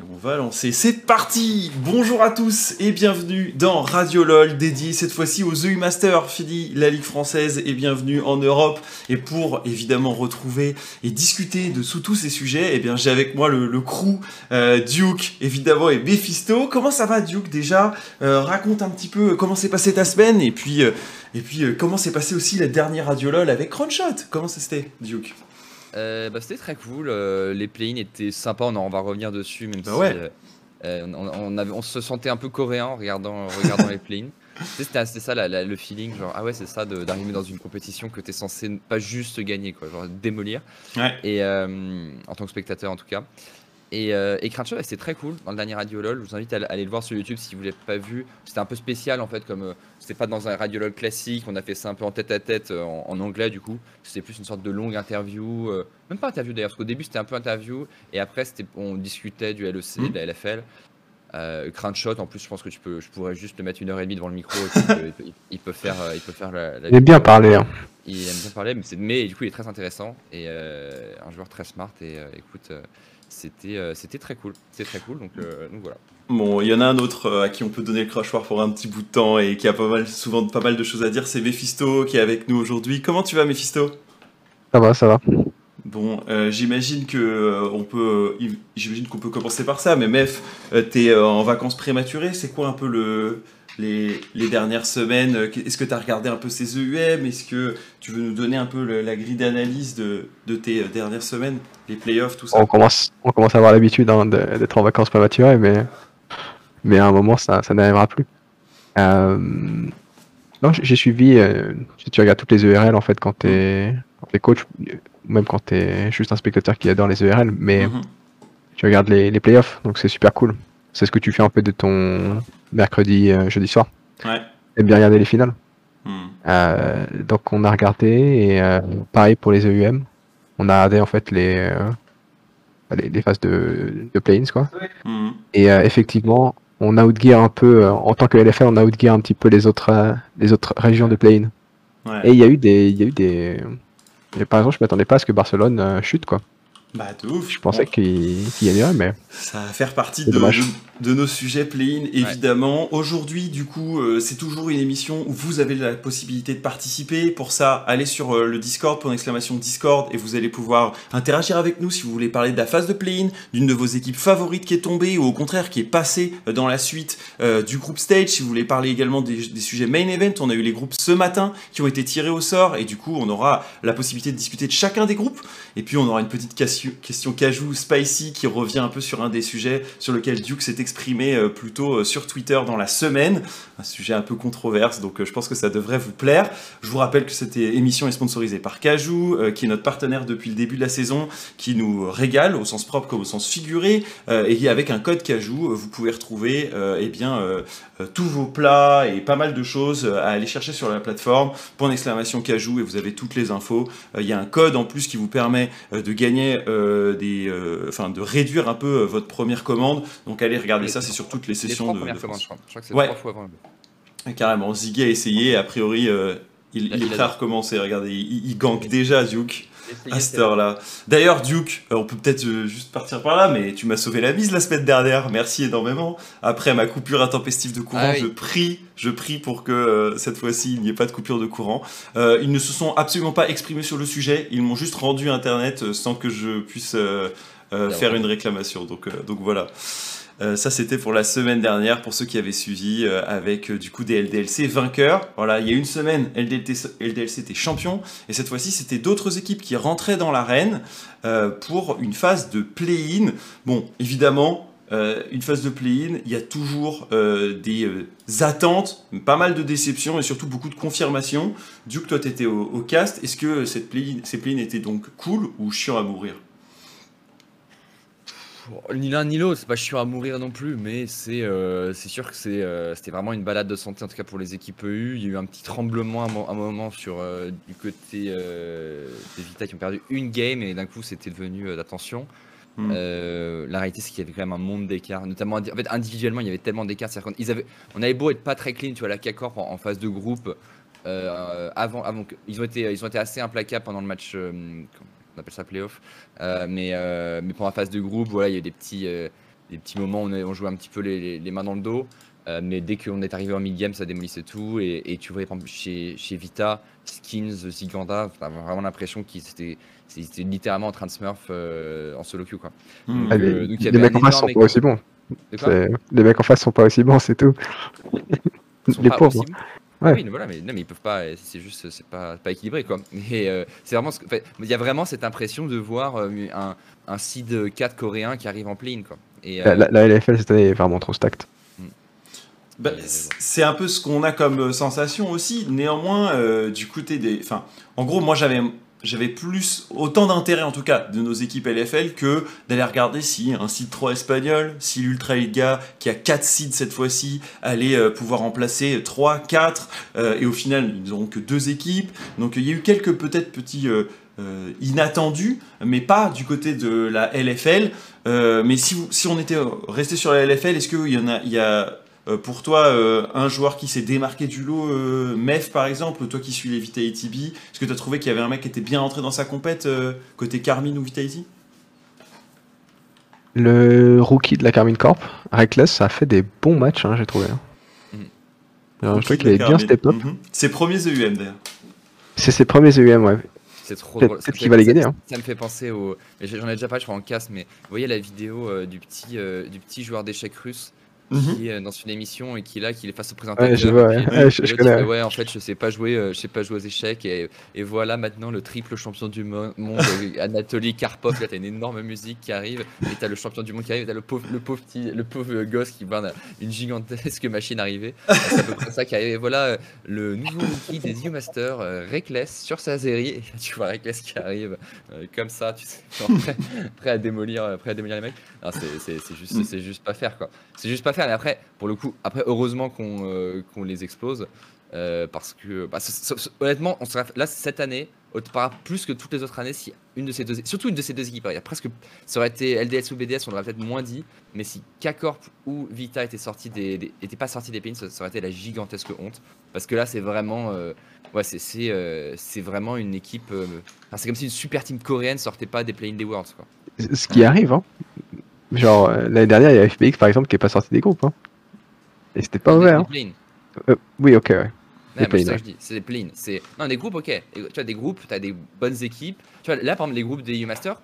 Et on va lancer. C'est parti Bonjour à tous et bienvenue dans Radio LOL, dédié cette fois-ci aux EU Masters, fini la Ligue française et bienvenue en Europe. Et pour évidemment retrouver et discuter de sous tous ces sujets, eh bien j'ai avec moi le, crew euh, Duke évidemment et Mephisto. Comment ça va Duke déjà? Euh, Raconte un petit peu comment s'est passée ta semaine et puis, euh, comment s'est passé aussi la dernière Radio LOL avec Cronshot. Comment ça c'était Duke? Euh, bah, C'était très cool. Euh, les play-ins étaient sympas. On, en, va revenir dessus, même bah si euh, on, on, se sentait un peu coréen en regardant, regardant les play-ins. C'était ça le feeling, genre ah ouais c'est ça d'arriver dans une compétition que tu es censé pas juste gagner quoi, genre démolir. Et en tant que spectateur en tout cas. Et, euh, et c'était très cool dans le dernier Radio LOL. Je vous invite à, aller le voir sur YouTube si vous ne l'avez pas vu. C'était un peu spécial en fait, comme euh, c'était pas dans un Radio LOL classique. On a fait ça un peu en tête à tête euh, en, anglais du coup. C'était plus une sorte de longue interview. Euh, même pas interview d'ailleurs, parce qu'au début c'était un peu interview et après on discutait du LEC, mmh. de la LFL. Euh, Crunchshot, en plus, je pense que tu peux, je pourrais juste le mettre une heure et demie devant le micro. il, peut, faire, il peut faire la. il aime bien parler. Hein. Il aime bien parler, mais, mais, du coup, il est très intéressant et un joueur très smart. Et écoute, c'était euh, c'était très cool. C'est très cool, donc, euh, donc, voilà. Bon, il y en a un autre euh, à qui on peut donner le crachoir pour un petit bout de temps et qui a pas mal, souvent pas mal de choses à dire, c'est Mephisto qui est avec nous aujourd'hui. Comment tu vas, Mephisto? Ça va, ça va. Bon, j'imagine que on peut, j'imagine qu'on peut commencer par ça, mais Mef, t'es en vacances prématurées. C'est quoi un peu le, les, dernières semaines Est-ce que tu as regardé un peu ces EUM Est-ce que tu veux nous donner un peu la grille d'analyse de, tes dernières semaines Les playoffs, tout ça? On commence, on commence à avoir l'habitude hein, d'être en vacances prématurées, mais, mais à un moment, ça, ça n'arrivera plus. Euh, non, j'ai suivi, euh, tu regardes toutes les ERL en fait quand tu es, coach, même quand tu es juste un spectateur qui adore les ERL, mais mhm. tu regardes les, les playoffs, donc c'est super cool. C'est ce que tu fais un peu de ton mercredi, euh, jeudi soir. Ouais. Et bien regarder les finales. Hmm. Euh, donc on a regardé et euh, pareil pour les EUM. On a regardé en fait les les, phases de, de play quoi. Hmm. Et effectivement, on a outgear un peu en tant que LFL, on a outgear un petit peu les autres les autres régions de play ouais. Et il y a eu des y a eu des par exemple, je m'attendais pas à ce que Barcelone chute quoi. Bah, de ouf. Je pensais qu'il y gagnerait, mais. Ça va faire partie de, de, nos sujets play-in, évidemment. Aujourd'hui, du coup, euh, c'est toujours une émission où vous avez la possibilité de participer. Pour ça, allez sur euh, le Discord, pour exclamation Discord, et vous allez pouvoir interagir avec nous si vous voulez parler de la phase de play-in, d'une de vos équipes favorites qui est tombée, ou au contraire qui est passée euh, dans la suite du groupe stage. Si vous voulez parler également des, des, sujets main event, on a eu les groupes ce matin qui ont été tirés au sort, et du coup, on aura la possibilité de discuter de chacun des groupes. Et puis, on aura une petite question question, cajou spicy qui revient un peu sur un des sujets sur lequel Duke s'est exprimé euh, plutôt euh, sur Twitter dans la semaine. Un sujet un peu controverse, donc euh, je pense que ça devrait vous plaire. Je vous rappelle que cette émission est sponsorisée par Cajou, qui est notre partenaire depuis le début de la saison, qui nous régale au sens propre comme au sens figuré. et avec un code Cajou, vous pouvez retrouver eh bien, tous vos plats et pas mal de choses à aller chercher sur la plateforme. Point d'exclamation Cajou et vous avez toutes les infos. Il y a un code en plus qui vous permet de gagner euh, des, euh, enfin, de réduire un peu euh, votre première commande. Donc allez regarder ça, c'est sur toutes les sessions de. je crois. Je crois que c'est trois fois avant. Carrément, Ziggy a essayé, a priori, il, il, est prêt à recommencer. Regardez, il, il gank déjà Duke à cette heure-là. D'ailleurs, Duke, on peut peut-être juste partir par là, mais tu m'as sauvé la mise la semaine dernière. Merci énormément. Après ma coupure intempestive de courant, ah je prie, je prie pour que cette fois-ci il n'y ait pas de coupure de courant. ils ne se sont absolument pas exprimés sur le sujet. Ils m'ont juste rendu Internet sans que je puisse faire une réclamation. Donc, donc voilà. Euh, ça, c'était pour la semaine dernière, pour ceux qui avaient suivi, euh, avec euh, du coup des LDLC vainqueurs. Voilà, il y a une semaine, LDLC était champion, et cette fois-ci, c'était d'autres équipes qui rentraient dans l'arène pour une phase de play-in. Bon, évidemment, une phase de play-in, il y a toujours des attentes, pas mal de déceptions et surtout beaucoup de confirmations. Duke, toi, tu étais au, cast. Est-ce que cette play ces play-in étaient donc cool ou chiant à mourir? Ni l'un ni l'autre, c'est pas chiant à mourir non plus, mais c'est euh, sûr que euh, c'était vraiment une balade de santé, en tout cas pour les équipes EU. Il y a eu un petit tremblement à un moment sur, euh, du côté des Vita qui ont perdu une game et d'un coup c'était devenu d'attention. Hmm. la réalité, c'est qu'il y avait quand même un monde d'écart, notamment en fait, individuellement, il y avait tellement d'écart. On avait beau être pas très clean, tu vois, la K-Corp en, phase de groupe, avant, avant ils, ont été, ils ont été assez implacables pendant le match on appelle ça playoff. Euh, mais, euh, mais pour la phase de groupe, voilà, il y a des petits, euh, petits moments où on, jouait un petit peu les, mains dans le dos. mais dès qu'on est arrivé en mid-game, ça démolissait tout. Et, tu voyais, par exemple, chez, chez Vita, Skins, Ziganda, t'avais vraiment l'impression qu'ils étaient, littéralement en train de smurf en solo queue. Quoi. Hmm. Ah, les, mecs en face sont pas aussi bons. Les mecs en face sont pas aussi bons, c'est tout. les pauvres. Oui, voilà, mais, non, mais ils peuvent pas, c'est juste, c'est pas, pas équilibré, quoi. Mais euh, c'est vraiment, ce il y a vraiment cette impression de voir euh, un, un seed 4 coréen qui arrive en plane, quoi. Et, la, euh, LFL cette année est vraiment trop stacked. Hmm. Bah, c'est un peu ce qu'on a comme sensation aussi. Néanmoins, du côté des, enfin, en gros, moi j'avais j'avais plus autant d'intérêt en tout cas de nos équipes LFL que d'aller regarder si un site 3 espagnol, si l'Ultra Liga qui a 4 sites cette fois-ci allait euh, pouvoir remplacer 3, 4 euh, et au final ils n'auront que deux équipes. Donc il y a eu quelques peut-être petits euh, inattendus mais pas du côté de la LFL. mais si, si on était resté sur la LFL, est-ce qu'il y en a, il y a euh, pour toi, euh, un joueur qui s'est démarqué du lot, euh, Mef par exemple, toi qui suis les Vitality B, est-ce que tu as trouvé qu'il y avait un mec qui était bien entré dans sa compète côté Carmine ou Vitality Le rookie de la Carmine Corp, Reckless, ça a fait des bons matchs, hein, j'ai trouvé. Hein. Mm. je trouvais qu'il avait bien step up. Mm-hmm. Ses premiers EUM d'ailleurs. C'est ses premiers EUM, ouais. C'est trop Peut-être qu'il va les gagner. Hein. Ça me fait penser au. J'en ai déjà parlé, je crois, en casse, mais vous voyez la vidéo du, petit, du petit joueur d'échecs russe Mhm. qui est dans une émission et qui est là, qui est face au présentateur. Ouais, je vois, ouais. je, connais. ouais, en fait, je sais pas jouer, euh, je sais pas jouer aux échecs et, et voilà maintenant le triple champion du monde, euh, Anatoly Karpov. Là, t'as une énorme musique qui arrive et t'as le champion du monde qui arrive, t'as le pauvre, le pauvre petit, le pauvre gosse qui voit une gigantesque machine arriver. C'est à peu près ça qui arrive. Et voilà euh, le nouveau rookie des EU Masters, Reckless sur sa série. Et tu vois Reckless qui arrive comme ça, tu sais, prêt, à démolir, prêt à démolir les mecs. C'est juste, mm. c'est juste pas faire quoi. C'est juste pas faire après, pour le coup, après, heureusement qu'on euh, les explose. Euh, parce que, bah, honnêtement, on serait, là, cette année, plus que toutes les autres années, si une de ces deux, surtout une de ces deux équipes, il y a presque, ça aurait été LDS ou BDS, on aurait peut-être moins dit, mais si K-Corp ou Vita était sorti des, pas sorti des pays, ça, aurait été la gigantesque honte. Parce que là, c'est vraiment, euh, ouais, c'est c'est vraiment une équipe, c'est comme si une super team coréenne sortait pas des play-in des Worlds, quoi. Ce qui arrive, hein. Genre, euh, l'année dernière, il y a FPX par exemple qui est pas sorti des groupes. Hein. Et c'était pas ouvert. Hein. Euh, oui, ok, ouais. c'est ça que je dis, c'est des. C'est... Non, des groupes, ok. tu as des groupes, tu as des bonnes équipes. Tu vois, là, par exemple, les groupes des U-Master,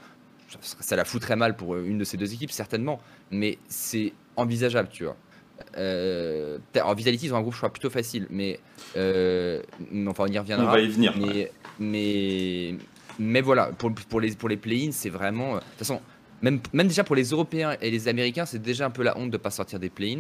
ça la fout très mal pour une de ces deux équipes, certainement. Mais c'est envisageable, tu vois. Euh, alors, Vitality, ils ont un groupe, je crois, plutôt facile. Mais. Euh, enfin, on y reviendra. On va y venir. Mais, mais, mais, voilà, pour, pour les, pour les play-ins, c'est vraiment. De toute façon, même, même déjà pour les Européens et les Américains, c'est déjà un peu la honte de ne pas sortir des play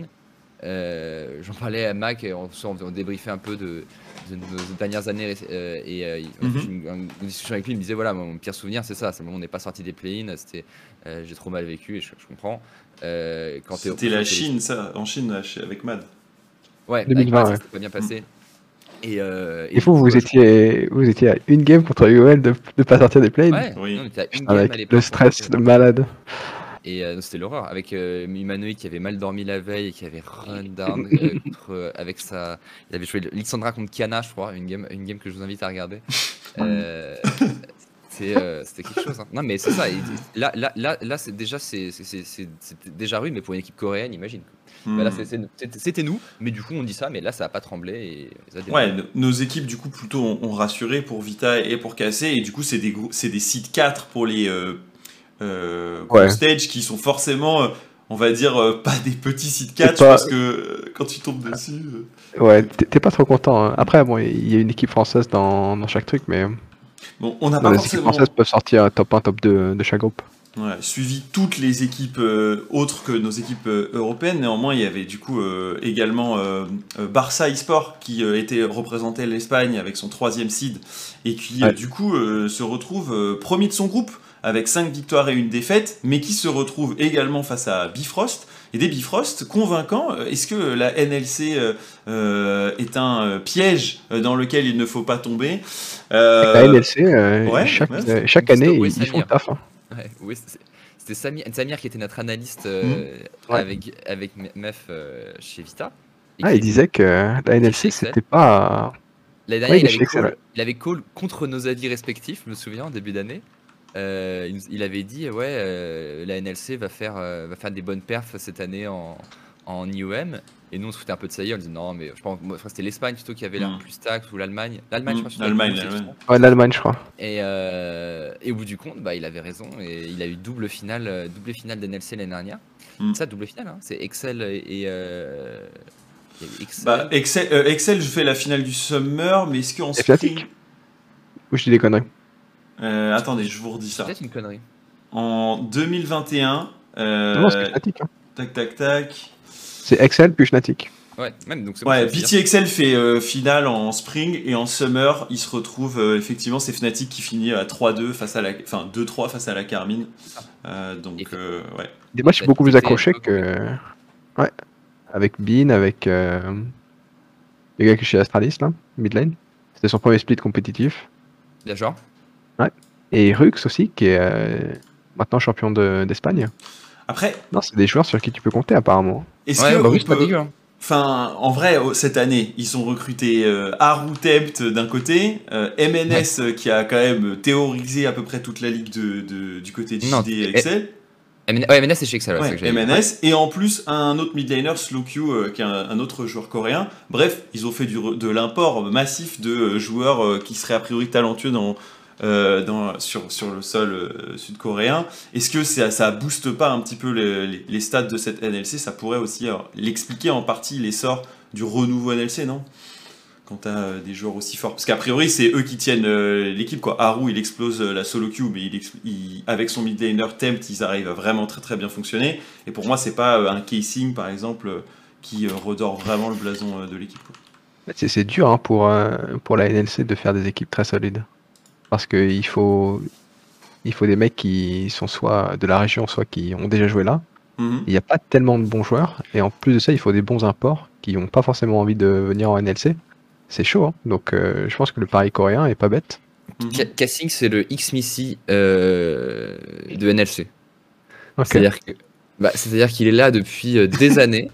euh, J'en parlais à Mac, et on, on débriefait un peu de, nos dernières années euh, et euh, mhm. une, discussion avec lui, il me disait voilà, mon pire souvenir c'est ça, c'est le moment où on n'est pas sorti des play c'était j'ai trop mal vécu et je, comprends. C'était la Chine, ça, en Chine avec Mad. Ouais, 2020, avec Mad, ça s'est pas bien passé. Et, euh, et, vous, vous, étiez, vous étiez à une game contre UOL de ne pas sortir des Ouais, oui. on était à une game avec Le stress de malade. Et euh, c'était l'horreur. Avec euh, Humanoid qui avait mal dormi la veille et qui avait run down euh, contre, avec sa. Il avait joué Lixandra contre Kiana, je crois, une game, une game que je vous invite à regarder. c'était quelque chose. Hein. Non, mais c'est ça. là, là, là, là c'est déjà, c'est déjà rude, mais pour une équipe coréenne, imagine. Bah hmm. c'était nous, mais du coup, on dit ça, mais là, ça n'a pas tremblé. Et ouais, nos équipes, du coup, plutôt ont, rassuré pour Vita et pour Cassé, et du coup, c'est des, des sites 4 pour les euh, euh stage qui sont forcément, euh, on va dire, euh, pas des petits sites 4 parce que quand tu tombes dessus. Ouais, t'es pas trop content. Hein. Après, bon, il y a une équipe française dans, dans chaque truc, mais. Bon, on n'a pas les équipes françaises peuvent sortir top 1, top 2 de chaque groupe suivi toutes les équipes euh, autres que nos équipes euh, européennes. Néanmoins, il y avait du coup euh, également Barça eSport qui était représenté l'Espagne avec son troisième seed et qui du coup se retrouve premier de son groupe avec 5 victoires et une défaite, mais qui se retrouve également face à Bifrost. Et des Bifrost convaincants. Est-ce que la NLC est un piège dans lequel il ne faut pas tomber? La NLC, chaque, année, ils, font le taf. Hein. Ouais, oui, c'était Samir, Samir, qui était notre analyste euh, mmh. avec, avec MEF euh, chez Vita. Ah, il disait que la NLC, c'était pas. L'année dernière, il, avait call, il, avait call, contre nos avis respectifs, je me souviens, en début d'année. il avait dit ouais, la NLC va faire, va faire des bonnes perfs cette année en, en IOM. Et nous, on se foutait un peu de ça on disait non, mais je pense, que c'était l'Espagne plutôt qui avait l'air mm. plus stack ou l'Allemagne. L'Allemagne, je crois. L'Allemagne, ouais, l'Allemagne, je crois. Et, euh, et, au bout du compte, bah, il avait raison. Et il a eu double finale, euh, double finale d'NLC l'année dernière. Mm. Ça, double finale, hein. c'est Excel et. Euh, Excel. Bah, Excel, euh, Excel, je fais la finale du Summer, mais est-ce qu'en sprint. Ou je dis des conneries Attendez, je vous redis ça. C'est peut-être une connerie. En 2021. non, c'est Fnatic. Hein. Tac, tac, tac. C'est Excel puis Fnatic. Ouais, même donc ouais, BT Excel fait euh, finale en spring et en summer, il se retrouve euh, effectivement c'est Fnatic qui finit à 3-2 face à la enfin 2-3 face à la Carmine. Euh, donc ouais. Des matchs beaucoup plus accrochés que ouais, avec Bean avec le gars qui est chez Astralis là, mid lane. C'était son premier split compétitif. Bien Ouais. Et Rux aussi qui est maintenant champion d'Espagne. Après. Non, c'est des joueurs sur qui tu peux compter apparemment. Est-ce que bah pas dégueu, hein. Enfin, en vrai, oh, cette année, ils ont recruté euh, Haru Tempt d'un côté, euh, MNS euh, qui a quand même théorisé à peu près toute la ligue de, du côté de JD Excel. MNS c'est chez Excel. Ouais, MNS et en plus un autre midlaner Slowq qui est un, autre joueur coréen. Bref, ils ont fait du, de l'import massif de joueurs qui seraient a priori talentueux dans, euh, sur, le sol euh, sud-coréen. Est-ce que ça, ça booste pas un petit peu les, les, stades de cette NLC Ça pourrait aussi l'expliquer en partie l'essor du renouveau NLC, non? Quand tu as euh, des joueurs aussi forts. Parce qu'a priori, c'est eux qui tiennent l'équipe. Haru, il explose la solo queue, mais avec son mid laner Tempt, ils arrivent vraiment très très bien fonctionner. Et pour moi, c'est pas un casing, par exemple, qui redore vraiment le blason de l'équipe. C'est dur hein, pour la NLC de faire des équipes très solides. Parce qu'il faut, il faut des mecs qui sont soit de la région, soit qui ont déjà joué là. Mhm. Il n'y a pas tellement de bons joueurs. Et en plus de ça, il faut des bons imports qui n'ont pas forcément envie de venir en NLC. C'est chaud. Hein. Donc euh, je pense que le pari coréen est pas bête. Cassing, c'est le X-Missy euh, de NLC. C'est-à-dire bah, qu'il est là depuis euh, des années.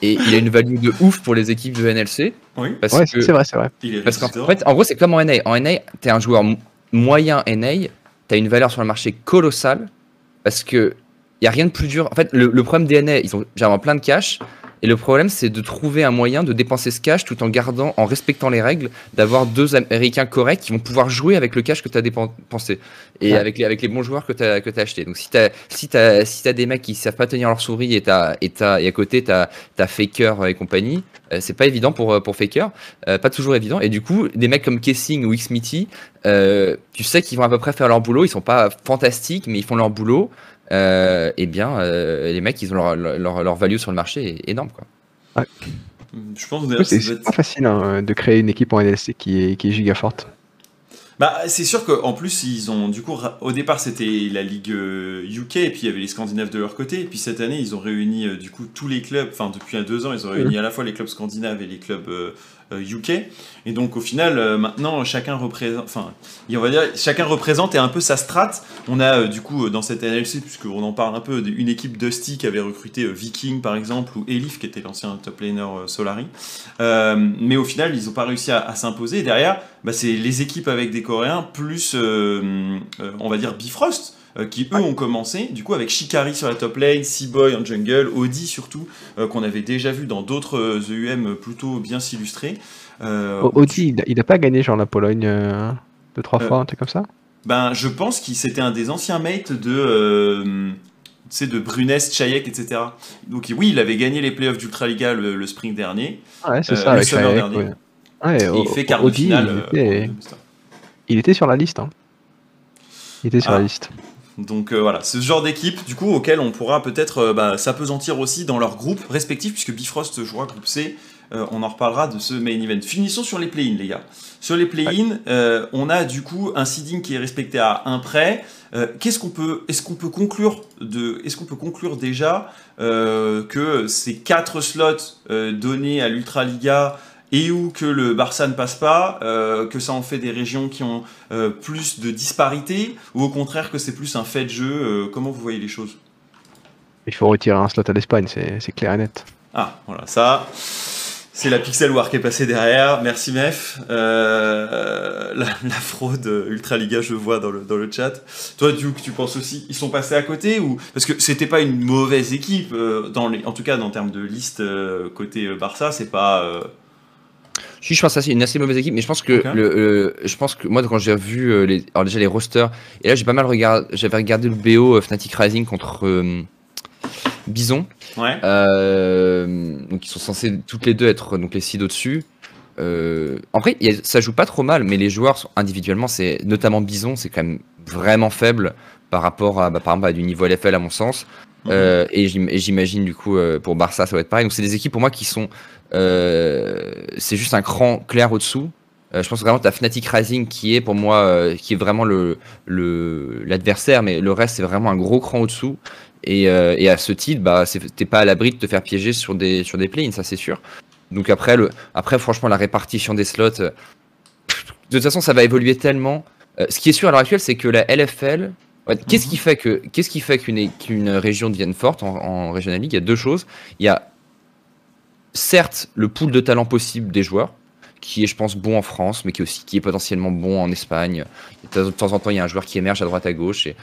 Et il a une value de ouf pour les équipes de NLC. Oui, c'est vrai, c'est vrai. Parce qu'en fait, en gros, c'est comme en NA. En NA, t'es un joueur moyen NA, t'as une valeur sur le marché colossale. Parce que il y a rien de plus dur. En fait, le, problème des NA, ils ont généralement plein de cash. Et le problème, c'est de trouver un moyen de dépenser ce cash tout en gardant, en respectant les règles, d'avoir deux Américains corrects qui vont pouvoir jouer avec le cash que tu as dépensé et avec, les, avec les bons joueurs que tu as, que as. Donc, si tu as, si as, si as des mecs qui savent pas tenir leur souris et, as, et, as, et à côté, tu as, Faker et compagnie, euh, c'est pas évident pour, pour Faker, euh, pas toujours évident. Et du coup, des mecs comme Kessing ou Xmitty, euh, tu sais qu'ils vont à peu près faire leur boulot. Ils sont pas fantastiques, mais ils font leur boulot euh, eh bien, euh, les mecs, ils ont leur, leur, leur, value sur le marché énorme. Quoi. Je pense c'est pas facile hein, de créer une équipe en NLC qui est, qui est giga forte. Bah, c'est sûr qu'en plus, ils ont, du coup, au départ, c'était la Ligue UK, euh, et puis il y avait les Scandinaves de leur côté. Et puis cette année, ils ont réuni, du coup, tous les clubs, enfin, depuis deux ans, ils ont réuni mmh. à la fois les clubs scandinaves et les clubs UK. Euh, et donc au final, euh, maintenant, chacun représente, enfin, on va dire, chacun représente et un peu sa strat. On a euh, du coup dans cette NLC, puisqu'on en parle un peu, une équipe Dusty qui avait recruté Viking par exemple, ou Elif qui était l'ancien top laner Solari. mais au final, ils n'ont pas réussi à, s'imposer. Derrière, bah, c'est les équipes avec des Coréens plus, on va dire, Bifrost qui eux ont commencé, du coup avec Shikari sur la top lane, Seaboy en jungle, Audi surtout, qu'on avait déjà vu dans d'autres EUM plutôt bien s'illustrer. Euh, Audi, il n'a pas gagné genre la Pologne euh, deux, trois euh, fois, un truc comme ça? Ben, je pense qu'il c'était un des anciens mates de, de Brunest, Chayek, etc. Donc oui, il avait gagné les playoffs d'Ultraliga le, le sprint dernier. Ouais, c'est ça, le summer dernier. il fait quart de finale. Il était, sur la liste. Hein. Il était sur la liste. Donc voilà, ce genre d'équipe, du coup, auquel on pourra peut-être bah, s'apesantir aussi dans leur groupe respectif, puisque Bifrost jouera groupe C, euh, on en reparlera de ce main event. Finissons sur les play-ins, les gars. Sur les play-ins, euh, on a du coup un seeding qui est respecté à un prêt. Euh, qu'est-ce qu'on peut, est-ce qu'on peut conclure de, est-ce qu'on peut conclure déjà que ces quatre slots donnés à l'Ultraliga et où que le Barça ne passe pas, que ça en fait des régions qui ont plus de disparité, ou au contraire que c'est plus un fait de jeu Comment vous voyez les choses? Il faut retirer un slot à l'Espagne, c'est clair et net. Ah, voilà, ça, C'est la Pixel War qui est passée derrière. Merci Mef. Euh, la, fraude Ultra Liga, je vois dans le, dans le chat. Toi, Duke, tu penses aussi ils sont passés à côté ou parce que c'était pas une mauvaise équipe euh, dans les, en tout cas en termes de liste euh, côté Barça, c'est pas. Si, je pense que c'est une assez mauvaise équipe, mais je pense que le, je pense que moi quand j'ai vu les, alors déjà les rosters et là j'ai pas mal regardé, j'avais regardé le BO Fnatic Rising contre Bison. Euh, donc ils sont censés toutes les deux être donc les six au-dessus. Euh, en vrai, ça joue pas trop mal, mais les joueurs sont, individuellement, c'est notamment Bison, c'est quand même vraiment faible par rapport à, bah, par exemple, à du niveau LFL à mon sens. Euh, et j'imagine du coup pour Barça ça va être pareil. Donc c'est des équipes pour moi qui sont, c'est juste un cran clair au-dessous. je pense vraiment que Fnatic Rising qui est pour moi, qui est vraiment le l'adversaire, mais le reste c'est vraiment un gros cran au-dessut. Euh, et, à ce titre, bah, t'es pas à l'abri de te faire piéger sur des, sur des planes, ça c'est sûr. Donc après, le, après, franchement, la répartition des slots, euh, de toute façon, ça va évoluer tellement. Euh, ce qui est sûr à l'heure actuelle, c'est que la LFL, qu'est-ce qui fait que qu'est-ce qui fait qu'une qu'une région devienne forte en, en Regional League Il y a deux choses. Il y a certes le pool de talent possible des joueurs, qui est, je pense, bon en France, mais qui est aussi qui est potentiellement bon en Espagne. De temps en temps, il y a un joueur qui émerge à droite à gauche. Et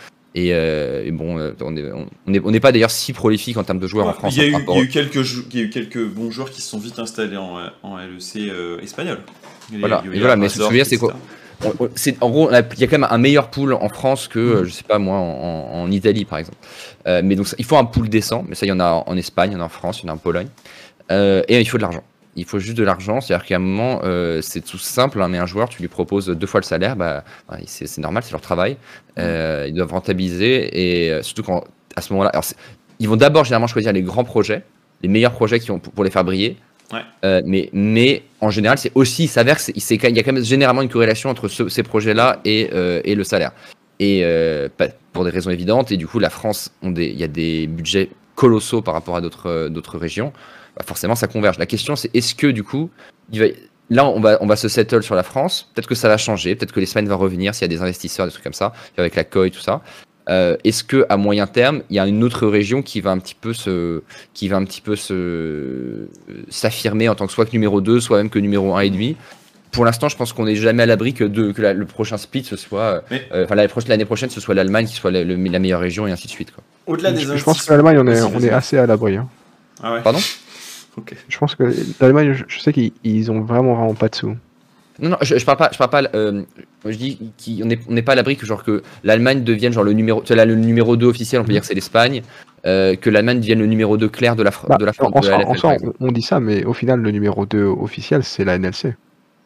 euh, et, bon, euh, on n'est on est, pas d'ailleurs si prolifique en termes de joueurs en France. Il y, a eu, quelques, il y a eu quelques bons joueurs qui se sont vite installés en, en LEC euh, espagnol. voilà, voilà mais ce que je veux dire, c'est quoi en gros, il y a quand même un meilleur pool en France que, mm. je sais pas moi, en, Italie par exemple. mais donc, il faut un pool décent, mais ça, il y en a en Espagne, il y en a en France, il y en a en Pologne. et il faut de l'argent il faut juste de l'argent. C'est-à-dire qu'à un moment, euh, c'est tout simple, hein, mais un joueur, tu lui proposes deux fois le salaire, bah, c'est normal, c'est leur travail. Euh, ils doivent rentabiliser et euh, surtout quand à ce moment-là, ils vont d'abord généralement choisir les grands projets, les meilleurs projets qui ont pour, les faire briller. Mais, mais en général, c'est aussi, il s'avère qu'il y a quand même généralement une corrélation entre ces projets-là et, et, le salaire. Et pour des raisons évidentes, et du coup, la France, il y a des budgets colossaux par rapport à d'autres régions. Bah, forcément ça converge. La question c'est est-ce que du coup, là on va, on va se settle sur la France, peut-être que ça va changer, peut-être que l'Espagne va revenir s'il y a des investisseurs, des trucs comme ça, avec la COI, tout ça. Euh, est-ce que à moyen terme, il y a une autre région qui va un petit peu se, qui va un petit peu se s'affirmer en tant que soit que numéro 2, soit même que numéro 1 et demi? Pour l'instant, je pense qu'on n'est jamais à l'abri que, de, que le prochain split ce soit, euh, enfin l'année prochaine, ce soit l'Allemagne qui soit la, meilleure région et ainsi de suite. Au-delà des je, je pense que l'Allemagne, on est, on est assez à l'abri. Hein. Ah ouais. Pardon? Je pense que l'Allemagne, je, sais qu'ils ont vraiment, vraiment pas de sous. Non, non, je, je parle pas, je parle pas. Euh, je dis qu'on n'est on pas à l'abri que genre que l'Allemagne devienne genre le numéro, là, le numéro 2 officiel, on peut dire que c'est l'Espagne, euh, que l'Allemagne devienne le numéro 2 clair de la, bah, de la France. En, on dit ça, mais au final, le numéro 2 officiel, c'est la NLC.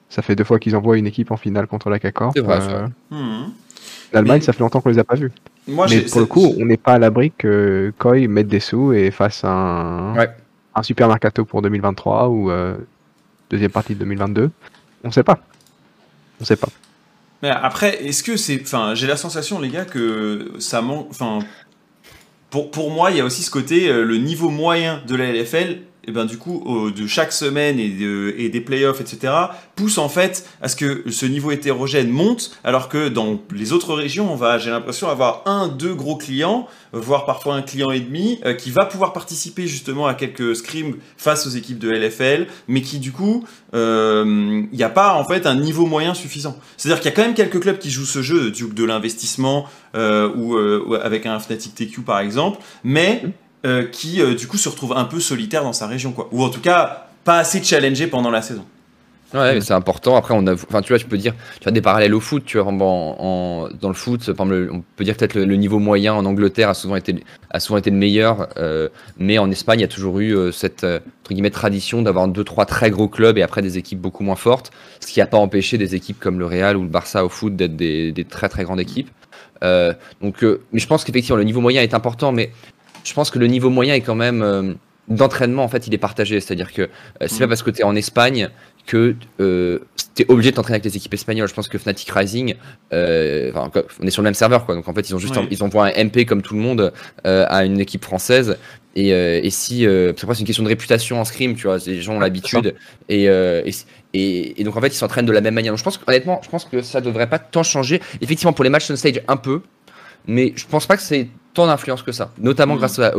Ça fait deux fois qu'ils envoient une équipe en finale contre la CACOR. Euh, hmm. L'Allemagne, ça fait longtemps qu'on les a pas vus. Moi, mais pour le coup, on n'est pas à l'abri que Koi mette des sous et fasse un. Ouais un super mercato pour 2023 ou euh, deuxième partie de 2022 On sait pas. On sait pas. Mais après, est-ce que c'est. Enfin, j'ai la sensation, les gars, que ça manque. Enfin, pour, pour moi, il y a aussi ce côté, euh, le niveau moyen de la LFL et ben du coup de chaque semaine et, de, et des playoffs etc pousse en fait à ce que ce niveau hétérogène monte alors que dans les autres régions on va j'ai l'impression avoir un deux gros clients voire parfois un client et demi euh, qui va pouvoir participer justement à quelques scrims face aux équipes de LFL mais qui du coup il euh, n'y a pas en fait un niveau moyen suffisant. C'est à dire qu'il y a quand même quelques clubs qui jouent ce jeu de, de l'investissement euh, ou avec un Fnatic TQ par exemple mais euh, qui euh, du coup se retrouve un peu solitaire dans sa région, quoi. Ou en tout cas, pas assez challengé pendant la saison. Ouais, mais c'est important. Après, enfin, tu vois, tu peux dire, tu as des parallèles au foot. Tu vois, dans le foot, on peut dire peut-être le, niveau moyen en Angleterre a souvent été, a souvent été le meilleur, euh, mais en Espagne, il y a toujours eu cette entre guillemets tradition d'avoir deux, trois très gros clubs et après des équipes beaucoup moins fortes, ce qui n'a pas empêché des équipes comme le Real ou le Barça au foot d'être des, des, très très grandes équipes. donc, mais je pense qu'effectivement, le niveau moyen est important, mais je pense que le niveau moyen est quand même euh, d'entraînement en fait il est partagé. C'est à dire que euh, c'est pas mm. parce que tu es en Espagne que euh, tu es obligé de t'entraîner avec les équipes espagnoles. Je pense que Fnatic Rising euh, on est sur le même serveur quoi. Donc en fait ils ont juste ils envoient un MP comme tout le monde à une équipe française. Et, et si c'est c'est une question de réputation en scrim tu vois. Les gens ont l'habitude. et, et, et, donc en fait ils s'entraînent de la même manière. Donc je pense honnêtement je pense que ça devrait pas tant changer. Effectivement pour les matchs on stage un peu. Mais je pense pas que c'est tant d'influence que ça, notamment mm. grâce à,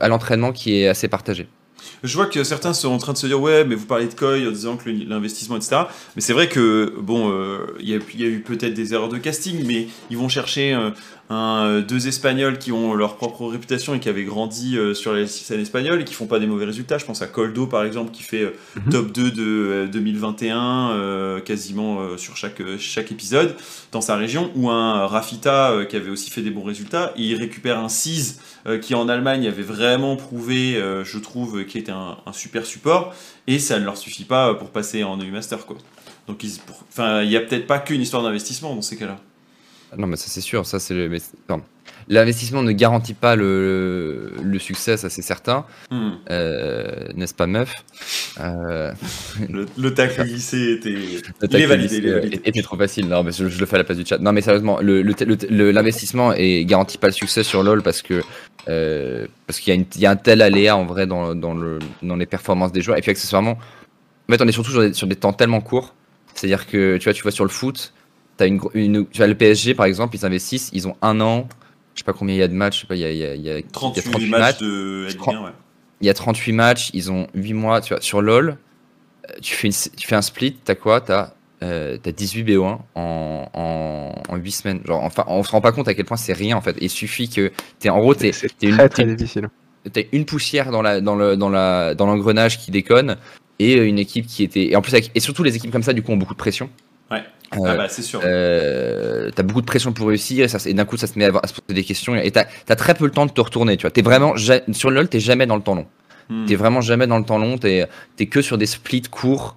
à l'entraînement qui est assez partagé. Je vois que certains sont en train de se dire ouais mais vous parlez de Koi en disant que l'investissement etc. Mais c'est vrai que bon il y, a eu peut-être des erreurs de casting mais ils vont chercher un, euh, deux Espagnols qui ont leur propre réputation et qui avaient grandi euh, sur la scène espagnole et qui font pas des mauvais résultats. Je pense à Coldo par exemple qui fait euh, mhm. top 2 de 2021 quasiment sur chaque, chaque épisode dans sa région ou un Rafita qui avait aussi fait des bons résultats. il récupère un 6 qui en Allemagne avait vraiment prouvé, je trouve, qui était un, super support et ça ne leur suffit pas pour passer en EU Master quoi. Donc il n'y a peut-être pas qu'une histoire d'investissement dans ces cas-là. Non, mais ça c'est sûr, ça c'est le. L'investissement ne garantit pas le, le succès, ça c'est certain. Hmm. Euh, n'est-ce pas, meuf? Euh... Le, le tacle était. Le validé, était trop facile. Non, mais je, le fais à la place du chat. Non, mais sérieusement, l'investissement ne garantit pas le succès sur LoL parce que euh, parce qu'il y, y, a un tel aléa en vrai dans, dans, le, dans les performances des joueurs. Et puis accessoirement, en fait, on est surtout sur des, sur des temps tellement courts. C'est-à-dire que tu vois, tu vois sur le foot, As une, une, tu as le PSG par exemple, ils investissent, ils ont un an, je sais pas combien il y a de matchs, je sais pas, il y a, il y a, il y a 38, 38 matchs, de ouais. Il y a 38 matchs, ils ont 8 mois, tu vois, sur LoL, euh, tu fais, une, tu fais un split, t'as quoi? T'as euh, as 18 BO1 en, en, en, 8 semaines. Genre, enfin, on se rend pas compte à quel point c'est rien en fait. Il suffit que t'es en gros, t'es une, très, très difficile. T'as une poussière dans la dans le dans la dans l'engrenage qui déconne et une équipe qui était et en plus avec, et surtout les équipes comme ça du coup ont beaucoup de pression. Ouais. Euh, ah bah, c'est sûr. Euh, t'as beaucoup de pression pour réussir et, ça, et d'un coup ça se met à, se poser des questions et t'as as très peu le temps de te retourner. Tu vois, es vraiment sur le LoL, t'es jamais dans le temps long. Hmm. T'es vraiment jamais dans le temps long. T'es es que sur des splits courts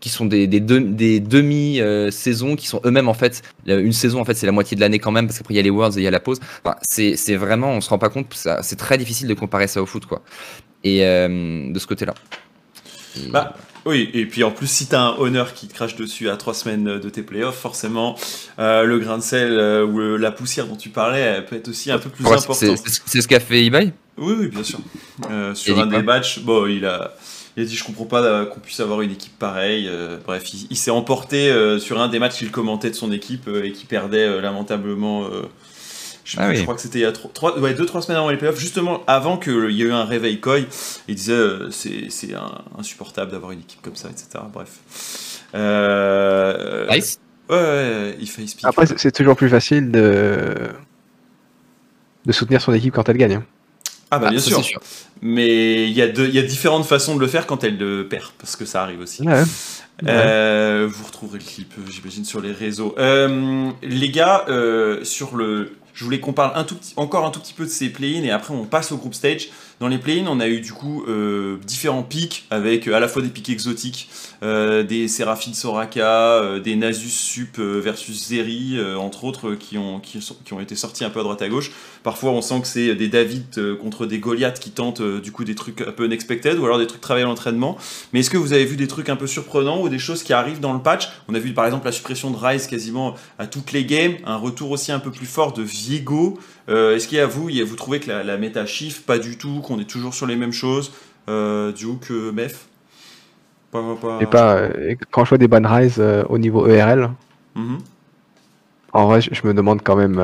qui sont des, des, des demi-saisons qui sont eux-mêmes en fait. Une saison en fait c'est la moitié de l'année quand même parce qu'après il y a les Worlds et il y a la pause. Enfin, c'est vraiment, on se rend pas compte. C'est très difficile de comparer ça au foot quoi. Et euh, de ce côté-là. Bah, oui, et puis en plus, si t'as un honneur qui te crache dessus à trois semaines de tes playoffs, forcément, euh, le grain de sel euh, ou la poussière dont tu parlais, elle peut être aussi un peu plus important. C'est ce qu'a fait eBay? Oui, oui, bien sûr. Euh, sur un des matchs, bon, il a, il a dit Je comprends pas qu'on puisse avoir une équipe pareille. bref, il, s'est emporté sur un des matchs qu'il commentait de son équipe et qui perdait lamentablement je, ah crois que c'était il y a 2-3 semaines avant les playoffs, justement avant qu'il y ait eu un réveil Koi. Il disait euh, c'est insupportable d'avoir une équipe comme ça, etc. Bref. Euh, nice. Ouais, il fait Après, c'est toujours plus facile de... de soutenir son équipe quand elle gagne. Hein. Ah bah ah, bien sûr. Mais il y, a y a différentes façons de le faire quand elle le perd, parce que ça arrive aussi. Euh, vous retrouverez le clip, j'imagine, sur les réseaux. les gars, sur le, je voulais qu'on parle encore un tout petit peu de ces play-ins et après on passe au group stage. Dans les play-ins, on a eu du coup euh, différents pics avec euh, à la fois des pics exotiques, euh, des Seraphine Soraka, des Nasus Sup versus Zeri, entre autres, qui ont, qui, qui, ont été sortis un peu à droite à gauche. Parfois, on sent que c'est des David contre des Goliath qui tentent du coup des trucs un peu unexpected ou alors des trucs travaillés à l'entraînement. Mais est-ce que vous avez vu des trucs un peu surprenants ou des choses qui arrivent dans le patch? On a vu par exemple la suppression de Rise quasiment à toutes les games, un retour aussi un peu plus fort de Viego. Est-ce qu'il y a vous, vous trouvez que la, la méta chiffre Pas du tout, qu'on est toujours sur les mêmes choses euh, Duke, euh, Mef? Pas, pas... Et pas, euh, quand je vois des ban rise euh, au niveau ERL, mhm. en vrai, je, me demande quand même.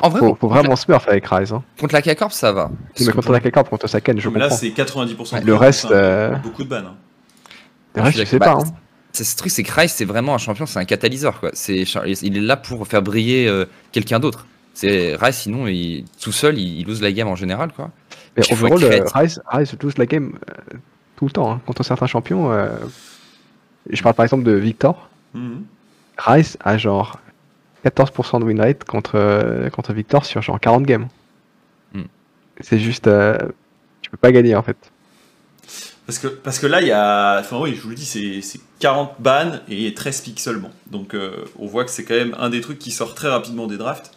En vrai, faut, faut vraiment se smurf avec Rise. Hein. Contre la K-Corp, ça va. mais contre la K-Corp, contre Saken, je mais comprends. Là, c'est 90% Le reste. Beaucoup de ban. Hein. Le reste, je sais pas. Hein. C'est ce truc, c'est que Rise, c'est vraiment un champion, c'est un catalyseur. Quoi. C'est, il est là pour faire briller quelqu'un d'autre. C'est Rice, sinon, il, tout seul, il, lose la game en général, quoi. Mais overall, euh, Rice, Rice lose la game euh, tout le temps hein, contre certains champions. Euh, je parle par exemple de Victor. Mhm. Rice a genre 14% de win rate contre, contre Victor sur genre 40 games. Hmm. C'est juste. tu peux pas gagner en fait. Parce que, parce que là, il y a. Enfin, oui, je vous le dis, c'est 40 bans et 13 picks seulement. Donc, on voit que c'est quand même un des trucs qui sort très rapidement des drafts.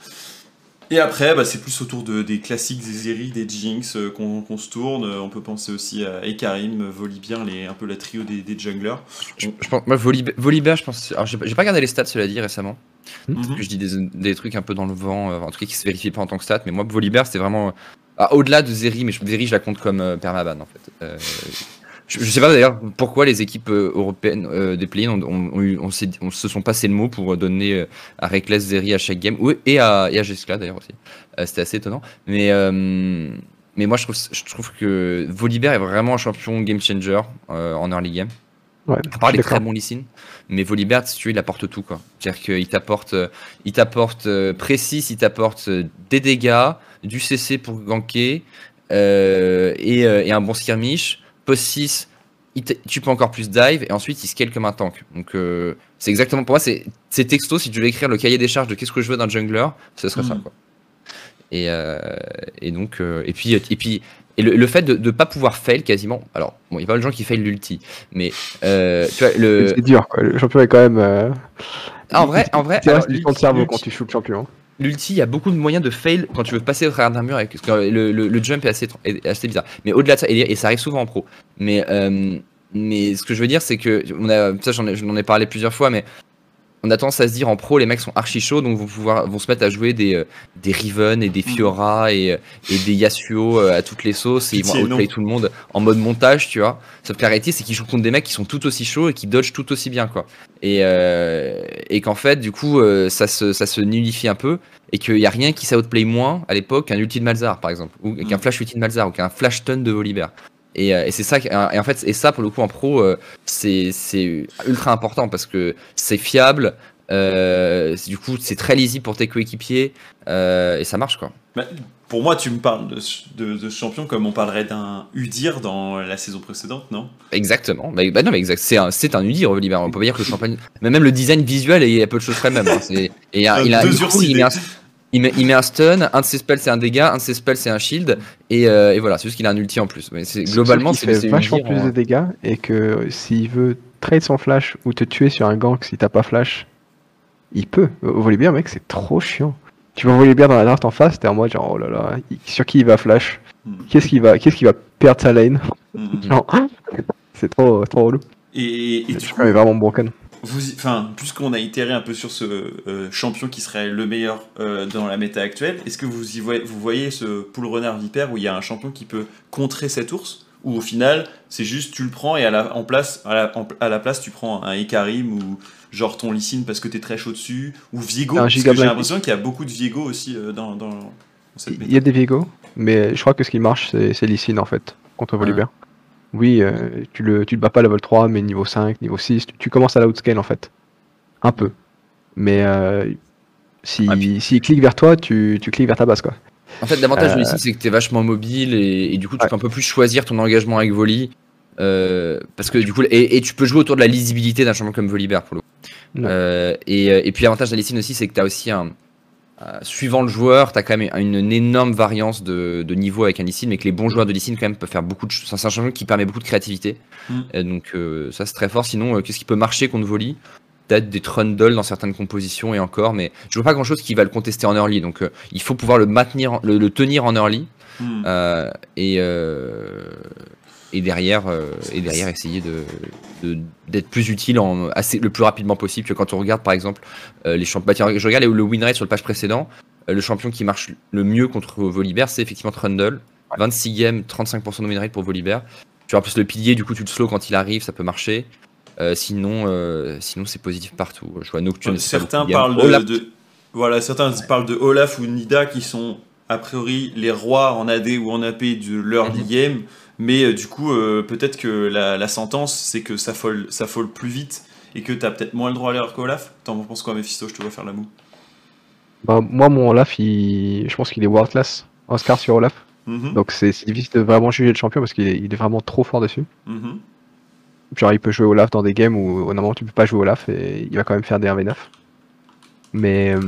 Et après, bah, c'est plus autour de, des classiques, des Zeri, des Jinx euh, qu'on se tourne. On peut penser aussi à Ekarim, Volibear, les, un peu la trio des, des junglers. Je, pense, moi, Volibear, je pense. Alors, j'ai pas regardé les stats, cela dit, récemment. Mhm. Je dis des, des, trucs un peu dans le vent, euh, en tout cas qui se vérifient pas en tant que stats. Mais moi, Volibear, c'est vraiment. Ah, Au-delà de Zeri, mais Zeri, je la compte comme euh, permaban, en fait. Euh, je, sais pas d'ailleurs pourquoi les équipes euh, européennes euh, des play-ins on, on, se sont passés le mot pour donner euh, à Reckless Zeri à chaque game, et à, et à d'ailleurs aussi. C'était assez étonnant. Mais mais moi je trouve, je trouve que Volibear est vraiment un champion game changer en early game. Ouais, à part les très bons Lysine, mais Volibear, si tu veux, il apporte tout. C'est-à-dire qu'il t'apporte, il t'apporte précis, il t'apporte des dégâts, du CC pour ganker, et, et, un bon skirmish. Post 6, tu peux encore plus dive et ensuite il scale comme un tank. Donc euh, c'est exactement pour moi, c'est texto. Si tu veux écrire le cahier des charges de qu'est-ce que je veux d'un jungler, ce serait ça. Mm. Quoi. Et, euh, et donc, euh, et puis, et puis et le, fait de ne pas pouvoir fail quasiment. Alors, bon, il y a pas de gens qui fail l'ulti, mais tu vois, le. C'est dur, quoi. Le champion est quand même. Ah, en vrai, en vrai. Tu restes de cerveau quand tu joues le champion. L'ulti, il y a beaucoup de moyens de fail quand tu veux passer au travers d'un mur. Avec, le, le, jump est assez, assez bizarre. Mais au-delà de ça, et, ça arrive souvent en pro. Mais, euh, mais ce que je veux dire, c'est que on a, ça, j'en ai, ai, parlé plusieurs fois, mais on a tendance à se dire en pro, les mecs sont archi chauds, donc vont pouvoir vont se mettre à jouer des, euh, des Riven et des mm. Fiora et, euh, et des Yasuo à toutes les sauces et ils vont outplay tout le monde en mode montage, tu vois. Sauf que la réalité, c'est qu'ils jouent contre des mecs qui sont tout aussi chauds et qui dodgent tout aussi bien, quoi. Et, et qu'en fait, du coup, ça, se, ça se nullifie un peu et qu'il n'y a rien qui s'outplay moins à l'époque qu'un ulti de Malzar par exemple, ou qu'un mm. flash ulti de Malzar, ou qu'un flash ton de Volibear. Et, euh, et c'est ça, et en fait, et ça pour le coup en pro, euh, c'est ultra important parce que c'est fiable, euh, du coup c'est très lisible pour tes coéquipiers et ça marche quoi. Bah, pour moi, tu me parles de, de, ce champion comme on parlerait d'un Udir dans la saison précédente, non? Exactement. Bah, bah, non, mais exact. C'est un, c'est un Udir, Oliver. On peut pas dire que le champion. Mais même le design visuel, il y a peu de choses près même. Hein. Et il a, il il met un, il met, il met, un stun, un de ses spells c'est un dégât, un de ses spells c'est un shield, et, euh, et voilà, c'est juste qu'il a un ulti en plus. Mais c'est, globalement, c'est fait vachement plus de dégâts, et que s'il veut trade son flash ou te tuer sur un gank si t'as pas flash, il peut. Voler bien, mec, c'est trop chiant. Tu vas voler bien dans la draft en face, t'es en mode genre, oh là là, sur qui il va flash? Hmm. Qu'est-ce qui va, qu'est-ce qui va perdre sa lane? Hmm. Non, c'est trop, trop relou. Et, et, du coup, est vraiment broken enfin, puisqu'on a itéré un peu sur ce euh, champion qui serait le meilleur euh, dans la méta actuelle, est-ce que vous, y voyez, vous voyez ce pool runner vipère où il y a un champion qui peut contrer cet ours? Ou au final, c'est juste tu le prends et à la, en place, à la, place tu prends un Ikarim ou genre ton Lysine parce que t'es très chaud dessus Ou Viego Parce que j'ai l'impression qu'il y a beaucoup de Viego aussi euh, dans, dans, cette méta. Il y a des Viego, mais je crois que ce qui marche c'est Lysine en fait, contre Volibear oui, euh, tu, le, tu le bats pas level 3, mais niveau 5, niveau 6, tu, commences à l'outscale en fait. Un peu. Mais euh, si, s'il clique vers toi, tu, tu cliques vers ta base quoi. En fait, l'avantage de ici, euh, c'est que tu es vachement mobile et, du coup, tu peux un peu plus choisir ton engagement avec Volley. parce que du coup, et, tu peux jouer autour de la lisibilité d'un champion comme Volibear pour le coup. et, et, puis l'avantage d'Alicine aussi, c'est que tu as aussi un, euh, suivant le joueur, tu as quand même une, énorme variance de, niveau avec un Licine, mais que les bons joueurs de Licine quand même peuvent faire beaucoup de choses. C'est un changement qui permet beaucoup de créativité. Mm. donc euh, ça c'est très fort. Sinon, euh, qu'est-ce qui peut marcher contre Volley? Peut-être des Trundle dans certaines compositions et encore, mais je vois pas grand chose qui va le contester en early. Donc il faut pouvoir le maintenir, le, tenir en early. Mm. et, et derrière, euh, et derrière essayer de, d'être plus utile en, assez, le plus rapidement possible que quand on regarde par exemple euh, les champions. Bah, je regarde le win rate sur le page précédent. Euh, le champion qui marche le mieux contre Volibear, c'est effectivement Trundle. 26 games, 35% de win rate pour Volibear. Tu as plus le pilier, du coup tu le slow quand il arrive, ça peut marcher. sinon, sinon c'est positif partout. Je vois Nocturne. certains parlent de, voilà, certains parlent de Olaf ou Nida qui sont a priori les rois en AD ou en AP de leur mm game. Mais euh, du coup, euh, peut-être que la, sentence, c'est que ça folle, ça folle plus vite et que tu as peut-être moins le droit à l'erreur qu'Olaf. T'en penses quoi, Mephisto? Je te vois faire la moue. Bah, moi, mon Olaf, je pense qu'il est world class. Oscar sur Olaf. Mhm. Donc c'est difficile de vraiment juger le champion parce qu'il est, vraiment trop fort dessus. Mhm. Genre, il peut jouer Olaf dans des games où normalement tu peux pas jouer Olaf et il va quand même faire des 1v9. Mais. Euh,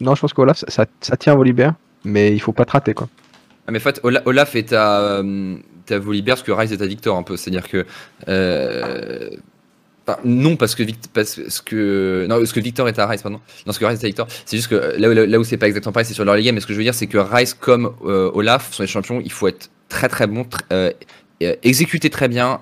non, je pense qu'Olaf, ça, ça, tient Volibear, mais il faut pas te rater quoi. Ah, mais en fait, Olaf est à, euh, à Volibear, ce que Rise est à Victor un peu. C'est-à-dire que. Euh, non, parce que, parce que non, parce que Victor est à Rise, pardon. Non, parce que Rise est à Victor. C'est juste que là, là, où c'est pas exactement pareil, c'est sur leur game. Mais ce que je veux dire, c'est que Rise comme euh, Olaf sont les champions. Il faut être très très bon, exécuter très bien,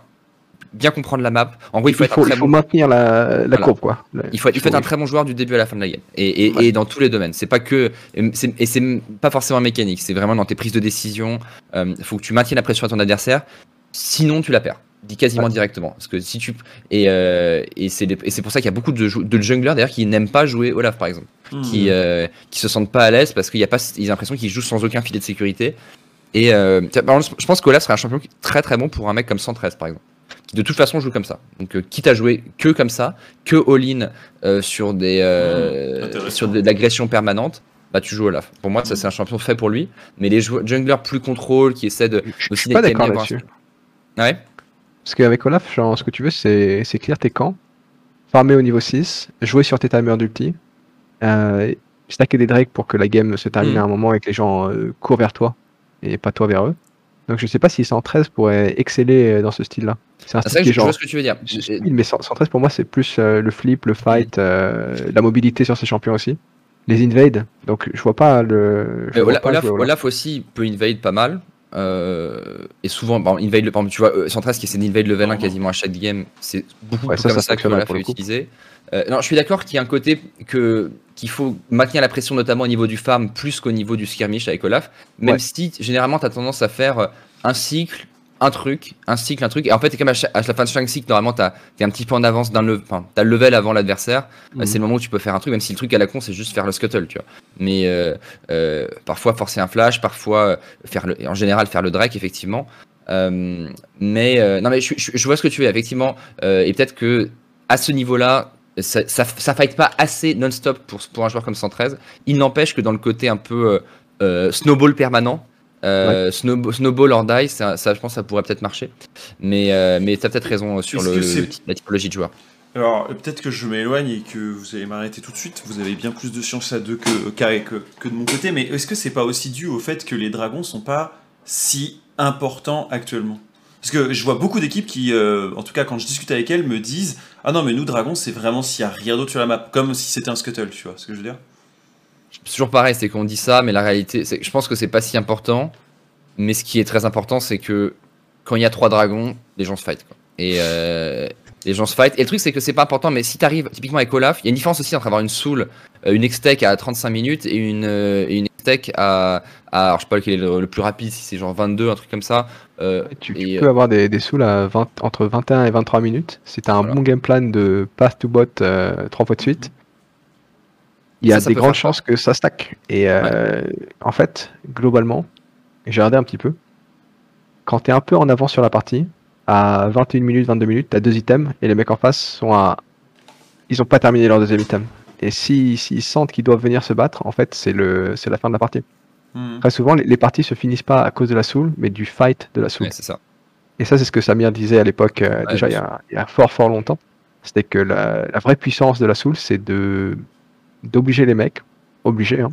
bien comprendre la map. En gros, il faut, être faut maintenir la, la courbe, quoi. Il faut, être, un très bon joueur du début à la fin de la game. Et, et, dans tous les domaines. C'est pas que. Et c'est pas forcément mécanique. C'est vraiment dans tes prises de décision. Il euh, faut que tu maintiennes la pression à ton adversaire. Sinon, tu la perds. dit quasiment directement. Parce que si tu et, euh, et c'est pour ça qu'il y a beaucoup de, de junglers d'ailleurs qui n'aiment pas jouer Olaf par exemple, mmh. qui euh, qui se sentent pas à l'aise parce qu'il y a pas ils ont l'impression qu'ils jouent sans aucun filet de sécurité. Et euh, je pense qu'Olaf serait un champion très très bon pour un mec comme 113 par exemple, qui de toute façon joue comme ça. Donc euh, quitte à jouer que comme ça, que all-in euh, sur des mmh, sur de, l'agression permanente. Bah, tu joues Olaf. Pour moi, ça c'est un champion fait pour lui. Mais les junglers plus contrôle, qui essaient de je suis pas d'accord là-dessus. Ouais. Parce qu'avec Olaf, genre, ce que tu veux, c'est clear tes camps, farmer au niveau 6, jouer sur tes timers d'ulti, euh, stacker des drakes pour que la game se termine hmm. à un moment et que les gens euh, courent vers toi et pas toi vers eux. Donc je sais pas si 113 pourrait exceller euh, dans ce style-là. C'est un ah, style qui genre. ce que tu veux dire. Mais 113 pour moi c'est plus euh, le flip, le fight, la mobilité sur ces champions aussi. Les invade, donc je vois pas le. Olaf, Olaf, Olaf, aussi peut invade pas mal. Euh, et souvent, bon, invade, par exemple, tu vois, 113 qui essaie d'invade level 1 quasiment à chaque game, c'est beaucoup plus comme ça, que Olaf a utilisé. Euh, non, je suis d'accord qu'il y a un côté que qu'il faut maintenir la pression, notamment au niveau du farm, plus qu'au niveau du skirmish avec Olaf. Même si généralement, tu as tendance à faire un cycle, un truc, un cycle, un truc. Et en fait, comme à, la fin de chaque cycle, normalement, tu es un petit peu en avance d'un level. Enfin, tu as le level avant l'adversaire. Mhm. C'est le moment où tu peux faire un truc, même si le truc à la con, c'est juste faire le scuttle, tu vois. Mais euh, euh, parfois, forcer un flash, parfois, euh, faire le, en général, faire le drake, effectivement. mais non, mais je, je, vois ce que tu veux, effectivement. et peut-être que à ce niveau-là, ça, ça, ça, fight pas assez non-stop pour, pour un joueur comme 113. Il n'empêche que dans le côté un peu snowball permanent, euh, snowball or die, ça, je pense que ça pourrait peut-être marcher. Mais, euh, mais tu as peut-être raison sur le, la typologie de joueur. Alors, peut-être que je m'éloigne et que vous allez m'arrêter tout de suite. Vous avez bien plus de science à deux que, que, que de mon côté. Mais est-ce que c'est pas aussi dû au fait que les dragons sont pas si importants actuellement? Parce que je vois beaucoup d'équipes qui, euh, en tout cas quand je discute avec elles, me disent Ah non, mais nous, dragons, c'est vraiment s'il y a rien d'autre sur la map. Comme si c'était un scuttle, tu vois ce que je veux dire? Toujours pareil, c'est qu'on dit ça, mais la réalité, je pense que c'est pas si important. Mais ce qui est très important, c'est que quand il y a trois dragons, les gens se fight. Et euh, les gens se fight. Et le truc, c'est que c'est pas important, mais si t'arrives, typiquement avec Olaf, il y a une différence aussi entre avoir une soul, euh, une extech à 35 minutes et une, une à, à, alors je sais pas lequel est le, plus rapide, si c'est genre 22, un truc comme ça. tu, peux avoir des, des 20, entre 21 et 23 minutes. Si t'as un bon game plan de path to bot trois fois de suite il y a des grandes chances que ça stack. Et euh, en fait, globalement, j'ai regardé un petit peu. Quand tu es un peu en avant sur la partie, à 21 minutes, 22 minutes, tu as deux items et les mecs en face sont à. Ils ont pas terminé leur deuxième item. Et s'ils sentent qu'ils doivent venir se battre, en fait, c'est la fin de la partie. Hmm. Très souvent, les, parties se finissent pas à cause de la soul, mais du fight de la soul. c'est ça. Et ça, c'est ce que Samir disait à l'époque, euh, déjà il y, a, il y, a, fort fort longtemps. C'était que la, la, vraie puissance de la soul, c'est de d'obliger les mecs, obligé, hein,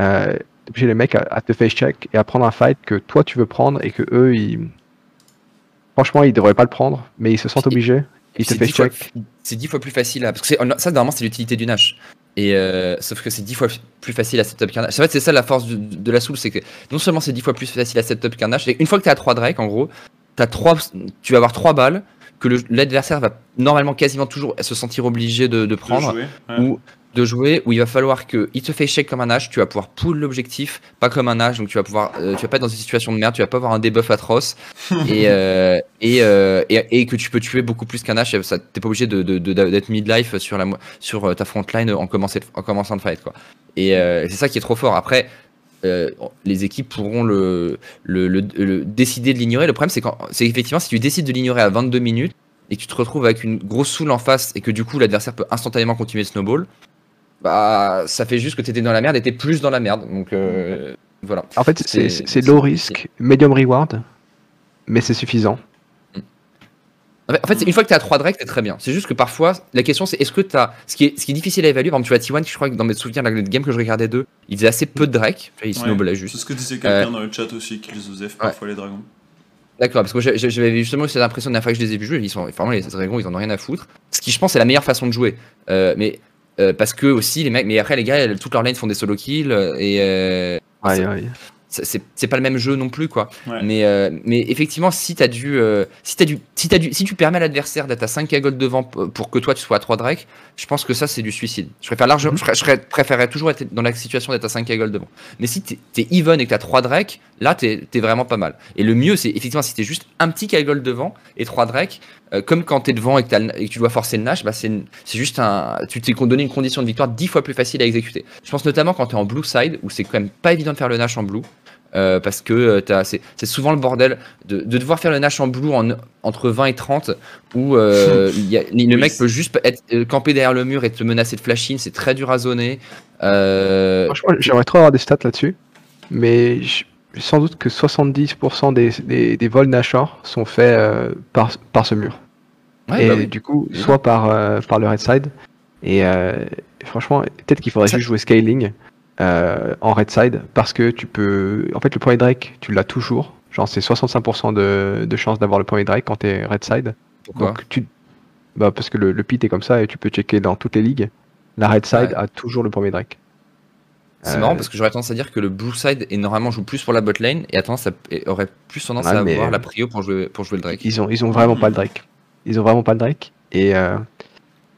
euh, d'obliger les mecs à, te face check et à prendre un fight que toi tu veux prendre et que eux, ils... franchement, ils devraient pas le prendre, mais ils se sentent obligés. Te check. C'est dix fois plus facile Parce que ça, normalement, c'est l'utilité du Nash. Et euh, sauf que c'est dix fois plus facile à setup qu'un Nash. En fait, c'est ça la force de, la soul, c'est que non seulement c'est dix fois plus facile à setup qu'un Nash, une fois que tu as 3 Drake, en gros, as trois, tu vas avoir 3 balles que l'adversaire va normalement quasiment toujours se sentir obligé de, prendre. Ou de jouer où il va falloir que il te fait échec comme un âge, tu vas pouvoir pull l'objectif, pas comme un âge, donc tu vas pouvoir, euh, tu vas pas être dans une situation de merde, tu vas pas avoir un debuff atroce et, euh, euh, et, et, que tu peux tuer beaucoup plus qu'un âge, ça t'es pas obligé de, d'être midlife sur la sur ta frontline en, commençant, en commençant le fight quoi. Et c'est ça qui est trop fort. Après, les équipes pourront le, le, le, décider de l'ignorer. Le problème, c'est quand, c'est effectivement si tu décides de l'ignorer à 22 minutes et que tu te retrouves avec une grosse soul en face et que du coup l'adversaire peut instantanément continuer snowball, bah ça fait juste que tu étais dans la merde et t'es plus dans la merde. Donc euh, voilà. En fait, c'est low risk, medium reward, mais c'est suffisant. En fait, une fois que tu as 3 Drake, c'est très bien. C'est juste que parfois, la question c'est est-ce que tu as. Ce qui, est, ce qui est difficile à évaluer, par exemple, tu vois T1, je crois que dans mes souvenirs, la game que je regardais d'eux, il faisait assez peu de Drake. Il ouais, juste. C'est ce que disait quelqu'un euh, dans le chat aussi, qu'ils osaient parfois les dragons. D'accord, parce que j'avais justement cette impression de la fois que je les ai vus jouer, ils sont vraiment les dragons, ils en ont rien à foutre. Ce qui, je pense, c'est la meilleure façon de jouer. Euh, mais euh, parce que aussi les mecs, mais après les gars, toutes leurs lanes font des solo kills euh, et euh, c'est pas le même jeu non plus quoi. Mais, euh, mais effectivement, si t'as du, euh, si as du, si as du, si tu permets à l'adversaire d'être à 5 gold devant pour que toi tu sois à 3 Drake, je pense que ça c'est du suicide. Je préfère mhm. je, préférerais toujours être dans la situation d'être à 5 gold devant. Mais si t'es es even et que t'as 3 Drake, là t'es es vraiment pas mal. Et le mieux c'est effectivement si t'es juste un petit gold devant et 3 Drake, euh, comme quand t'es devant et que, et que, tu dois forcer le Nash, bah c'est juste un, tu t'es donné une condition de victoire 10 fois plus facile à exécuter. Je pense notamment quand t'es en blue side où c'est quand même pas évident de faire le Nash en blue. Euh, parce que euh, c'est souvent le bordel de, devoir faire le Nash en blue en, entre 20 et 30 où euh, le mec peut juste être campé derrière le mur et te menacer de flash in, c'est très dur à zoner. Franchement, j'aimerais trop avoir des stats là-dessus, mais sans doute que 70% des, des, vols Nashor sont faits par, par ce mur. et bah du coup, soit par, par le red side, et franchement, peut-être qu'il faudrait juste jouer scaling euh, en red side parce que tu peux. En fait, le premier Drake, tu l'as toujours. Genre, c'est 65% de, de chance d'avoir le premier Drake quand t'es red side. Pourquoi Donc, tu... bah, parce que le, le pit est comme ça et tu peux checker dans toutes les ligues. La red side a toujours le premier Drake. C'est marrant euh, parce que j'aurais tendance à dire que le blue side est normalement joue plus pour la bot lane et a tendance aurait plus tendance à avoir la prio pour jouer, pour jouer le Drake. Ils ont, ils ont vraiment pas le Drake. Ils ont vraiment pas le Drake. Et, euh,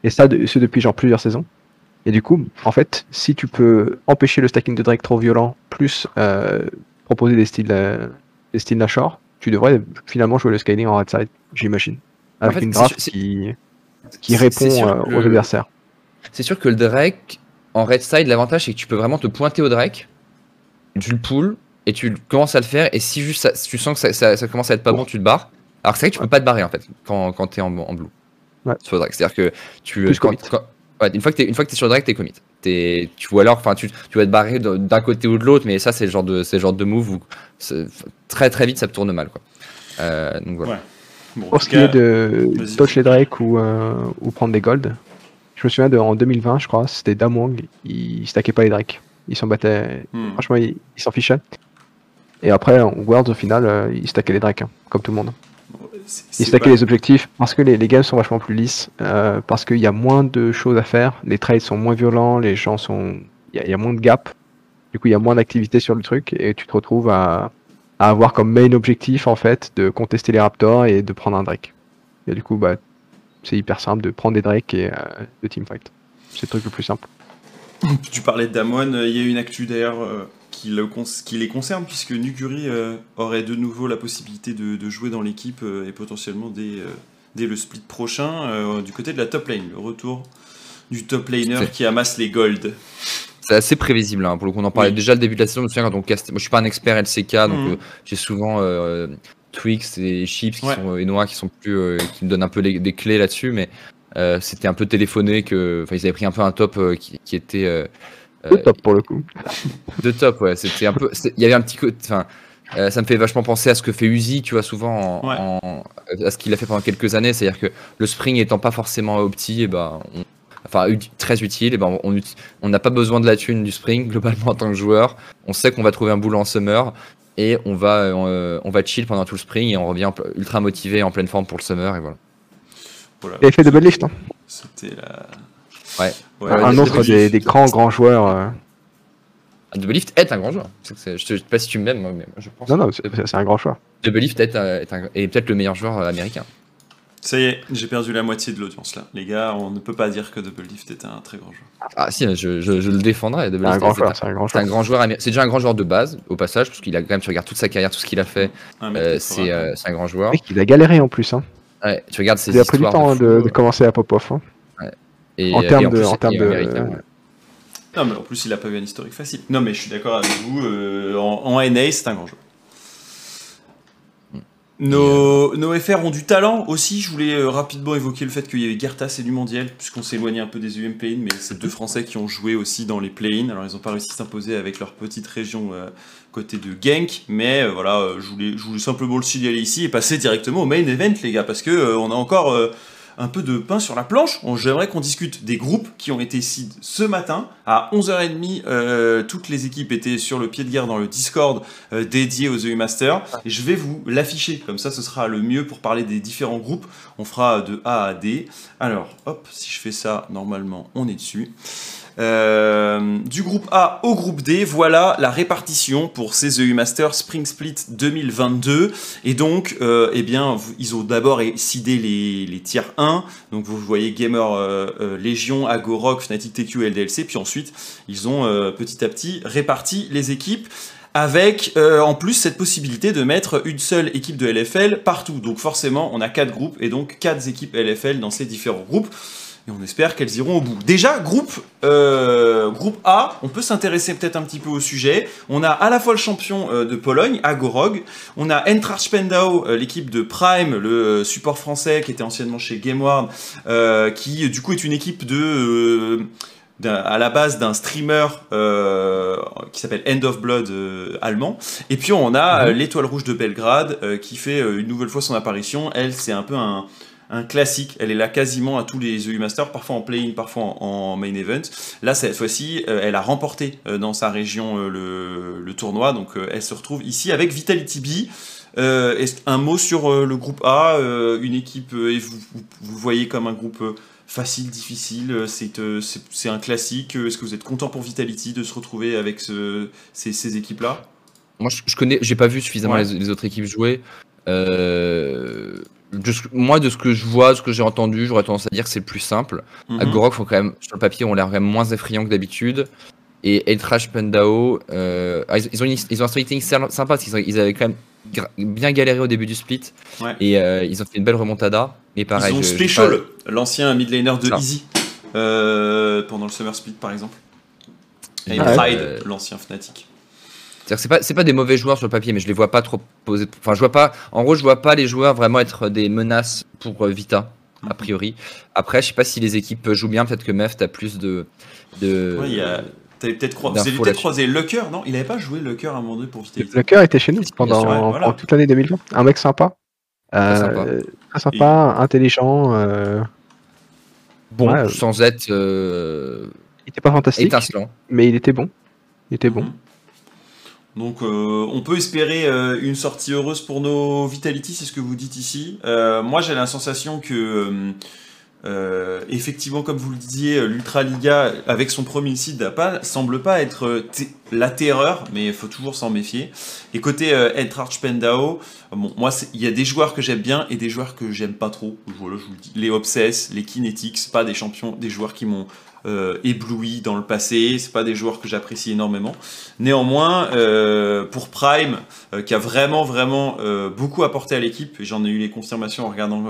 et ça, c'est depuis genre plusieurs saisons. Et du coup, en fait, si tu peux empêcher le stacking de Drake trop violent, plus euh, proposer des styles, euh, des styles Nashor, tu devrais finalement jouer le scaling en red side, j'imagine. Avec une draft qui, qui répond euh, aux adversaires. C'est sûr que le Drake en red side, l'avantage c'est que tu peux vraiment te pointer au Drake, tu le pull et tu commences à le faire. Et si juste tu sens que ça, commence à être pas bon, tu le barres. Alors c'est vrai que tu peux pas te barrer en fait quand, quand tu es en, blue. Ouais. C'est-à-dire que tu. Plus Ouais, une fois que tu es, sur Drake, t'es commit. Es, tu vois alors, enfin, tu, tu vas te barrer d'un côté ou de l'autre, mais ça, c'est le genre de, c'est genre de move où très très vite ça tourne mal, quoi. Euh, donc voilà. Pour ce qui est de touch les Drake ou, euh, ou prendre des gold, je me souviens de, en 2020, je crois, c'était Damwong, il stackait pas les Drake. Il s'en battait, hmm. franchement, il, s'en fichait. Et après, en Worlds, au final, euh, il stackait les Drake, hein, comme tout le monde. Il stacker les objectifs parce que les, les games sont vachement plus lisses, euh, parce qu'il y a moins de choses à faire, les trades sont moins violents, les gens sont. Il y, a moins de gap, du coup il y a moins d'activité sur le truc et tu te retrouves à, avoir comme main objectif en fait de contester les Raptors et de prendre un Drake. Et du coup, bah, c'est hyper simple de prendre des Drake et euh, de teamfight. C'est le truc le plus simple. Tu parlais de Damwon, il y a une actu d'ailleurs euh, qui, les concerne, puisque Nuguri euh, aurait de nouveau la possibilité de, jouer dans l'équipe euh, et potentiellement dès, euh, dès, le split prochain du côté de la top lane. Le retour du top laner qui amasse les golds. C'est assez prévisible, hein, pour le coup. On en parlait déjà le début de la saison. Je me souviens quand on castait. Moi, je suis pas un expert LCK, donc mhm. j'ai souvent Twix et Chips qui sont, et Noah qui sont plus, qui me donnent un peu des clés là-dessus, mais c'était un peu téléphoné que, enfin, ils avaient pris un peu un top qui, qui, était de top pour le coup. De top, ouais. C'était un peu. Il y avait un petit côté. Enfin, euh, ça me fait vachement penser à ce que fait Uzi, tu vois, souvent, en, à ce qu'il a fait pendant quelques années. C'est-à-dire que le spring étant pas forcément opti, et eh ben, enfin, très utile, et eh ben, on n'a pas besoin de la thune du spring, globalement, en tant que joueur. On sait qu'on va trouver un boulot en summer. Et on va, euh, on va chill pendant tout le spring et on revient ultra motivé en pleine forme pour le summer et voilà. voilà. Et fait de lift. Hein. C'était la, Ouais. un autre des, des, grands grands joueurs. Euh... Doublelift est un grand joueur. je sais pas si tu m'aimes, mais je pense. Non, non, c'est un grand joueur. Doublelift est, est, est peut-être le meilleur joueur euh, américain. Ça y est, j'ai perdu la moitié de l'audience là. Les gars, on ne peut pas dire que Doublelift est un très grand joueur. Ah si, je, je, le défendrai. C'est un grand joueur. C'est un grand joueur. joueur c'est déjà un grand joueur de base, au passage, parce qu'il a quand même, tu regardes toute sa carrière, tout ce qu'il a fait, euh, c'est euh, un grand joueur. il a galéré en plus. Hein. Ouais, tu regardes ses Il a pris du temps de, de, commencer à pop-off. Hein en termes de. En termes de... Non, mais en plus, il a pas eu un historique facile. Non, mais je suis d'accord avec vous. Euh, en, NA, c'est un grand jeu. Hmm. Nos, nos, FR ont du talent aussi. Je voulais euh, rapidement évoquer le fait qu'il y avait Gertas et du mondial, puisqu'on s'éloignait un peu des UM play mais c'est deux Français qui ont joué aussi dans les play-in. Alors, ils n'ont pas réussi à s'imposer avec leur petite région euh, côté de Genk, mais voilà, je voulais, je voulais simplement le signaler ici et passer directement au main event, les gars, parce que on a encore un peu de pain sur la planche. J'aimerais qu'on discute des groupes qui ont été seed ce matin. À 11h30, euh, toutes les équipes étaient sur le pied de guerre dans le Discord euh, dédié aux EU Masters. Je vais vous l'afficher, comme ça ce sera le mieux pour parler des différents groupes. On fera de A à D. Alors, hop, si je fais ça, normalement on est dessus. Euh, du groupe A au groupe D, voilà la répartition pour ces EU Masters Spring Split 2022. Et donc, euh, eh bien, ils ont d'abord sidé les, les tiers 1. Donc, vous voyez Gamer euh, Légion, Agorok, Fnatic TQ LDLC. Puis ensuite, ils ont petit à petit réparti les équipes avec en plus cette possibilité de mettre une seule équipe de LFL partout. Donc forcément, on a quatre groupes et donc quatre équipes LFL dans ces différents groupes. Et on espère qu'elles iront au bout. Déjà, groupe, euh, groupe A, on peut s'intéresser peut-être un petit peu au sujet. On a à la fois le champion euh, de Pologne, Agorog. On a Eintracht Spendau, euh, l'équipe de Prime, le support français qui était anciennement chez GameWard, qui du coup est une équipe de à la base d'un streamer qui s'appelle End of Blood allemand. Et puis on a mhm. l'étoile rouge de Belgrade qui fait une nouvelle fois son apparition. Elle, c'est un peu un, un classique. Elle est là quasiment à tous les EU Masters, parfois en play-in, parfois en, main event. Là, cette fois-ci, euh, elle a remporté euh, dans sa région euh, le, tournoi, donc elle se retrouve ici avec Vitality B. un mot sur le groupe A, une équipe, et vous, vous, voyez comme un groupe facile, difficile, c'est un classique. Est-ce que vous êtes content pour Vitality de se retrouver avec ce, ces, équipes-là? Moi, je, connais, j'ai pas vu suffisamment les, les, autres équipes jouer. Euh, moi, de ce que je vois, de ce que j'ai entendu, j'aurais tendance à dire que c'est plus simple. Mm Agorok, font quand même, sur le papier, ont l'air vraiment moins effrayants que d'habitude. Et Eltrash Pendao, euh, ah, ils, ont une, ils ont un splitting sympa parce qu'ils avaient quand même bien galéré au début du split. Et euh, ils ont fait une belle remontada. Et pareil, ils ont Special, l'ancien mid laner de Easy, euh, pendant le Summer Split par exemple. Et Pride, l'ancien Fnatic. C'est-à-dire c'est pas c'est pas des mauvais joueurs sur le papier, mais je les vois pas trop poser. Enfin, je vois pas. En gros, je vois pas les joueurs vraiment être des menaces pour euh, Vita a priori. Après, je sais pas si les équipes jouent bien. Peut-être que Meft a plus de. de ouais, il y a... peut-être croisé, vous avez peut-être croisé Lucker, non? Il avait pas joué Lucker à un moment donné pour Vita. Lucker était chez nous pendant, toute l'année 2020. Un mec sympa. Très sympa, euh, très sympa intelligent. Euh... Bon, sans être. Euh... Il était pas fantastique. Mais il était bon. Il était bon. Mhm. Donc euh, on peut espérer euh, une sortie heureuse pour nos Vitality, c'est ce que vous dites ici. Euh, moi j'ai la sensation que effectivement comme vous le disiez, l'Ultra Liga avec son premier site ne semble pas être la terreur, mais il faut toujours s'en méfier. Et côté Eintracht Spendao, bon, moi il y a des joueurs que j'aime bien et des joueurs que j'aime pas trop. Les Obsess, les Kinetics, pas des champions, des joueurs qui m'ont euh, ébloui dans le passé. C'est pas des joueurs que j'apprécie énormément. Néanmoins, euh, pour Prime, euh, qui a vraiment vraiment beaucoup apporté à l'équipe, j'en ai eu les confirmations en regardant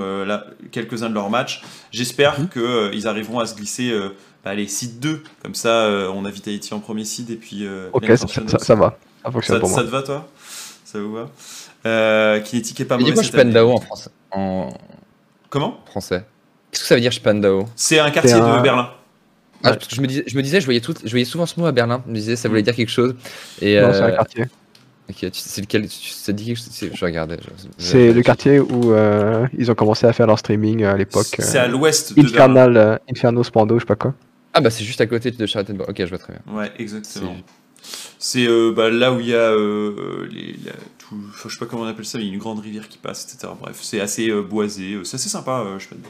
quelques-uns de leurs matchs. J'espère mhm. qu'ils arriveront à se glisser. Bah, les seed 2, comme ça on a Vitality en premier seed et puis. ok, ça, ça, va. Ça, ça te va toi? Ça vous va? Kinetic est pas mauvais. Pourquoi Spandao en français en... Comment? Français. Qu'est-ce que ça veut dire Spandau C'est un quartier de Berlin. Ah, parce que je me disais, je me disais, je voyais tout, je voyais souvent ce mot à Berlin. Je me disais, ça voulait mm. dire quelque chose. Et non, c'est un euh, quartier. Ok, c'est lequel Ça dit quelque chose? Je regardais. C'est le quartier où euh, ils ont commencé à faire leur streaming à l'époque. C'est à l'ouest de Infernal, Berlin. Euh, Inferno Spando, je sais pas quoi. Ah bah c'est juste à côté de Charlottenburg. Ok, je vois très bien. Ouais, exactement. C'est bah, là où il y a les, tout, je sais pas comment on appelle ça, mais il y a une grande rivière qui passe, etc. Bref, c'est assez boisé, c'est assez sympa, je sais pas.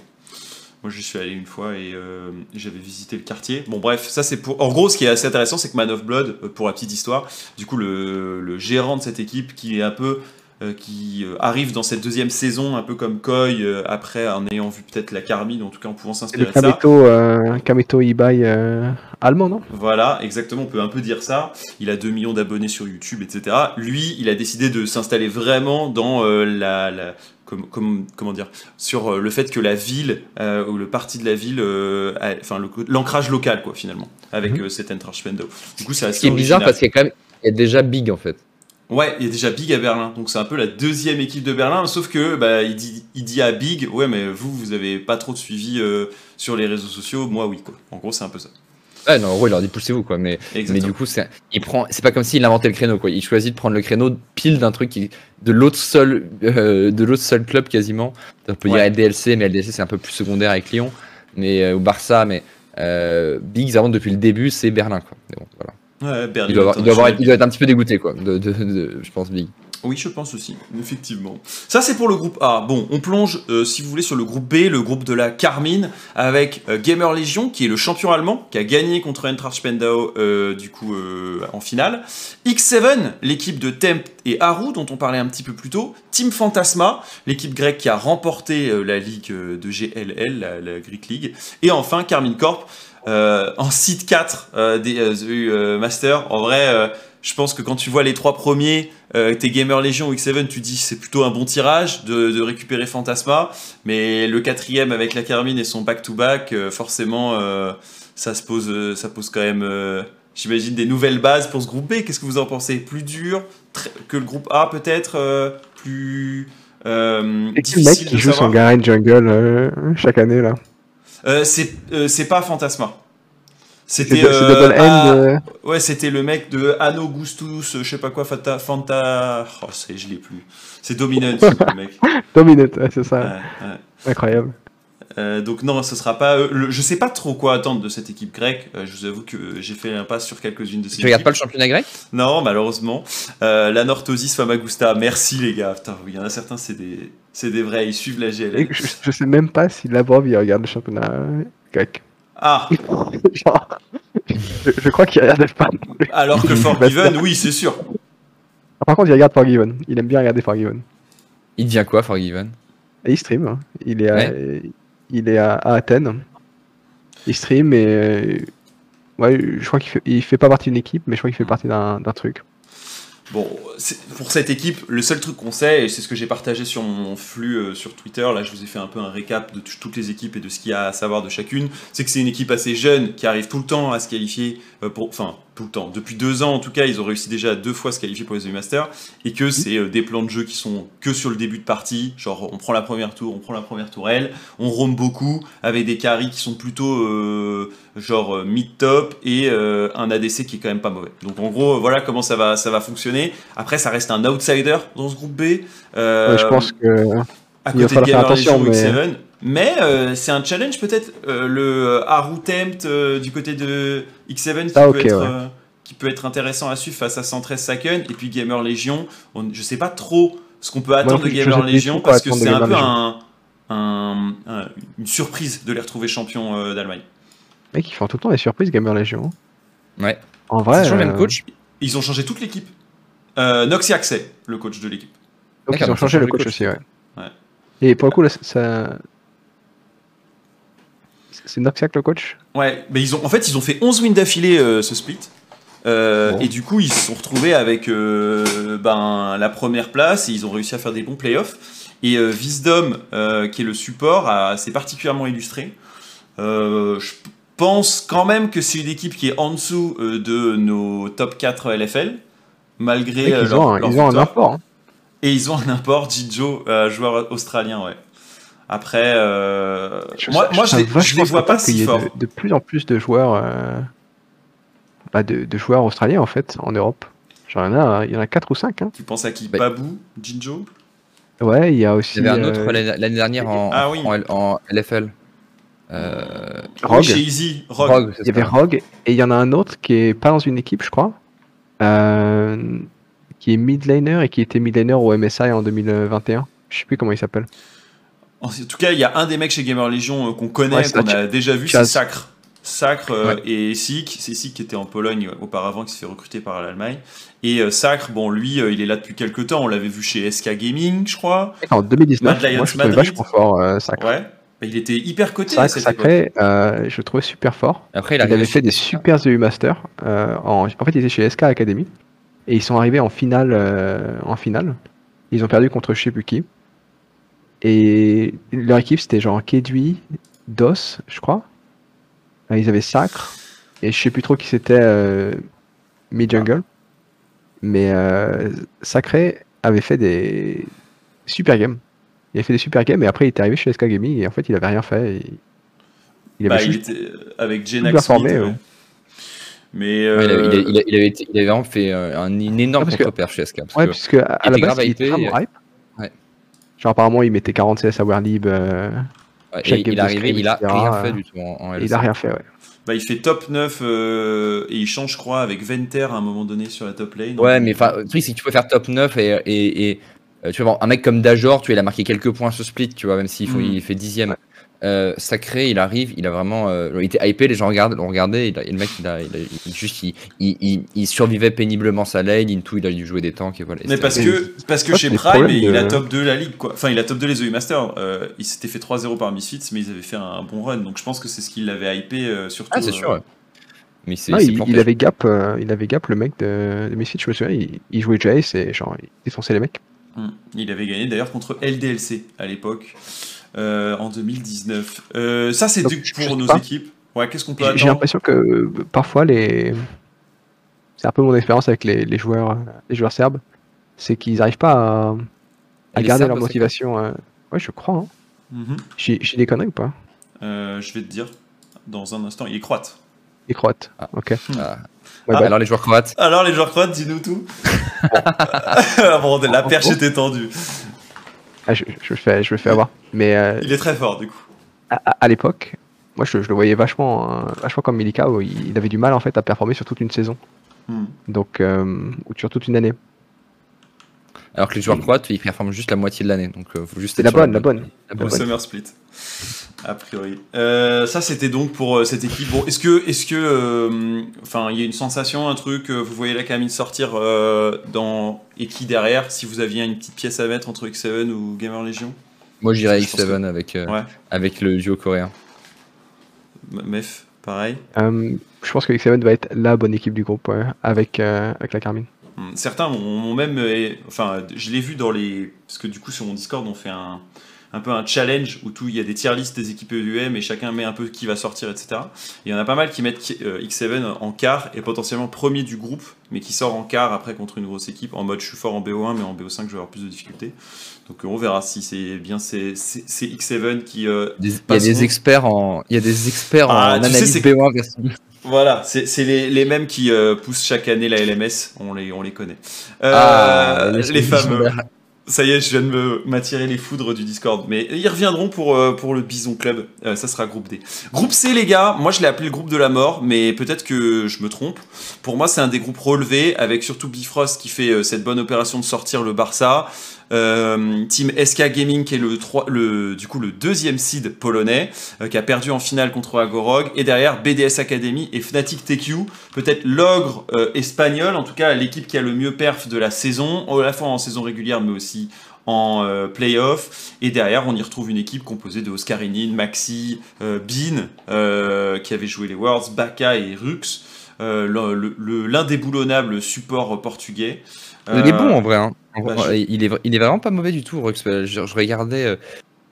Moi, j'y suis allé une fois et euh, j'avais visité le quartier. Bon, bref, ça c'est pour. En gros, ce qui est assez intéressant, c'est que Man of Blood, euh, pour la petite histoire, du coup, le, gérant de cette équipe qui est un peu. Euh, qui arrive dans cette deuxième saison, un peu comme Koi, après en ayant vu peut-être la Carmine, en tout cas en pouvant s'inspirer de ça. Kameto Ibai allemand, non? Voilà, exactement, on peut un peu dire ça. Il a 2 millions d'abonnés sur YouTube, etc. Lui, il a décidé de s'installer vraiment dans la, comme, comment dire, sur euh, le fait que la ville euh, ou le parti de la ville, euh, enfin l'ancrage local quoi finalement, avec mm -hmm. cet. Du coup, c'est assez. Ce qui est bizarre parce qu'il y a quand même, il y a déjà Big en fait. Ouais, il y a déjà Big à Berlin, donc c'est un peu la deuxième équipe de Berlin, sauf que bah, il, dit, il dit à Big, ouais, mais vous, vous avez pas trop de suivi sur les réseaux sociaux, moi oui, quoi. En gros, c'est un peu ça. Ouais, non, en gros, il leur dit poussez-vous, quoi. Mais, mais du coup, c'est, il prend, c'est pas comme s'il inventait le créneau, quoi. Il choisit de prendre le créneau pile d'un truc qui, de l'autre seul, euh, de l'autre seul club quasiment. On peut dire LDLC, mais LDLC c'est un peu plus secondaire avec Lyon, mais euh, ou Barça, mais euh, Biggs avant depuis le début, c'est Berlin, quoi. Mais bon, voilà. Ouais, Berlin, il, doit avoir, il, doit avoir, il, doit être un petit peu dégoûté, quoi, de, de, de, je pense, Big. Oui, je pense aussi, effectivement. Ça, c'est pour le groupe A. Bon, on plonge, euh, si vous voulez, sur le groupe B, le groupe de la Carmine, avec euh, Gamer Legion, qui est le champion allemand, qui a gagné contre Eintracht Spendau, euh, du coup, en finale. X7, l'équipe de Temp et Haru, dont on parlait un petit peu plus tôt. Team Fantasma, l'équipe grecque qui a remporté la ligue de GLL, la, Greek League. Et enfin, Carmine Corp, en site 4 des Masters. En vrai je pense que quand tu vois les trois premiers, euh, tes Gamer Legion ou X7, tu dis c'est plutôt un bon tirage de, récupérer Fantasma. Mais le quatrième avec la Carmine et son back-to-back, euh, forcément, euh, ça, se pose, ça pose quand même, j'imagine, des nouvelles bases pour ce groupe B. Qu'est-ce que vous en pensez? Plus dur que le groupe A peut-être Plus. Euh, difficile le mec qui joue son Garen Jungle chaque année là? C'est pas Fantasma. C'était euh, euh, ouais, c'était le mec de Anno Gustus, je sais pas quoi, Fanta, Fanta, oh, je l'ai plus. C'est Dominant, le mec. Dominant, c'est ça. Incroyable. Euh, donc non, ce sera pas. je sais pas trop quoi attendre de cette équipe grecque. je vous avoue que j'ai fait un pas sur quelques-unes de ces. Tu regardes pas le championnat grec? Non, malheureusement. la Nortosis Famagusta, merci les gars. il y en a certains, c'est des, c'est des vrais. Ils suivent la GL. Je, je, sais même pas si Lavrov il regarde le championnat grec. Ah je, crois qu'il regarde pas. Alors que Forgiven, oui, c'est sûr. Ah, par contre, il regarde Forgiven. Il aime bien regarder Forgiven. Il devient quoi, Forgiven Il stream. Hein. Il est, à, il est à, Athènes. Il stream et. Euh, ouais, je crois qu'il fait, il fait pas partie d'une équipe, mais je crois qu'il fait partie d'un truc. Bon, pour cette équipe, le seul truc qu'on sait, et c'est ce que j'ai partagé sur mon flux euh, sur Twitter, là je vous ai fait un peu un récap de toutes les équipes et de ce qu'il y a à savoir de chacune, c'est que c'est une équipe assez jeune qui arrive tout le temps à se qualifier euh, pour, enfin tout le temps. Depuis deux ans, en tout cas, ils ont réussi déjà deux fois à se qualifier pour les Masters et que c'est euh, des plans de jeu qui sont que sur le début de partie. Genre, on prend la première tour, on prend la première tourelle, on roam beaucoup avec des carries qui sont plutôt euh, genre euh, mid-top et un ADC qui est quand même pas mauvais. Donc, en gros, voilà comment ça va, ça va fonctionner. Après, ça reste un outsider dans ce groupe B. je pense que. À côté de Gamer attention, mais... Mais c'est un challenge peut-être le Haru Tempt du côté de X7 qui, ah, peut être, qui, peut être, intéressant à suivre face à 113 Saken et puis Gamer Legion. On, je sais pas trop ce qu'on peut attendre de Gamer Legion parce que c'est un peu un, une surprise de les retrouver champions euh, d'Allemagne. Mec, ils font tout le temps des surprises Gamer Legion. Ouais. En vrai. Ils ont changé euh, coach. Ils ont changé toute l'équipe. Euh, Noxiac, c'est le coach de l'équipe. Donc ils ont changé le coach, aussi, ouais. Et pour le coup, ça, c'est Noxiac le coach? Ouais, mais ils ont, en fait, ils ont fait 11 wins d'affilée euh, ce split. Euh, et du coup, ils se sont retrouvés avec euh, ben, la première place et ils ont réussi à faire des bons playoffs. Et Wisdom, qui est le support, s'est particulièrement illustré. je pense quand même que c'est une équipe qui est en dessous de nos top 4 LFL, malgré ils leur, ont, ils ont un import. Hein. Et ils ont un import, Jijo, joueur australien, ouais. Après, euh, moi, moi je, les, vois pas si fort. De, de, plus en plus de joueurs, euh, bah de, de, joueurs australiens en fait en Europe. Genre, il y en a, il y en a 4 ou 5. Hein. Tu penses à qui bah, Babou Jinjo? Ouais, il y a aussi. Il y avait un autre euh, l'année dernière en, ah, oui. en, LFL. Euh... Rogue. chez Easy. Rogue. il y avait Rogue et il y en a un autre qui est pas dans une équipe, je crois. Euh, qui est midlaner et qui était midlaner au MSI en 2021. Je sais plus comment il s'appelle. En tout cas, il y a un des mecs chez Gamer Legion euh, qu'on connaît, qu'on a déjà vu, c'est Sacre. Sacre euh, et Sik, c'est Sik qui était en Pologne auparavant, qui s'est fait recruter par l'Allemagne. Et euh, Sacre, bon, lui, il est là depuis quelques temps. On l'avait vu chez SK Gaming, je crois. En 2019, moi, je Madrid. vachement fort, Sacre. Ouais. Bah, il était hyper coté. Sacre, Sacré, je le trouvais super fort. Après, il, avait fait des super EU Master. en... en fait, il était chez SK Academy. Et ils sont arrivés en finale. en finale. Ils ont perdu contre je sais plus qui. Et leur équipe, c'était genre Kedui, DOS, je crois. Ils avaient Sacre. Et je sais plus trop qui c'était euh, mid-jungle. Mais euh, Sacré avait fait des super games. Il a fait des super games et après il est arrivé chez SK Gaming et en fait il avait rien fait. Il, avait bah, il était avec Genax formé, Mais il, avait, il, avait, il, avait, vraiment fait euh, un, énorme ah, contre-père chez SK. ouais, puisque à la base, il était hype. Genre apparemment il mettait 40 CS à Warlib. Euh... il est arrivé, il a rien fait du tout en, Il a rien fait, ouais. Bah, il fait top 9 et il change, je crois, avec Venter à un moment donné sur la top lane. Ouais, mais le truc, c'est que tu peux faire top 9 et, et, tu vois, un mec comme Dajor, tu vois, il a marqué quelques points sur split, tu vois, même s'il mm. il fait dixième. Euh, sacré, il arrive, il a vraiment, euh, il était hypé, les gens regardent, l'ont regardé, et le mec, il a, il juste, il, il, survivait péniblement sa lane, into, il a dû jouer des tanks et voilà. Mais parce que, parce que chez Prime, il a top 2 la ligue, quoi. Enfin, il a top 2 les EU Masters. Euh, il s'était fait 3-0 par Misfits, mais ils avaient fait un, bon run, donc je pense que c'est ce qui l'avait hypé surtout. Ah, c'est sûr. Mais c'est, il, avait gap, il avait gap le mec de, de Misfits, je me souviens, il, jouait Jace et genre, il défonçait les mecs. Hmm. Il avait gagné d'ailleurs contre LDLC à l'époque. Euh, en 2019. Euh, ça, c'est pour nos équipes. Ouais, qu'est-ce qu'on peut J'ai l'impression que euh, parfois les. C'est un peu mon expérience avec les, joueurs, les joueurs serbes, c'est qu'ils n'arrivent pas à, garder leur motivation. Ouais, je crois. Hein. Mhm. J'ai des conneries ou pas? Je vais te dire dans un instant. Il est croate. Il est croate. Ah. Ok. Ah. Bah. alors les joueurs croates. Alors les joueurs croates, dis-nous tout. bon, la perche est étendue. Ah, je, je, le fais, je le fais avoir. Mais, euh, il est très fort du coup. À, l'époque, moi je, le voyais vachement, euh, vachement comme Milika où il, avait du mal en fait à performer sur toute une saison. Hmm. Donc, euh, ou sur toute une année. Alors que les joueurs croates, ils performent juste la moitié de l'année. Donc, faut juste. C'est la, bonne, la bonne, la bonne. Summer Split. A priori. ça, c'était donc pour cette équipe. Bon, est-ce que, est-ce que, enfin, il y a une sensation, un truc, vous voyez la Camille sortir dans et qui derrière, si vous aviez une petite pièce à mettre entre X7 ou Gamer Legion Moi, je dirais X7 avec, euh, avec le duo coréen. Mef, pareil euh, Je pense que X7 va être la bonne équipe du groupe avec, euh, avec la Carmine. Hmm, certains ont même. Enfin, je l'ai vu dans les. Parce que du coup, sur mon Discord, on fait un un peu un challenge où tout, il y a des tier lists des équipes EUM et chacun met un peu qui va sortir, etc. il y en a pas mal qui mettent euh, X7 en quart et potentiellement premier du groupe, mais qui sort en quart après contre une grosse équipe, en mode je suis fort en BO1, mais en BO5 je vais avoir plus de difficultés. Donc on verra si c'est bien c'est X7 qui. Euh, il y a des experts en, il y a des experts en ah, analyse BO1 version. Voilà, c'est les, les, mêmes qui euh, poussent chaque année la LMS, on les, on les connaît. Ah, les fameux. Ça y est, je viens de m'attirer les foudres du Discord. Mais ils reviendront pour, euh, pour le Bison Club. Euh, ça sera groupe D. Groupe C, les gars, moi je l'ai appelé le groupe de la mort, mais peut-être que je me trompe. Pour moi, c'est un des groupes relevés, avec surtout Bifrost qui fait euh, cette bonne opération de sortir le Barça. Euh, team SK Gaming qui est le, 3, le, du coup, le deuxième seed polonais euh, qui a perdu en finale contre Agorog et derrière BDS Academy et Fnatic TQ peut-être l'ogre euh, espagnol en tout cas l'équipe qui a le mieux perf de la saison à la fois en saison régulière mais aussi en playoff. Et derrière, on y retrouve une équipe composée de Oscarinin, Maxi, Bean, qui avait joué les Worlds, Baka et Rux. L'indéboulonnable support portugais. Il est bon en vrai. Hein. Bah, il, est, il est vraiment pas mauvais du tout, Rux. Je, regardais euh,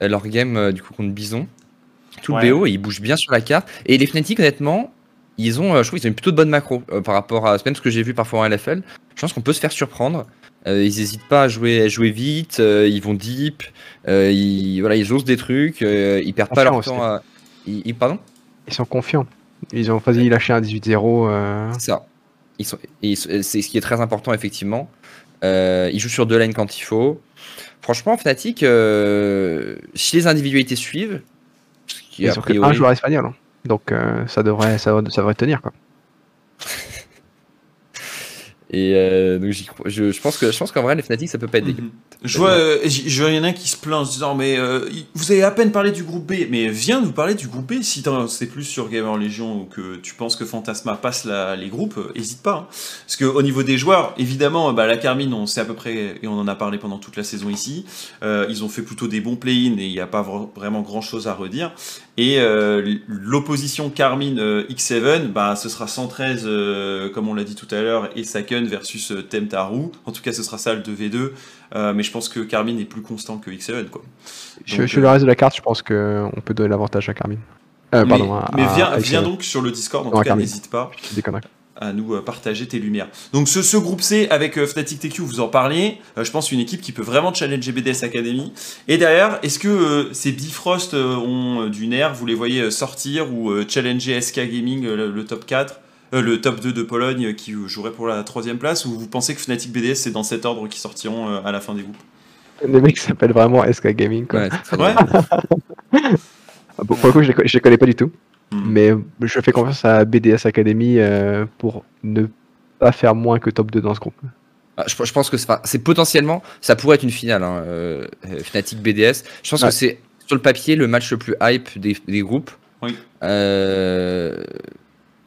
leur game euh, du coup contre Bison. Tout le BO, il bouge bien sur la carte. Et les Fnatic, honnêtement, ils ont, euh, je trouve qu'ils ont une plutôt de bonne macro par rapport à même ce que j'ai vu parfois en LFL. Je pense qu'on peut se faire surprendre. ils n'hésitent pas à jouer, jouer vite, ils vont deep, ils, voilà, ils osent des trucs, ils perdent pas leur temps à... Ils, pardon? Ils sont confiants. Ils ont failli lâcher un 18-0. Ça. Ils sont, c'est ce qui est très important, effectivement. Euh, il joue sur deux lanes quand il faut. Franchement, Fnatic, euh, si les individualités suivent, qui a priori... un joueur espagnol, hein. donc euh, ça devrait, ça, ça devrait tenir quoi. Et euh, donc je, je, pense que je pense qu'en vrai les Fnatic ça peut pas être. Mhm. Je vois, euh, y en a qui se plaint en se disant mais euh, vous avez à peine parlé du groupe B, mais viens nous parler du groupe B si c'est plus sur Gamer Legion ou que tu penses que Fantasma passe les groupes, hésite pas. Hein. Parce que au niveau des joueurs, évidemment, bah, la Carmine, on sait à peu près et on en a parlé pendant toute la saison ici. ils ont fait plutôt des bons play-in et il n'y a pas vraiment grand chose à redire. Et l'opposition Carmine X7, bah ce sera 113 comme on l'a dit tout à l'heure et Saken versus euh, Temtaru. En tout cas, ce sera ça le 2v2. Euh, mais je pense que Carmine est plus constant que X7. Quoi. je, suis le reste de la carte, je pense qu'on peut donner l'avantage à Carmine. Euh, mais, mais viens, donc sur le Discord, en tout cas, n'hésite pas à nous partager tes lumières. Donc ce, ce groupe C avec Fnatic TQ, vous en parliez, je pense une équipe qui peut vraiment challenger BDS Academy. Et derrière, est-ce que ces Bifrost ont du nerf, vous les voyez sortir ou challenger SK Gaming le, top 4 euh, le top 2 de Pologne qui jouerait pour la troisième place, ou vous pensez que Fnatic BDS c'est dans cet ordre qui sortiront euh, à la fin des groupes? Les mecs s'appellent vraiment SK Gaming quoi. Ouais, Ah, pour le coup, je les, les connais pas du tout. Hmm. Mais je fais confiance à BDS Academy pour ne pas faire moins que top 2 dans ce groupe. Ah, je, pense que c'est potentiellement, ça pourrait être une finale, hein, Fnatic BDS. Je pense que c'est sur le papier le match le plus hype des, des groupes. Oui. Euh,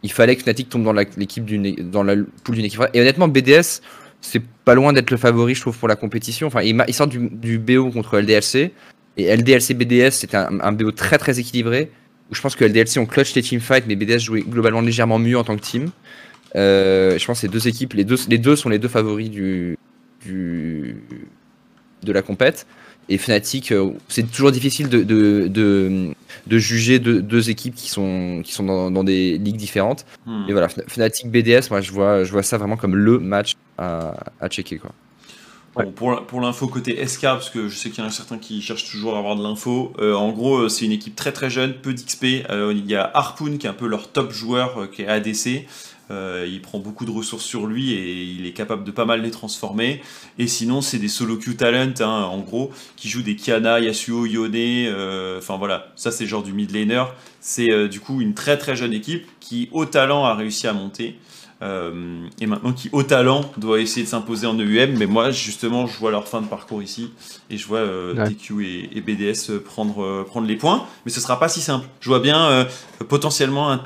il fallait que Fnatic tombe dans l'équipe d'une dans la poule d'une équipe. Et honnêtement, BDS, c'est pas loin d'être le favori, je trouve, pour la compétition. Enfin, il, sort du, BO contre LDLC. Et LDLC BDS, c'était un, BO très très équilibré. Où je pense que LDLC ont clutch les teamfights, mais BDS jouait globalement légèrement mieux en tant que team. Euh, je pense que ces deux équipes, les deux, les deux sont les deux favoris du, du de la compète. Et Fnatic, euh, c'est toujours difficile de, de, de, juger deux, équipes qui sont, qui sont dans, des ligues différentes. Hmm. Et voilà, Fnatic BDS, moi je vois, je vois ça vraiment comme le match à, à checker. Quoi. Bon, pour, pour l'info côté SK, parce que je sais qu'il y en a certains qui cherchent toujours à avoir de l'info, euh, en gros euh, c'est une équipe très très jeune, peu d'XP, il y a Harpoon qui est un peu leur top joueur, qui est ADC, euh, il prend beaucoup de ressources sur lui et il est capable de pas mal les transformer. Et sinon, c'est des solo queue talent, hein, en gros, qui jouent des Kiana, Yasuo, Yone. Euh, enfin voilà, ça c'est genre du mid laner. C'est euh, du coup une très très jeune équipe qui, au talent, a réussi à monter. Et maintenant qui au talent doit essayer de s'imposer en EUM mais moi justement je vois leur fin de parcours ici. Et je vois TQ et, BDS prendre, prendre les points. Mais ce sera pas si simple. Je vois bien potentiellement un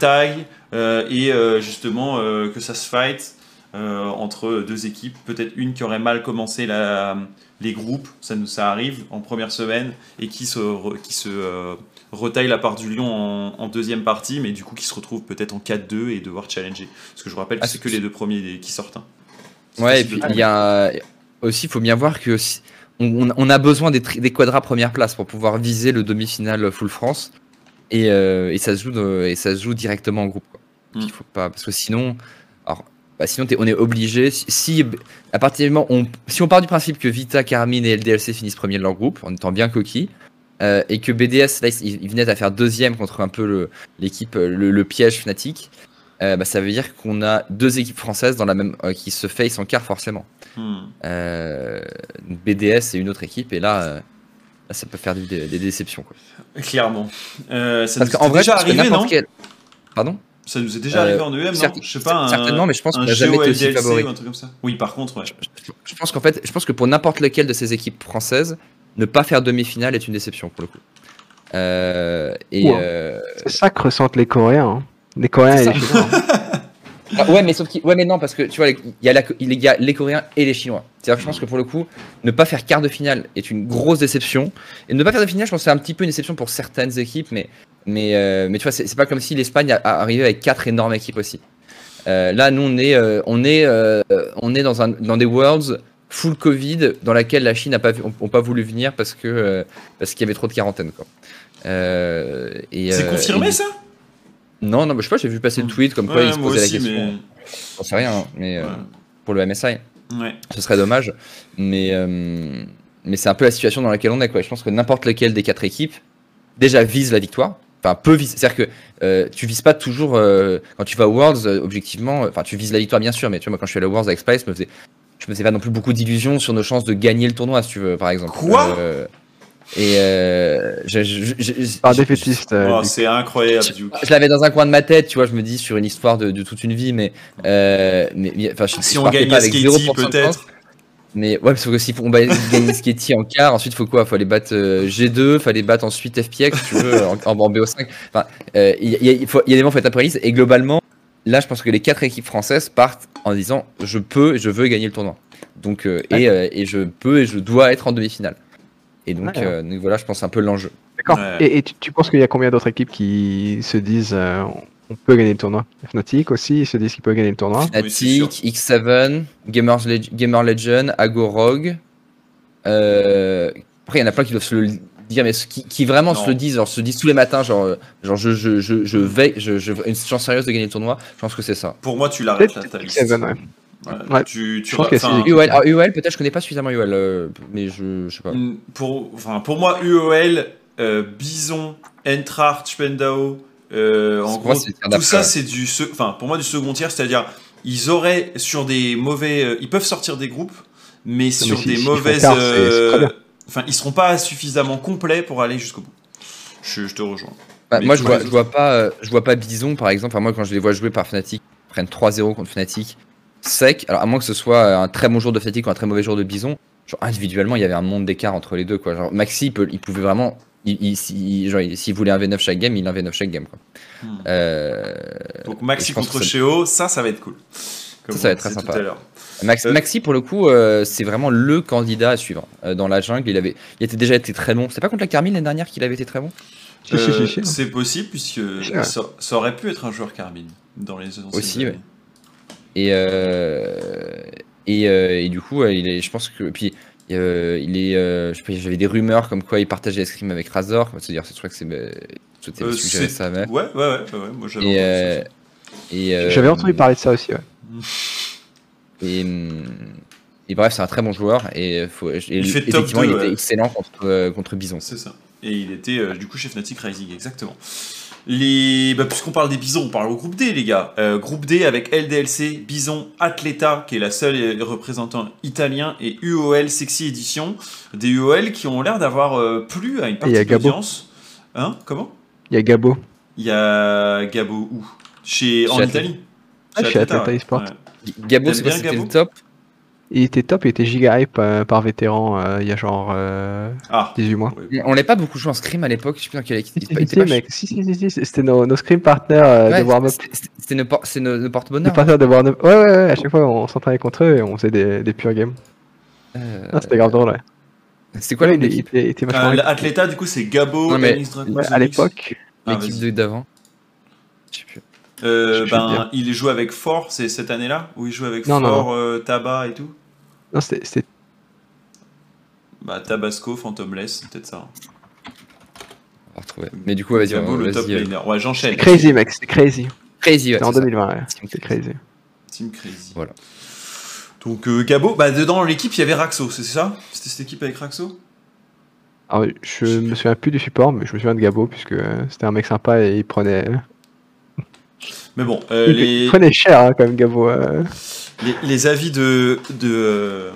euh, et euh, justement euh, que ça se fight entre deux équipes, peut-être une qui aurait mal commencé la, les groupes, ça, nous, ça arrive en première semaine, et qui se, qui se retaille la part du lion en, deuxième partie, mais du coup qui se retrouve peut-être en 4-2 et devoir challenger. Parce que je vous rappelle que ah, c'est que les deux premiers qui sortent. Hein. Ouais, et puis il y a aussi, il faut bien voir que on, a besoin des, des quadras première place pour pouvoir viser le demi-finale full France, et, et, ça se joue et ça se joue directement en groupe. Il mm. faut pas, parce que sinon, alors, bah, sinon on est obligé. Si, à partir du moment on, si on part du principe que Vita, Carmine et LDLC finissent premier de leur groupe, en étant bien coquilles, euh, et que BDS, là, ils, venaient à faire deuxième contre un peu l'équipe, le, piège Fnatic, euh, bah, ça veut dire qu'on a deux équipes françaises dans la même, euh, qui se face en quart forcément. Mm. BDS et une autre équipe, et là, ça peut faire des, déceptions. Quoi. Clairement. ça parce qu'en vrai, déjà arrivé, non Pardon ça nous est déjà arrivé euh, en EM, non Je sais pas. certainement, mais je pense qu'on n'a jamais été aussi favori. un truc comme ça. Oui, par contre, ouais. Je, pense qu'en fait, je pense que pour n'importe lequel de ces équipes françaises, ne pas faire demi-finale est une déception pour le coup. Euh, et euh, C'est ça que ressentent les Coréens. Hein. Les Coréens et les Chinois. Ah, ouais, mais sauf ouais, mais non, parce que tu vois, il y, a y a les Coréens et les Chinois. C'est-à-dire que je pense que pour le coup, ne pas faire quart de finale est une grosse déception. Et ne pas faire de finale, je pense que c'est un petit peu une déception pour certaines équipes, mais, mais, euh, mais tu vois, c'est pas comme si l'Espagne arrivait avec quatre énormes équipes aussi. Là, nous, on est, on est, on est dans, un, dans des Worlds full Covid dans laquelle la Chine n'a pas, pas voulu venir parce que parce qu'il y avait trop de quarantaine. c'est confirmé ça? Non, non, mais je sais pas, j'ai vu passer le tweet comme quoi il se posait la question. Mais... J'en sais rien, hein, mais euh, pour le MSI, ouais. ce serait dommage. Mais, euh, mais c'est un peu la situation dans laquelle on est. Quoi. Je pense que n'importe lequel des quatre équipes déjà vise la victoire. Enfin, peut viser. C'est-à-dire que euh, tu vises pas toujours. quand tu vas aux Worlds, objectivement, enfin, tu vises la victoire bien sûr, mais tu vois, moi quand je suis allé aux Worlds avec Spice, je me faisais, je me faisais pas non plus beaucoup d'illusions sur nos chances de gagner le tournoi, si tu veux, par exemple. Quoi et euh, je, je, je, défaitiste. Euh, oh, c'est incroyable. Je, l'avais dans un coin de ma tête, tu vois. Je me dis sur une histoire de, de toute une vie, mais, euh, mais enfin, si on gagne avec peut-être. Mais ouais, parce que si on gagne Sketty en quart, ensuite faut quoi? Faut aller battre euh, G2, faut aller battre ensuite FPX, tu veux, en, en, BO5. Enfin, euh, il y, y, faut, y a des moments faut être après et globalement, là, je pense que les quatre équipes françaises partent en disant je peux, je veux gagner le tournoi. Donc et, et je peux et je dois être en demi-finale. Et donc, euh, donc, voilà, je pense un peu l'enjeu. D'accord. Et, tu, penses qu'il y a combien d'autres équipes qui se disent euh, on peut gagner le tournoi? Fnatic aussi, ils se disent qu'ils peuvent gagner le tournoi Fnatic, X7, Gamers Gamer Legend, Agorog. Euh, après, il y en a plein qui doivent se le dire, mais qui, qui vraiment se le disent, genre, se disent tous les matins, genre, genre je, je, je, je vais, je, je, une chance sérieuse de gagner le tournoi. Je pense que c'est ça. Pour moi, tu l'arrêtes là, X7, Ouais, Tu, tu je que UOL, alors, UOL peut-être je connais pas suffisamment UOL, euh, mais je, je sais pas. Pour, enfin, pour moi, UOL, euh, Bison, Entrart, Spendao, euh, en gros, tout ça c'est du, enfin, pour moi du second tiers, c'est-à-dire ils auraient sur des mauvais, euh, ils peuvent sortir des groupes, mais sur des mauvaises, enfin, ils seront pas suffisamment complets pour aller jusqu'au bout. Je, je te rejoins. Bah, moi, je vois, je vois, pas, je vois pas Bison, par exemple. Enfin, moi, quand je les vois jouer par Fnatic, prennent 3-0 contre Fnatic, sec. Alors, à moins que ce soit un très bon jour de Fnatic ou un très mauvais jour de Bison, genre, individuellement, il y avait un monde d'écart entre les deux. Quoi. Genre, Maxi, il, peut, il pouvait vraiment. S'il voulait un V9 chaque game, il un V9 chaque game. Quoi. Hmm. Euh, Donc, Maxi contre Cheo, ça, ça va être cool. Ça, ça va être très sympa. Euh, Maxi, pour le coup, euh, c'est vraiment le candidat à suivre. dans la jungle, il, avait, il était déjà été très bon. C'est pas contre la Carmine l'année dernière qu'il avait été très bon? C'est possible, puisque ça, aurait pu être un joueur Carmine dans les Aussi, ouais. Et, euh, et, euh, et, du coup, il est, je pense que. Puis, euh, il est. J'avais des rumeurs comme quoi il partageait l'escrime avec Razor. C'est-à-dire, je crois que c'est. C'était le sujet ça, ouais, ouais, ouais, ouais, Moi, j'avais et, J'avais entendu parler de ça aussi, ouais. Et, et bref, c'est un très bon joueur. Et, faut, il fait effectivement, il était excellent contre, contre Bison. C'est ça. Et il était du coup chez Fnatic Rising, exactement. Les... Bah, puisqu'on parle des bisons, on parle au groupe D, les gars. Euh, groupe D avec LDLC, Bison, Atleta, qui est la seule représentant italien, et UOL Sexy Edition. Des UOL qui ont l'air d'avoir euh, plu à une partie de l'audience. Hein? Comment? Il y a Gabo. Il y a Gabo où? Chez, En Italie ah, Chez Atleta eSport. Gabo, c'est c'était le top il était top, il était giga hype euh, par vétéran euh, il y a genre euh, ah, 18 mois. On l'a pas beaucoup joué en scrim à l'époque, je sais plus dans quelle équipe. Si, si, si, si, c'était nos, nos scrim partners de warm-up. C'était nos, nos, nos porte-bonheur. Nos de warm-up. Ouais, ouais, ouais, à chaque fois on s'entraînait contre eux et on faisait des, des pure games. Ah, c'était grave drôle, ouais. C'était quoi l'équipe Atleta, du coup, c'est Gabo, mais, À l'époque. Ah, l'équipe d'avant. Je sais plus. Euh, ben, il joue avec Fort, c'est cette année-là Où il joue avec Fort, Tabac et tout? Non, c'était. Bah, Tabasco, Phantomless, peut-être ça. On va retrouver. Mais du coup, vas-y, on le top laner. Ouais, j'enchaîne. Crazy, mec, c'est crazy. Crazy, ouais. C'est en 2020, ouais. C'est crazy. Team Crazy. Voilà. Donc, euh, Gabo, bah, dedans l'équipe, il y avait Raxo, c'est ça? C'était cette équipe avec Raxo? Alors, je me souviens plus du support, mais je me souviens de Gabo, puisque c'était un mec sympa et il prenait. Mais bon, euh, il les... cher hein, quand même, Gabo. Euh. Les, avis de. de euh,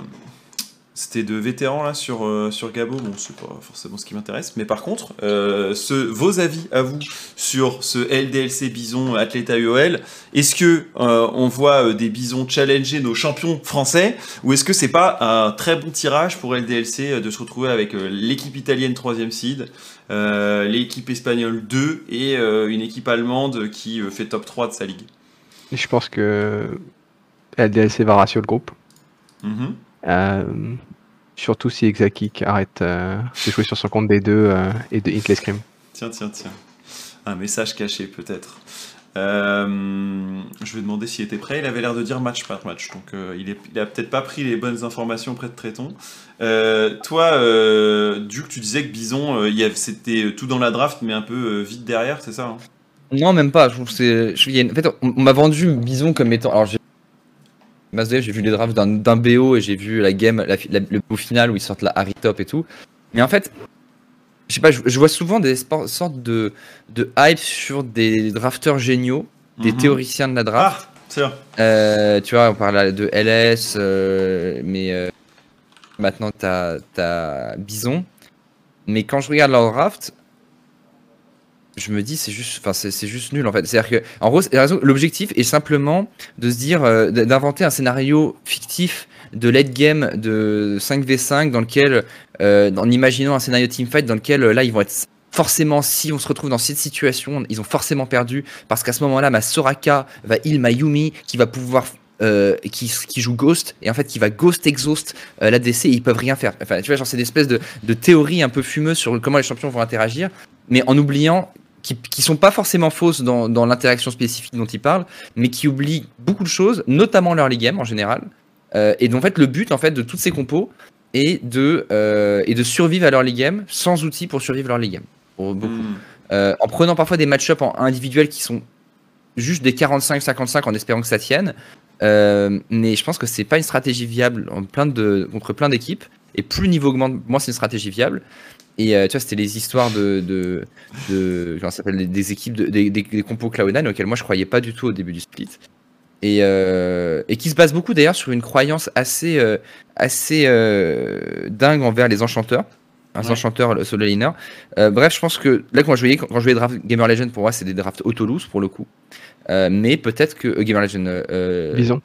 c'était de vétérans là sur, euh, sur Gabo, bon c'est pas forcément ce qui m'intéresse, mais par contre, euh, ce, vos avis à vous sur ce LDLC Bison Athleta UOL, est-ce que on voit des Bisons challenger nos champions français, ou est-ce que c'est pas un très bon tirage pour LDLC de se retrouver avec l'équipe italienne 3ème seed, l'équipe espagnole 2 et une équipe allemande qui fait top 3 de sa ligue? Je pense que LDLC va ratio le groupe. Mm-hmm. Euh, surtout si Exakik arrête euh, de jouer sur son compte des deux euh, et de Inkley Scream. Tiens, tiens, tiens. Un message caché peut-être. je vais demander s'il était prêt. Il avait l'air de dire match par match. Donc il, est, a peut-être pas pris les bonnes informations près de Tréton. toi, Duke, tu disais que Bison, c'était tout dans la draft, mais un peu vite derrière, c'est ça hein? Non, même pas. Je trouve c'est. En fait, on, m'a vendu Bison comme étant. Alors, j'ai vu les drafts d'un BO et j'ai vu la game, le beau final où ils sortent la Harry Top et tout. Mais en fait, je sais pas, je, vois souvent des sortes de, de hype sur des drafteurs géniaux, des mhm. théoriciens de la draft. Ah, euh, tu vois, on parle de LS, euh, mais euh, maintenant t'as as Bison. Mais quand je regarde leur draft, je me dis c'est juste enfin c'est juste nul en fait c'est à dire que en gros l'objectif est simplement de se dire euh, d'inventer un scénario fictif de late game de 5v5 dans lequel euh, en imaginant un scénario teamfight dans lequel euh, là ils vont être forcément si on se retrouve dans cette situation ils ont forcément perdu parce qu'à ce moment-là ma Soraka va heal ma Yumi qui va pouvoir qui, qui, joue Ghost et en fait qui va Ghost Exhaust l'ADC et ils peuvent rien faire. Enfin, tu vois, genre c'est une espèce de, de théorie un peu fumeuse sur comment les champions vont interagir, mais en oubliant qui, qui sont pas forcément fausses dans, dans l'interaction spécifique dont ils parlent, mais qui oublient beaucoup de choses, notamment leur game en général. Euh, et donc en fait le but en fait de toutes ces compos est de, euh, de survivre à leur game sans outils pour survivre à leur game. Pour beaucoup. Hmm. Euh, en prenant parfois des match-ups individuels qui sont juste des 45-55 en espérant que ça tienne. mais je pense que c'est pas une stratégie viable en plein de, contre plein d'équipes. Et plus le niveau augmente, moins c'est une stratégie viable. Et euh, tu vois, c'était les histoires de, de, de comment s'appelle, des, équipes, de, des, des, compos Cloud9 auxquels moi je croyais pas du tout au début du split. Et, euh, et qui se base beaucoup d'ailleurs sur une croyance assez, euh, assez dingue envers les enchanteurs. un enchanteur le solo liner. bref, je pense que là, quand je voyais, quand, je voyais draft Gamer Legend, pour moi, c'est des drafts auto pour le coup. mais peut-être que Gamer Legend. Bison.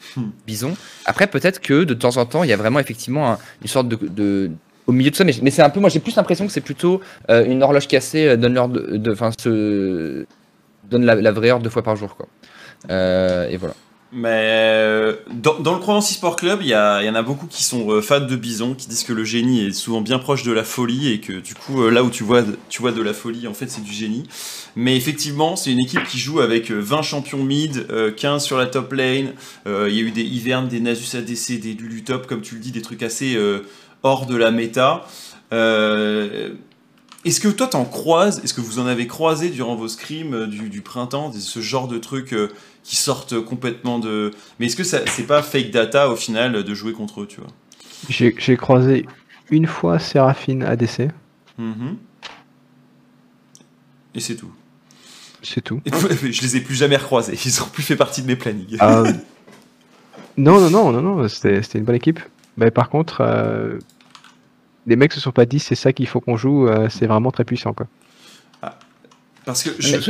Bison. Après, peut-être que de temps en temps, il y a vraiment effectivement une sorte de, au milieu de ça, mais, c'est un peu, moi j'ai plus l'impression que c'est plutôt une horloge cassée donne l'heure de, enfin, se donne la, vraie heure deux fois par jour, quoi. et voilà. Mais euh, dans, le Croyance Sport Club, il y, en a beaucoup qui sont euh, fans de Bison, qui disent que le génie est souvent bien proche de la folie et que du coup, euh, là où tu vois, tu vois de la folie, en fait, c'est du génie. Mais effectivement, c'est une équipe qui joue avec 20 champions mid, 15 sur la top lane. Il y a eu des Ivern, des Nasus ADC, des Lulu Top, comme tu le dis, des trucs assez hors de la méta. Est-ce que toi t'en croises Est-ce que vous en avez croisé durant vos scrims du, du printemps, ce genre de trucs qui sortent complètement de. Mais est-ce que c'est pas fake data au final de jouer contre eux, tu vois? J'ai croisé une fois Séraphine ADC. Mm-hmm. Et c'est tout. C'est tout. je les ai plus jamais recroisés. Ils ont plus fait partie de mes plannings. Ah, non, non, non, non, non. C'était une bonne équipe. Mais par contre, euh, les mecs se sont pas dit c'est ça qu'il faut qu'on joue. Euh, c'est vraiment très puissant, quoi. Parce que je... Le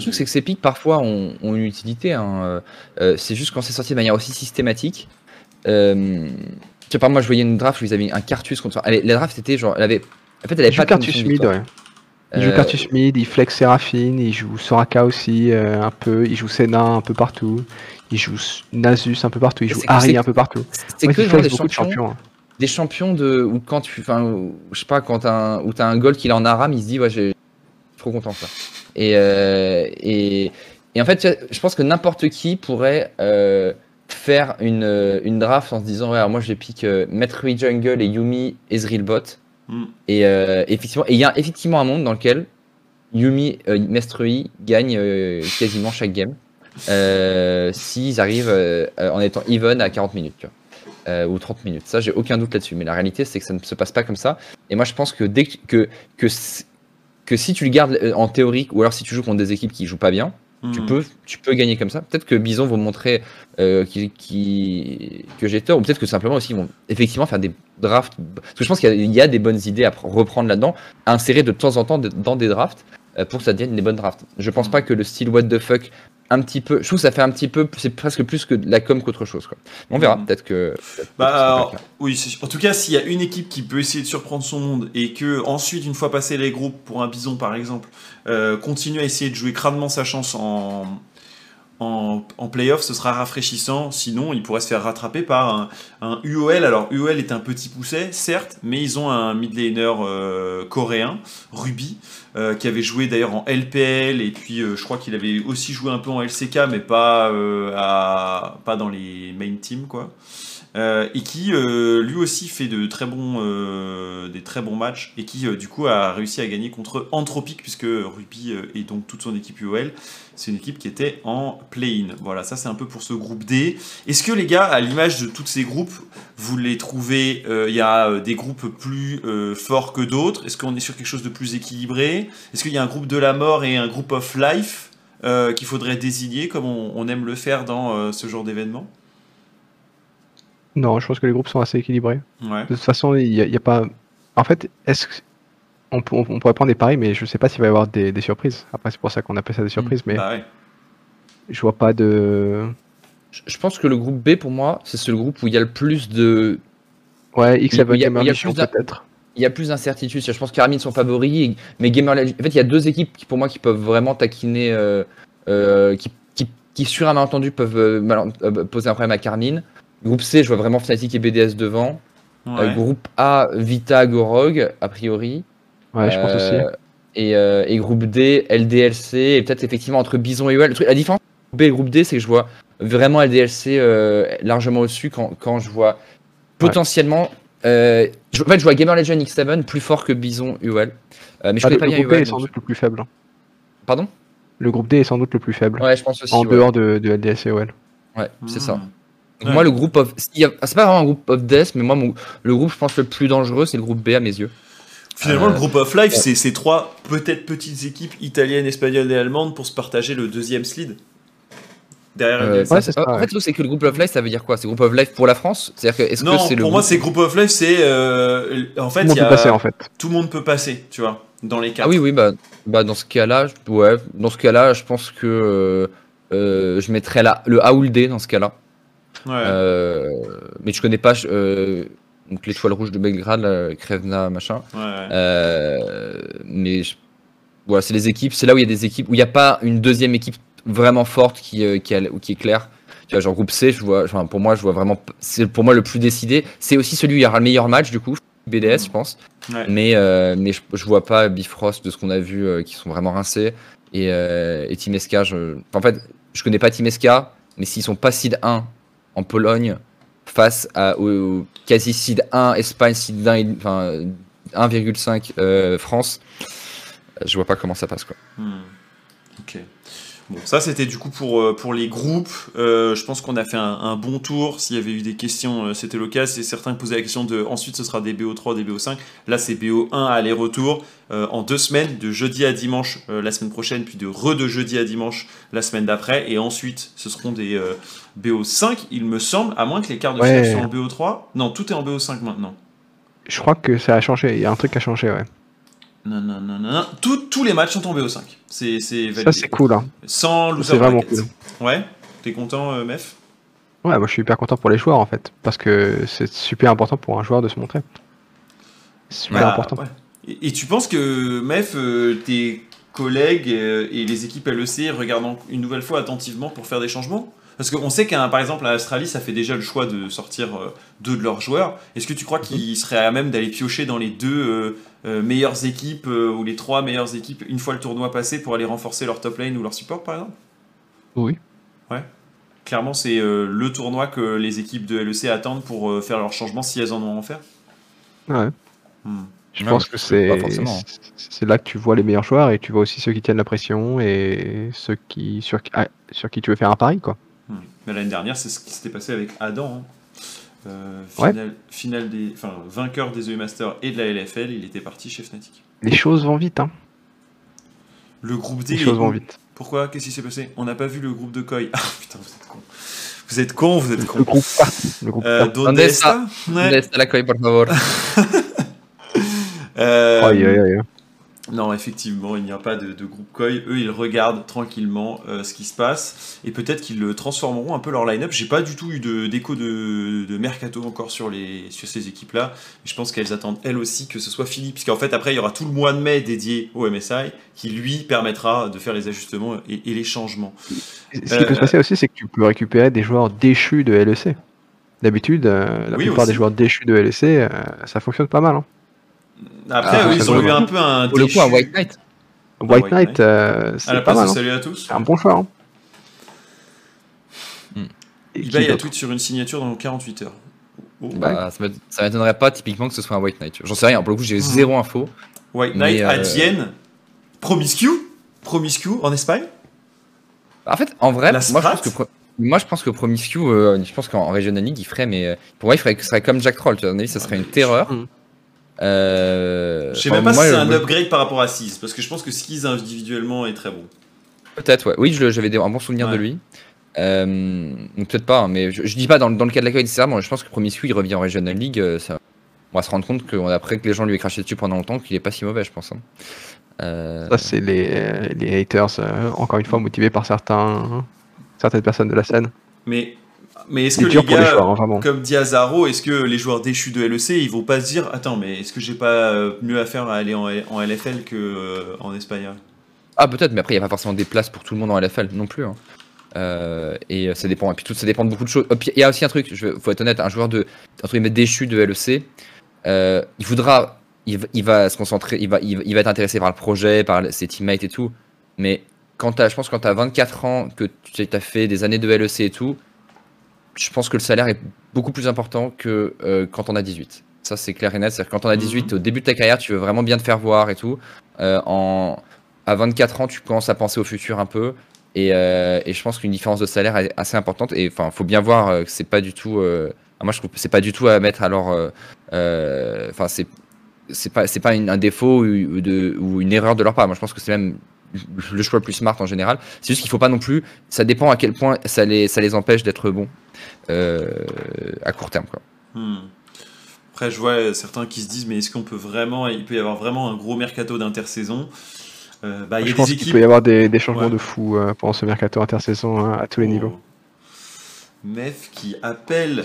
truc, c'est que ces pics parfois ont, une utilité. Hein. Euh, c'est juste quand c'est sorti de manière aussi systématique. Euh, tu sais, par moi, je voyais une draft où ils avaient un Cartus contre. la draft, c'était genre. Elle avait... En fait, elle avait pas Cartus mid, ouais. Il joue Cartus mid, il flex Seraphine, il joue Soraka aussi un peu, il joue Senna un peu partout, il joue Nasus un peu partout, il joue Harry un peu partout. C'est que genre des champions, de champions. Hein. Des champions de. Ou quand tu. Enfin, je sais pas, quand t'as un, où as un goal qu'il est en aram, il se dit, ouais, j'ai trop content ça. Euh, et, et, en fait, je pense que n'importe qui pourrait euh, faire une, une, draft en se disant ouais, moi je pique euh, Metroid Jungle et Yumi Ezreal Bot. Hmm. Et effectivement, il y a effectivement un monde dans lequel Yumi Mestrui gagne quasiment chaque game. S'ils arrivent en étant even à 40 minutes. ou 30 minutes. Ça, j'ai aucun doute là-dessus. Mais la réalité, c'est que ça ne se passe pas comme ça. Et moi, je pense que dès que, que que si tu le gardes euh, en théorique, ou alors si tu joues contre des équipes qui jouent pas bien, tu, hmm. peux, tu peux gagner comme ça. Peut-être que Bison vont montrer euh, qui, que j'ai tort, ou peut-être que simplement aussi ils vont effectivement faire des drafts. Parce que je pense qu'il y, a des bonnes idées à reprendre là-dedans, à insérer de temps en temps dans des drafts euh, pour que ça devienne des bonnes drafts. Je pense hmm. pas que le style what the fuck un petit peu. Je trouve que ça fait un petit peu. C'est presque plus que la com qu'autre chose. Quoi. On verra. Mm. Peut-être que. bah, oui, en tout cas, s'il y a une équipe qui peut essayer de surprendre son monde et que ensuite, une fois passé les groupes, pour un bison par exemple, euh, continue à essayer de jouer crânement sa chance en, en, en playoff, ce sera rafraîchissant. Sinon, il pourrait se faire rattraper par un, UOL. Alors, UOL est un petit pousset, certes, mais ils ont un mid laner euh, coréen, Ruby, euh, qui avait joué d'ailleurs en LPL. Et puis, euh, je crois qu'il avait aussi joué un peu en LCK, mais pas, pas dans les main teams, quoi. Euh, et qui euh, lui aussi fait de très bons, euh, des très bons matchs et qui du coup a réussi à gagner contre Anthropic puisque Ruby et donc toute son équipe UOL c'est une équipe qui était en play-in. Voilà, ça c'est un peu pour ce groupe D. Est-ce que les gars, à l'image de tous ces groupes, vous les trouvez, il y a des groupes plus forts que d'autres? Est-ce qu'on est sur quelque chose de plus équilibré? Est-ce qu'il y a un groupe de la mort et un groupe of life qu'il faudrait désigner comme on aime le faire dans ce genre d'événement? Non, je pense que les groupes sont assez équilibrés. De toute façon, il n'y a, pas. En fait, est-ce on, on, pourrait prendre des paris, mais je ne sais pas s'il va y avoir des, surprises. Après, c'est pour ça qu'on appelle ça des surprises, mais bah je vois pas de. Je pense que le groupe B, pour moi, c'est le groupe où il y a le plus de. Ouais, X il, Gamer peut-être. Il y a plus d'incertitudes. Je pense qu'Armin sont favoris, mais Gamer En fait, il y a deux équipes qui, pour moi, qui peuvent vraiment taquiner, euh, euh, qui, qui, qui, sur un entendu peuvent euh, poser un problème à Carmine. Groupe C, je vois vraiment Fnatic et BDS devant. Euh, groupe A, Vita, Gorog, a priori. Ouais, je pense aussi. Euh, euh, et, groupe D, LDLC, et peut-être effectivement entre Bison et UL. La différence entre B et groupe D, c'est que je vois vraiment LDLC largement au-dessus quand, je vois potentiellement. je, en fait, je vois Gamer Legend X7 plus fort que Bison UL. mais je ah, connais pas bien UL. Le groupe D est sans doute le plus faible. Pardon? Le groupe D est sans doute le plus faible. Ouais, je pense aussi. En dehors de, de LDLC et UL. Ouais, c'est ça. Moi, le groupe of. C'est pas vraiment un groupe of death, mais moi, le groupe, je pense, le plus dangereux, c'est le groupe B à mes yeux. Finalement, le euh, groupe of life, c'est ces trois peut-être petites équipes italiennes, espagnoles et allemandes pour se partager le deuxième slide. derrière euh, En fait, c'est que le Group of Life, ça veut dire quoi? C'est Group of Life pour la France? C'est-à-dire que, est-ce que c'est le pour moi, c'est Group of Life, c'est. en fait, tout le monde peut passer, en fait. Tout le monde peut passer, tu vois, dans les cas. Ah oui, oui, bah, bah dans ce cas-là, ouais, dans ce cas-là, je pense que je mettrais la, le D dans ce cas-là. Ouais. mais je connais pas donc l'étoile rouge de Belgrade, Krevna, machin. mais voilà, c'est les équipes, c'est là où il y a des équipes où il n'y a pas une deuxième équipe vraiment forte qui, euh, qui, qui est claire. Tu vois, genre groupe C, je vois, enfin, pour moi, je vois vraiment, c'est pour moi le plus décidé. C'est aussi celui où il y aura le meilleur match du coup, BDS, je pense. Mais, euh, mais je, je, vois pas Bifrost de ce qu'on a vu euh, qui sont vraiment rincés et, et Team SK. Je, en fait, je connais pas Team SK, mais s'ils sont pas seed 1 en Pologne face à, au, quasi seed 1 Espagne, seed 1, enfin 1,5 France, je vois pas comment ça passe quoi. Hmm. Ok. Bon, ça c'était du coup pour, euh, pour les groupes. Euh, je pense qu'on a fait un, bon tour. S'il y avait eu des questions, euh, c'était le cas. C'est certains posaient la question de ensuite ce sera des BO3, des BO5. Là c'est BO1 aller-retour en deux semaines, de jeudi à dimanche la semaine prochaine, puis de re de jeudi à dimanche la semaine d'après. Et ensuite ce seront des BO5, il me semble, à moins que les quarts de finale soient en BO3. Non, tout est en BO5 maintenant. Je crois que ça a changé. Il y a un truc qui a changé, ouais. Non, non, non, non. tous les matchs sont tombés au 5. C'est, Ça, c'est cool. Hein. Sans loser C'est vraiment cool. Ouais T'es content, euh, Mef? Ouais, moi je suis hyper content pour les joueurs en fait. Parce que c'est super important pour un joueur de se montrer. Super bah, important. Et, tu penses que, Mef, euh, tes collègues euh, et les équipes LEC regardent une nouvelle fois attentivement pour faire des changements? Parce qu'on sait qu'un, par exemple, à Australie, ça fait déjà le choix de sortir euh, deux de leurs joueurs. Est-ce que tu crois qu'ils seraient à même d'aller piocher dans les deux euh, euh, meilleures équipes ou les trois meilleures équipes une fois le tournoi passé pour aller renforcer leur top lane ou leur support, par exemple? Oui. Ouais. Clairement, c'est le tournoi que les équipes de LEC attendent pour faire leurs changements si elles en ont à en faire. Ouais. Hmm. Je pense que c'est c'est là que tu vois les meilleurs joueurs et tu vois aussi ceux qui tiennent la pression et ceux qui sur, ah, sur qui tu veux faire un pari quoi. Mais l'année dernière, c'est ce qui s'était passé avec Adam. Hein. Euh, final, des, enfin, vainqueur des EU Masters et de la LFL, il était parti chez Fnatic. Les choses vont vite, hein. Le groupe D. Les choses vont vite. Pourquoi? Qu'est-ce qui s'est passé? On n'a pas vu le groupe de Koi. Ah putain, vous êtes con. Vous êtes con, vous êtes con. Le groupe Le groupe euh, ¿Dónde está? ¿Dónde está la Koi, por favor? euh, aïe, aïe, aïe. Non, effectivement, il n'y a pas de, groupe Koi. Eux, ils regardent tranquillement euh, ce qui se passe et peut-être qu'ils le transformeront un peu leur line-up. J'ai pas du tout eu d'écho de, de, mercato encore sur, les, sur ces équipes-là. Je pense qu'elles attendent elles aussi que ce soit fini, puisqu'en fait, après, il y aura tout le mois de mai dédié au MSI qui lui permettra de faire les ajustements et, les changements. Ce qui peut se passer aussi, c'est que tu peux récupérer des joueurs déchus de LEC. D'habitude, euh, la plupart des joueurs déchus de LEC, euh, ça fonctionne pas mal. Hein. Après, ah, ils ont eu un peu un. Pour le coup, un White Knight. White Knight, euh, c'est pas mal. Hein. Salut à tous. un bon choix. Hein. Hmm. Y a tweet sur une signature dans 48 heures. Oh. Bah, ça m'étonnerait pas typiquement que ce soit un White Knight. J'en sais rien, pour le coup j'ai hmm. zéro info. White Knight à Dienne, Promiscu Promiscu en Espagne En fait, en vrai, moi je, pense que, moi je pense que Promiscu, euh, je pense qu'en Regional League il ferait, mais euh, pour moi il ferait, serait comme Jack Troll. Tu vois, ça serait une terreur. Hmm. Euh, je sais même pas si c'est un upgrade par rapport à 6, parce que je pense que Skis individuellement est très bon. Peut-être, ouais. Oui, j'avais un bon souvenir de lui. Euh, peut-être pas, hein, mais je, dis pas dans, dans, le cas de l'accueil nécessairement. Je pense que Promiscu il revient en Regional League. Euh, ça, on va se rendre compte qu'après que les gens lui aient craché dessus pendant longtemps, qu'il est pas si mauvais, je pense. Hein. Euh... Ça, c'est les, les, haters, euh, encore une fois motivés par certains, certaines personnes de la scène. Mais mais est-ce que les gars, hein, comme Diazaro, est-ce que les joueurs déchus de LEC, ils vont pas se dire Attends, mais est-ce que j'ai pas euh, mieux à faire à aller en, LFL que euh, en Espagne? Ah, peut-être, mais après, il n'y a pas forcément des places pour tout le monde en LFL non plus. Hein. Euh, et ça dépend. Et puis tout ça dépend de beaucoup de choses. Il y a aussi un truc, il faut être honnête, un joueur de entre déchu de LEC, il voudra, il, va se concentrer, il va, il, va être intéressé par le projet, par ses teammates et tout. Mais quand as, je pense quand tu as 24 ans, que tu as fait des années de LEC et tout, je pense que le salaire est beaucoup plus important que euh, quand on a 18. Ça, c'est clair et net. C'est-à-dire quand on a 18, mhm. au début de ta carrière, tu veux vraiment bien te faire voir et tout. Euh, en, à 24 ans, tu commences à penser au futur un peu. Et, euh, et je pense qu'une différence de salaire est assez importante. Et enfin, faut bien voir que c'est pas du tout. moi, je trouve que c'est pas du tout à mettre alors. Enfin, c'est c'est pas c'est pas un défaut ou, de, ou une erreur de leur part. Moi, je pense que c'est même le choix le plus smart en général. C'est juste qu'il faut pas non plus. Ça dépend à quel point ça les, ça les empêche d'être bons à court terme. Quoi. Hmm. Après, je vois certains qui se disent, mais est-ce qu'on peut vraiment, il peut y avoir vraiment un gros mercato d'intersaison? Euh, bah, y a je pense qu'il peut y avoir des, changements de fou euh, pendant ce mercato intersaison hein, à tous les oh. niveaux. MEF qui appelle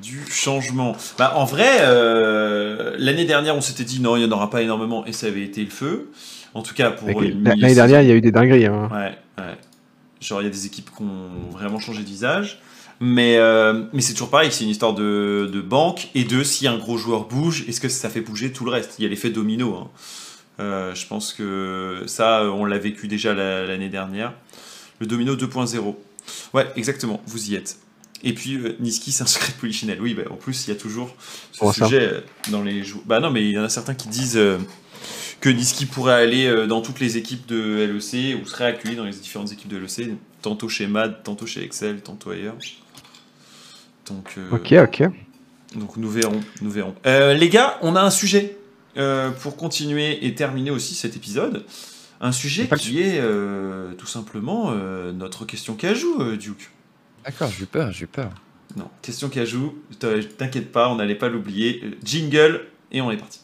du changement. Bah, en vrai, euh, l'année dernière, on s'était dit non, il n'y en aura pas énormément et ça avait été le feu. En tout cas, pour l'année dernière, il y a eu des dingueries. Hein. Ouais, ouais. Genre, il y a des équipes qui ont vraiment changé de visage. Mais, euh, mais c'est toujours pareil, c'est une histoire de, de, banque. Et de, si un gros joueur bouge, est-ce que ça fait bouger tout le reste? Il y a l'effet domino. Hein. Euh, je pense que ça, on l'a vécu déjà l'année dernière. Le domino 2.0. Ouais, exactement, vous y êtes. Et puis, euh, Niski, c'est un secret de polichinelle. Oui, bah, en plus, il y a toujours ce sujet dans les joueurs. Bah non, mais il y en a certains qui disent que Niski pourrait aller dans toutes les équipes de LEC ou serait accueilli dans les différentes équipes de LEC, tantôt chez MAD, tantôt chez Excel, tantôt ailleurs. Donc, euh, ok, ok. Donc nous verrons, nous verrons. Euh, les gars, on a un sujet euh, pour continuer et terminer aussi cet épisode. Un sujet qui est tout simplement notre question cajou, Duke. D'accord, j'ai peur, j'ai peur. Non, question cajou, t'inquiète pas, on n'allait pas l'oublier. Jingle, et on est parti.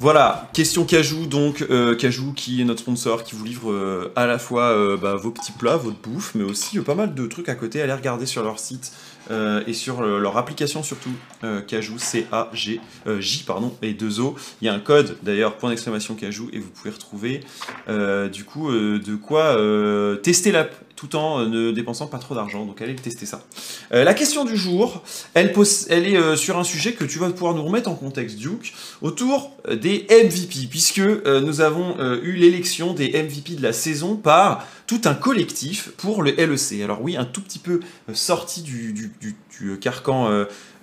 Voilà, question Cajou, donc euh, Cajou qui est notre sponsor, qui vous livre euh, à la fois euh, bah, vos petits plats, votre bouffe, mais aussi pas mal de trucs à côté. Allez regarder sur leur site et sur leur application surtout, Cajou, C-A-G, J, pardon, et 2 O. Il y a un code d'ailleurs, point d'exclamation Cajou, et vous pouvez retrouver du coup de quoi tester l'app tout en euh, ne dépensant pas trop d'argent. Donc allez tester ça. Euh, la question du jour, elle, est euh, sur un sujet que tu vas pouvoir nous remettre en contexte, Duke, autour des MVP, puisque nous avons eu l'élection des MVP de la saison par tout un collectif pour le LEC. Alors oui, un tout petit peu sorti du, carcan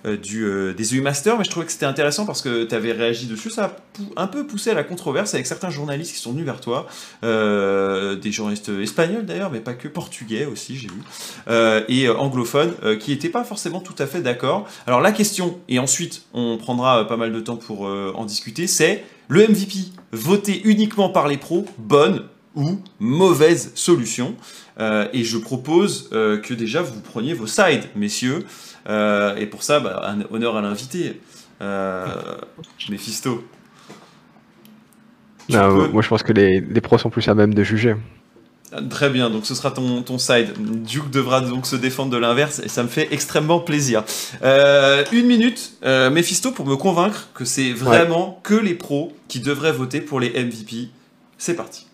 du, euh, des EU Masters, mais je trouvais que c'était intéressant parce que tu avais réagi dessus. Ça a un peu poussé à la controverse avec certains journalistes qui sont venus vers toi, euh, des journalistes espagnols d'ailleurs, mais pas que, portugais aussi, j'ai vu, et anglophones, qui n'étaient pas forcément tout à fait d'accord. Alors la question, et ensuite on prendra pas mal de temps pour en discuter, c'est le MVP voté uniquement par les pros, bonne ou mauvaise solution? Et je propose que déjà vous preniez vos sides, messieurs. Euh, et pour ça, bah, un honneur à l'invité, euh, Mephisto. moi, je pense que les, les, pros sont plus à même de juger. Ah, très bien, donc ce sera ton, ton side. Duke devra donc se défendre de l'inverse et ça me fait extrêmement plaisir. Euh, une minute, Mephisto, pour me convaincre que c'est vraiment que les pros qui devraient voter pour les MVP. C'est parti.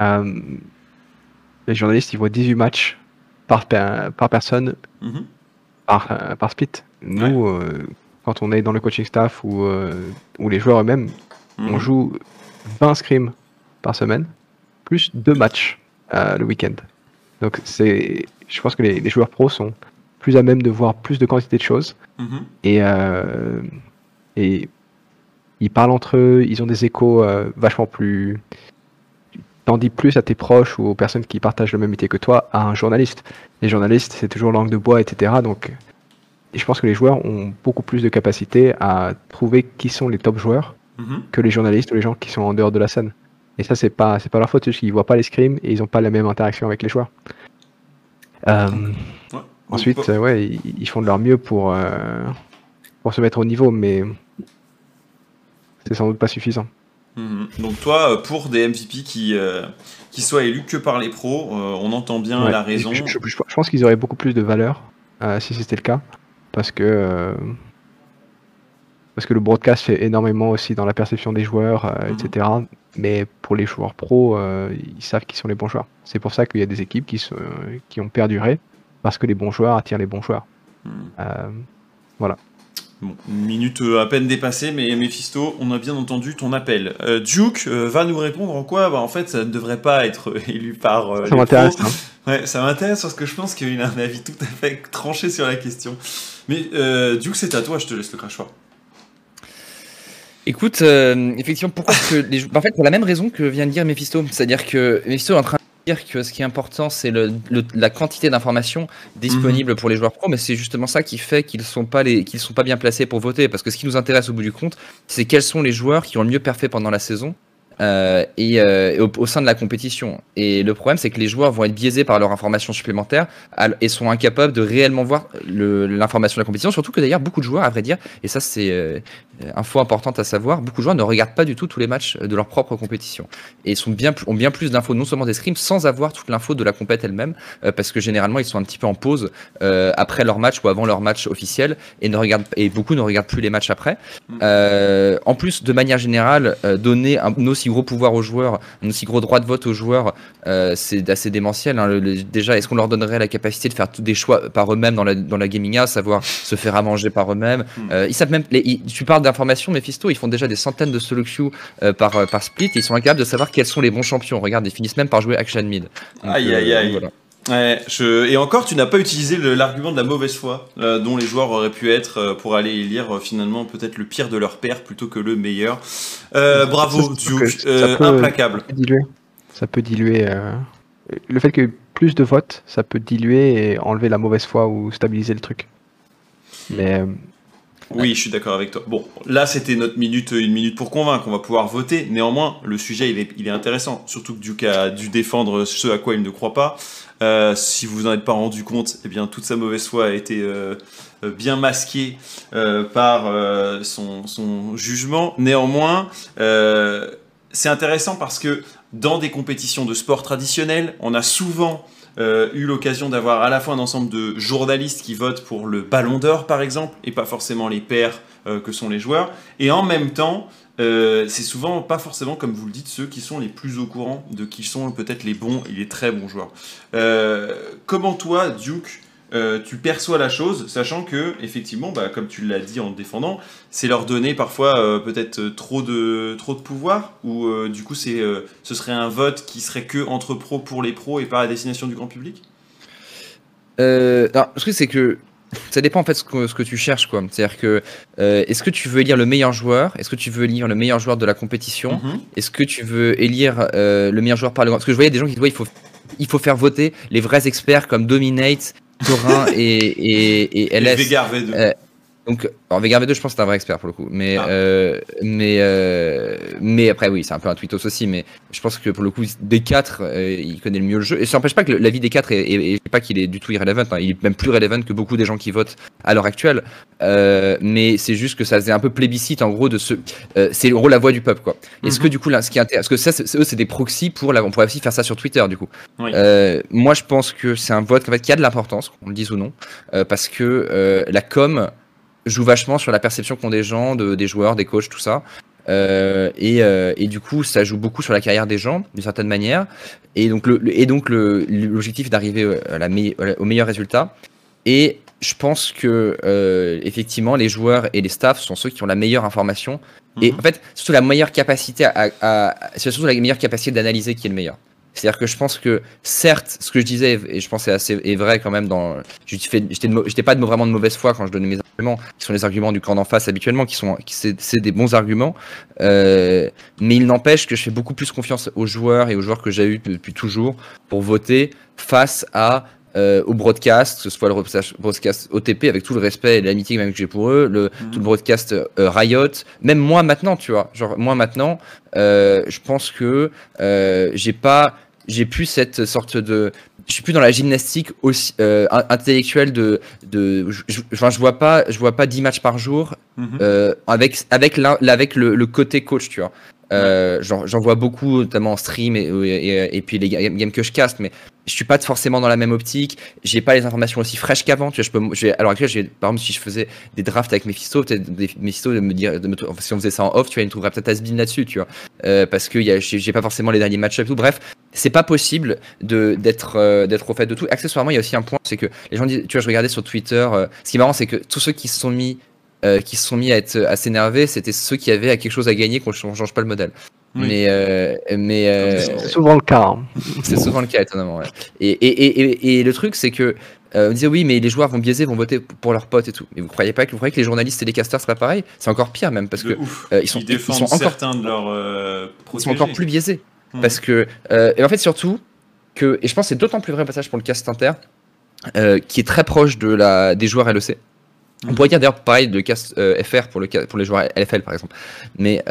les journalistes, ils voient 18 matchs par, par personne. Mhm par, euh, par split. Nous, euh, quand on est dans le coaching staff ou, euh, ou les joueurs eux-mêmes, on mhm. joue 20 scrims par semaine, plus 2 matchs le week-end. Donc c'est, je pense que les, joueurs pros sont plus à même de voir plus de quantité de choses. Mhm. Et, et ils parlent entre eux, ils ont des échos vachement plus t'en dis plus à tes proches ou aux personnes qui partagent le même métier que toi à un journaliste. Les journalistes, c'est toujours langue de bois, etc. Donc, je pense que les joueurs ont beaucoup plus de capacité à trouver qui sont les top joueurs mhm. que les journalistes ou les gens qui sont en dehors de la scène. Et ça, c'est pas, c'est pas leur faute, c'est qu'ils voient pas les scrims et ils n'ont pas la même interaction avec les joueurs. Euh, ensuite, ouais, ils, font de leur mieux pour, euh, pour se mettre au niveau, mais c'est sans doute pas suffisant. Mhm. Donc toi, euh, pour des MVP qui, euh, qui soient élus que par les pros, euh, on entend bien la raison. Je, pense qu'ils auraient beaucoup plus de valeur si c'était le cas, parce que parce que le broadcast fait énormément aussi dans la perception des joueurs, mhm. etc. Mais pour les joueurs pros, ils savent qui sont les bons joueurs. C'est pour ça qu'il y a des équipes qui, qui ont perduré, parce que les bons joueurs attirent les bons joueurs. Mhm. voilà. Bon, une minute euh, à peine dépassée, mais Mephisto, on a bien entendu ton appel. Euh, Duke euh, va nous répondre en quoi? Bah, En fait, ça ne devrait pas être élu par. ça m'intéresse. Hein. Ouais, ça m'intéresse parce que je pense qu'il a un avis tout à fait tranché sur la question. Mais Duke, c'est à toi, je te laisse le crachoir. Écoute, effectivement, pourquoi que les... En fait, pour la même raison que vient de dire Mephisto. C'est-à-dire que Mephisto est en train dire que ce qui est important, c'est le, la quantité d'informations disponibles mhm. pour les joueurs pro, mais c'est justement ça qui fait qu'ils sont pas les, qu'ils sont pas bien placés pour voter, parce que ce qui nous intéresse au bout du compte, c'est quels sont les joueurs qui ont le mieux parfait pendant la saison euh, et, euh, au, sein de la compétition. Et le problème, c'est que les joueurs vont être biaisés par leurs informations supplémentaires et sont incapables de réellement voir l'information de la compétition. Surtout que d'ailleurs, beaucoup de joueurs, à vrai dire, et ça c'est euh, info importante à savoir, beaucoup de joueurs ne regardent pas du tout tous les matchs de leur propre compétition et sont bien, ont bien plus d'infos, non seulement des scrims, sans avoir toute l'info de la compète elle-même, parce que généralement ils sont un petit peu en pause après leur match ou avant leur match officiel et, ne regardent, et beaucoup ne regardent plus les matchs après. Mm. en plus, de manière générale, donner un, aussi gros pouvoir aux joueurs, un aussi gros droit de vote aux joueurs, euh, c'est assez démentiel. Hein. déjà, est-ce qu'on leur donnerait la capacité de faire tous des choix par eux-mêmes dans la, dans la gaming A, savoir se faire à manger par eux-mêmes hmm. euh, Ils savent même. tu parles d'informations, Mephisto, ils font déjà des centaines de solo queue euh, par, par split et ils sont incapables de savoir quels sont les bons champions. Regarde, ils finissent même par jouer action mid. aïe, aïe, aïe. Ouais, je... Et encore, tu n'as pas utilisé l'argument de la mauvaise foi, euh, dont les joueurs auraient pu être euh, pour aller lire euh, finalement peut-être le pire de leur père plutôt que le meilleur. bravo, Duke, implacable. Ça peut diluer. Le fait que plus de votes, ça peut diluer et enlever la mauvaise foi ou stabiliser le truc. Mais. Oui, je suis d'accord avec toi. Bon, là, c'était notre minute, une minute pour convaincre. On va pouvoir voter. Néanmoins, le sujet, il est, il est intéressant. Surtout que Duke a dû défendre ce à quoi il ne croit pas. Euh, si vous n'en êtes pas rendu compte, eh bien toute sa mauvaise foi a été euh, euh, bien masquée par son, jugement. Néanmoins, c'est intéressant parce que dans des compétitions de sport traditionnelles, on a souvent eu l'occasion d'avoir à la fois un ensemble de journalistes qui votent pour le ballon d'or par exemple, et pas forcément les pairs que sont les joueurs, et en même temps euh, c'est souvent pas forcément, comme vous le dites, ceux qui sont les plus au courant de qui sont peut-être les bons et les très bons joueurs. Euh, comment toi, Duke, euh, tu perçois la chose, sachant que, effectivement, bah, comme tu l'as dit en défendant, c'est leur donner parfois peut-être trop de, trop de pouvoir, ou du coup, c'est, ce serait un vote qui serait que entre pros pour les pros et pas à destination du grand public? Alors, le truc, c'est que ça dépend en fait ce que, ce que tu cherches quoi. C'est-à-dire que euh, est-ce que tu veux élire le meilleur joueur? Est-ce que tu veux élire le meilleur joueur de la compétition? Mhm. Est-ce que tu veux élire euh, le meilleur joueur par le Parce que je voyais des gens qui disaient il faut il faut faire voter les vrais experts comme Dominate, Torin et, et, et LS. Et donc, alors Vega V2, je pense que c'est un vrai expert pour le coup. Mais, ah. euh, mais, euh, mais après, oui, c'est un peu un tweetos aussi. Mais je pense que pour le coup, des quatre, euh, il connaît le mieux le jeu. Et ça n'empêche pas que l'avis des quatre, et, pas qu'il est du tout irrelevant. Hein. Il est même plus relevant que beaucoup des gens qui votent à l'heure actuelle. Euh, mais c'est juste que ça faisait un peu plébiscite en gros de ce. Euh, c'est en gros la voix du peuple, quoi. Est-ce que mhm. du coup, là, ce qui est parce que ça, eux, c'est des proxys pour la. On pourrait aussi faire ça sur Twitter, du coup. moi, je pense que c'est un vote en fait, qui a de l'importance, qu'on le dise ou non, parce que la com joue vachement sur la perception qu'ont des gens, de, des joueurs, des coachs, tout ça. Euh, et, euh, et, du coup, ça joue beaucoup sur la carrière des gens, d'une certaine manière. Et donc, le, et donc l'objectif d'arriver à la au meilleur résultat. Et je pense que euh, effectivement, les joueurs et les staffs sont ceux qui ont la meilleure information. Et mhm. en fait, surtout la meilleure capacité à, à, c'est surtout la meilleure capacité d'analyser qui est le meilleur. C'est-à-dire que je pense que, certes, ce que je disais, et je pense que c'est assez est vrai quand même, dans, j'étais pas de, vraiment de mauvaise foi quand je donnais mes arguments, qui sont les arguments du camp d'en face habituellement, qui sont, qui c'est des bons arguments, euh, mais il n'empêche que je fais beaucoup plus confiance aux joueurs et aux joueurs que j'ai eu depuis toujours pour voter face à euh, au broadcast, que ce soit le broadcast OTP avec tout le respect et l'amitié même que j'ai pour eux, le, mhm. tout le broadcast euh, Riot, même moi maintenant, tu vois, genre moi maintenant, euh, je pense que euh, j'ai pas, j'ai plus cette sorte de, je suis plus dans la gymnastique aussi euh, intellectuelle de, de, je, je, je, vois pas, je vois pas 10 matchs par jour mhm. avec avec avec le, le côté coach, tu vois. Euh, J'en vois beaucoup, notamment en stream et, et, et, puis les games que je caste, mais je suis pas forcément dans la même optique. J'ai pas les informations aussi fraîches qu'avant. Tu vois, je peux, alors actuelle, par exemple, si je faisais des drafts avec Mephisto, peut-être Mephisto de me dire, de me, si on faisait ça en off, tu vois, il me trouverait peut-être Asbin là-dessus, tu vois, euh, parce que j'ai pas forcément les derniers match-ups tout. Bref, c'est pas possible de d'être euh, d'être au fait de tout. Accessoirement, il y a aussi un point, c'est que les gens disent, tu vois, je regardais sur Twitter. Euh, ce qui est marrant, c'est que tous ceux qui se sont mis qui se sont mis à être à s'énerver, c'était ceux qui avaient quelque chose à gagner qu'on change pas le modèle. Mais, euh, mais euh, c'est souvent le cas. Hein. C'est souvent le cas, étonnamment. Ouais. Et, et, et, et, le truc, c'est que euh, on disait oui, mais les joueurs vont biaiser, vont voter pour leurs potes et tout. Mais vous croyez pas que vous croyez que les journalistes et les casters seraient pareil? C'est encore pire même parce que ils sont, ils, sont encore, de leurs ils sont encore plus biaisés hmm. parce que et en fait surtout que, et je pense que c'est d'autant plus vrai passage pour le cast inter, qui est très proche de la, des joueurs LEC. On pourrait dire d'ailleurs pareil de cast FR pour, le, pour les joueurs LFL par exemple. Mais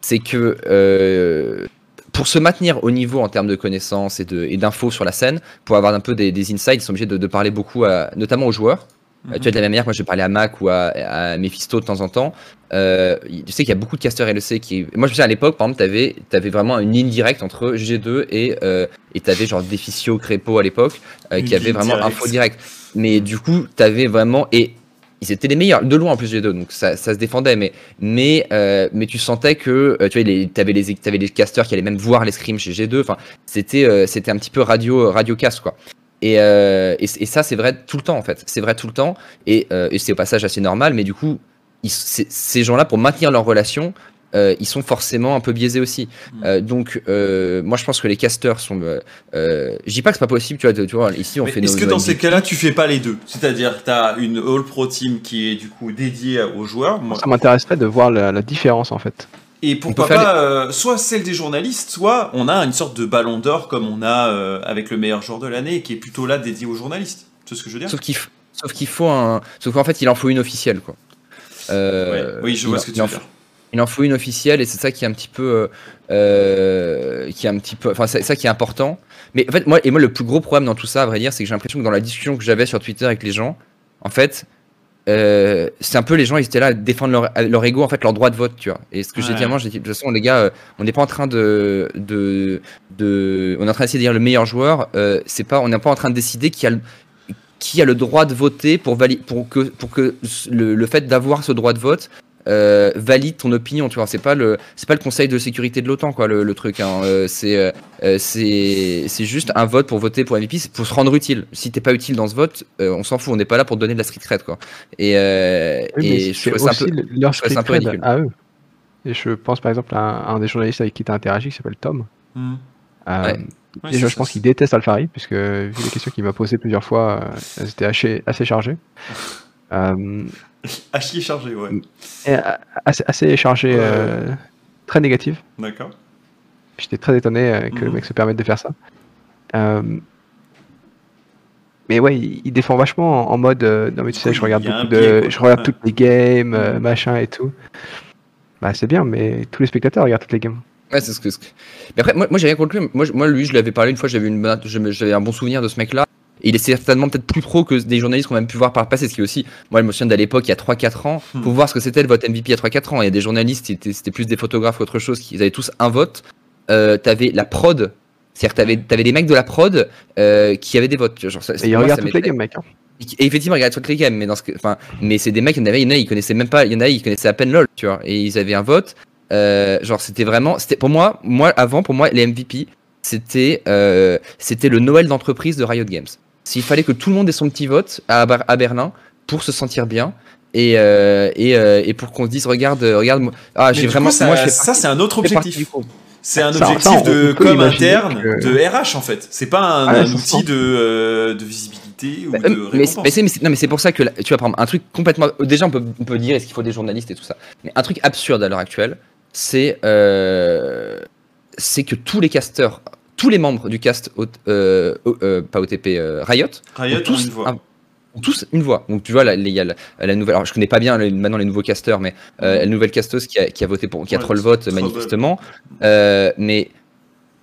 c'est que pour se maintenir au niveau en termes de connaissances et d'infos sur la scène, pour avoir un peu des, insights, ils sont obligés de, parler beaucoup, notamment aux joueurs. Euh, tu vois, de la même manière, moi je parlais à Mac ou à, à Mephisto de temps en temps. Euh, tu sais qu'il y a beaucoup de casteurs LEC qui. Moi je me souviens à l'époque, par exemple, tu avais, vraiment une ligne directe entre G2 et euh, tu avais genre Deficio, Crépo à l'époque, euh, qui avait vraiment info direct. Mais du coup, tu avais vraiment. Et ils étaient les meilleurs, de loin en plus G2, donc ça, se défendait, mais, mais, euh, mais tu sentais que tu vois, tu avais les, avais les qui allaient même voir les scrims chez G2, enfin, c'était c'était un petit peu radio, radio cast, quoi. Euh, et, et, ça, c'est vrai tout le temps, en fait. C'est vrai tout le temps. Et, euh, c'est au passage assez normal, mais du coup, ces gens-là, pour maintenir leur relation, euh, ils sont forcément un peu biaisés aussi. Mm. donc, moi, je pense que les casters sont. je dis pas que c'est pas possible, tu vois. Tu vois ici, on fait. Est-ce que dans ces cas-là, tu fais pas les deux? C'est-à-dire, tu as une All Pro Team qui est du coup dédiée aux joueurs. Moi... Ça m'intéresserait de voir la, différence, en fait. Et pourquoi pas, euh, soit celle des journalistes, soit on a une sorte de ballon d'or comme on a euh, avec le meilleur joueur de l'année, qui est plutôt là dédié aux journalistes. C'est ce que je veux dire? Sauf qu'il sauf qu'il faut un, sauf qu'en fait il en faut une officielle quoi. Euh, oui, je vois ce que tu veux dire. Il en faut une officielle et c'est ça qui est un petit peu, qui est un petit peu, enfin c'est ça qui est important. Mais en fait moi et moi le plus gros problème dans tout ça à vrai dire, c'est que j'ai l'impression que dans la discussion que j'avais sur Twitter avec les gens, en fait euh, c'est un peu les gens ils étaient là à défendre leur, leur ego en fait leur droit de vote tu vois et ce que j'ai dit avant j'ai dit de toute façon les gars euh, on n'est pas en train de, de, de on est en train d'essayer de dire le meilleur joueur euh, c'est pas on n'est pas en train de décider qui a le, qui a le droit de voter pour pour que pour que le, le fait d'avoir ce droit de vote euh, valide ton opinion, tu vois. C'est pas le, c'est pas le Conseil de sécurité de l'OTAN, quoi, le, truc. Hein. Euh, c'est, euh, c'est, c'est juste un vote pour voter pour MVP, c'est pour se rendre utile. Si t'es pas utile dans ce vote, on s'en fout. On n'est pas là pour donner de la street cred, quoi. Et, et je trouve ça un peu, leur street cred à eux. Et je pense par exemple à un, des journalistes avec qui t'as interagi, qui s'appelle Tom. Mmh. déjà, je pense qu'il déteste Alfari, puisque vu les questions qu'il m'a posées plusieurs fois, elles étaient assez, assez chargées. À chier chargé, ouais. Euh, assez, assez chargé, euh, très négatif. D'accord. J'étais très étonné euh, que le mhm. mec se permette de faire ça. mais ouais, il, défend vachement en, mode non mais tu sais, je regarde beaucoup de, je regarde toutes les games, mhm. machin et tout. Bah c'est bien, mais tous les spectateurs regardent toutes les games. Ouais, c'est ce que. Mais après, moi, moi j'ai rien contre lui. Moi, moi, lui, je l'avais parlé une fois. J'avais une, j'avais un bon souvenir de ce mec-là il est certainement peut-être plus pro que des journalistes qu'on a même pu voir par le passé. Ce qui est aussi, moi, je me souviens d'à l'époque, il y a 3-4 ans, pour hmm. voir ce que c'était le vote MVP a 3-4 ans. Il y a des journalistes, c'était plus des photographes qu'autre chose, qui avaient tous un vote. Euh, t'avais la prod, c'est-à-dire t'avais avais des mecs de la prod euh, qui avaient des votes. Genre, ça, et ils regardent toutes les games, mec. Hein. Et effectivement, ils regardent toutes les games, mais dans ce enfin, mais c'est des mecs, il y en avait, il y en a, ils connaissaient même pas, il y en a, ils connaissaient à peine LOL, tu vois, et ils avaient un vote. Euh, genre, c'était vraiment, c'était pour moi, moi avant, pour moi, les MVP, c'était euh, c'était le Noël d'entreprise de Riot Games s'il fallait que tout le monde ait son petit vote à, à Berlin pour se sentir bien. Et, euh, et, euh, et, pour qu'on se dise regarde regarde ah j'ai vraiment ça, moi, ça c'est un autre objectif. c'est un objectif de com interne de RH en fait. C'est pas un, ah outil de, euh, de, visibilité ou bah, de mais, mais non mais c'est pour ça que tu vas prendre un truc complètement déjà on peut, on peut dire est-ce qu'il faut des journalistes et tout ça. Mais un truc absurde à l'heure actuelle c'est c'est que tous les casteurs tous les membres du cast, euh, euh, pas OTP, euh, Riot, Riot ont tous, une voix. tous une voix. Donc tu vois, il y a la, nouvelle. Alors je connais pas bien maintenant les nouveaux casteurs, mais la nouvelle casteuse qui a, voté pour, qui a trop le vote manifestement. mais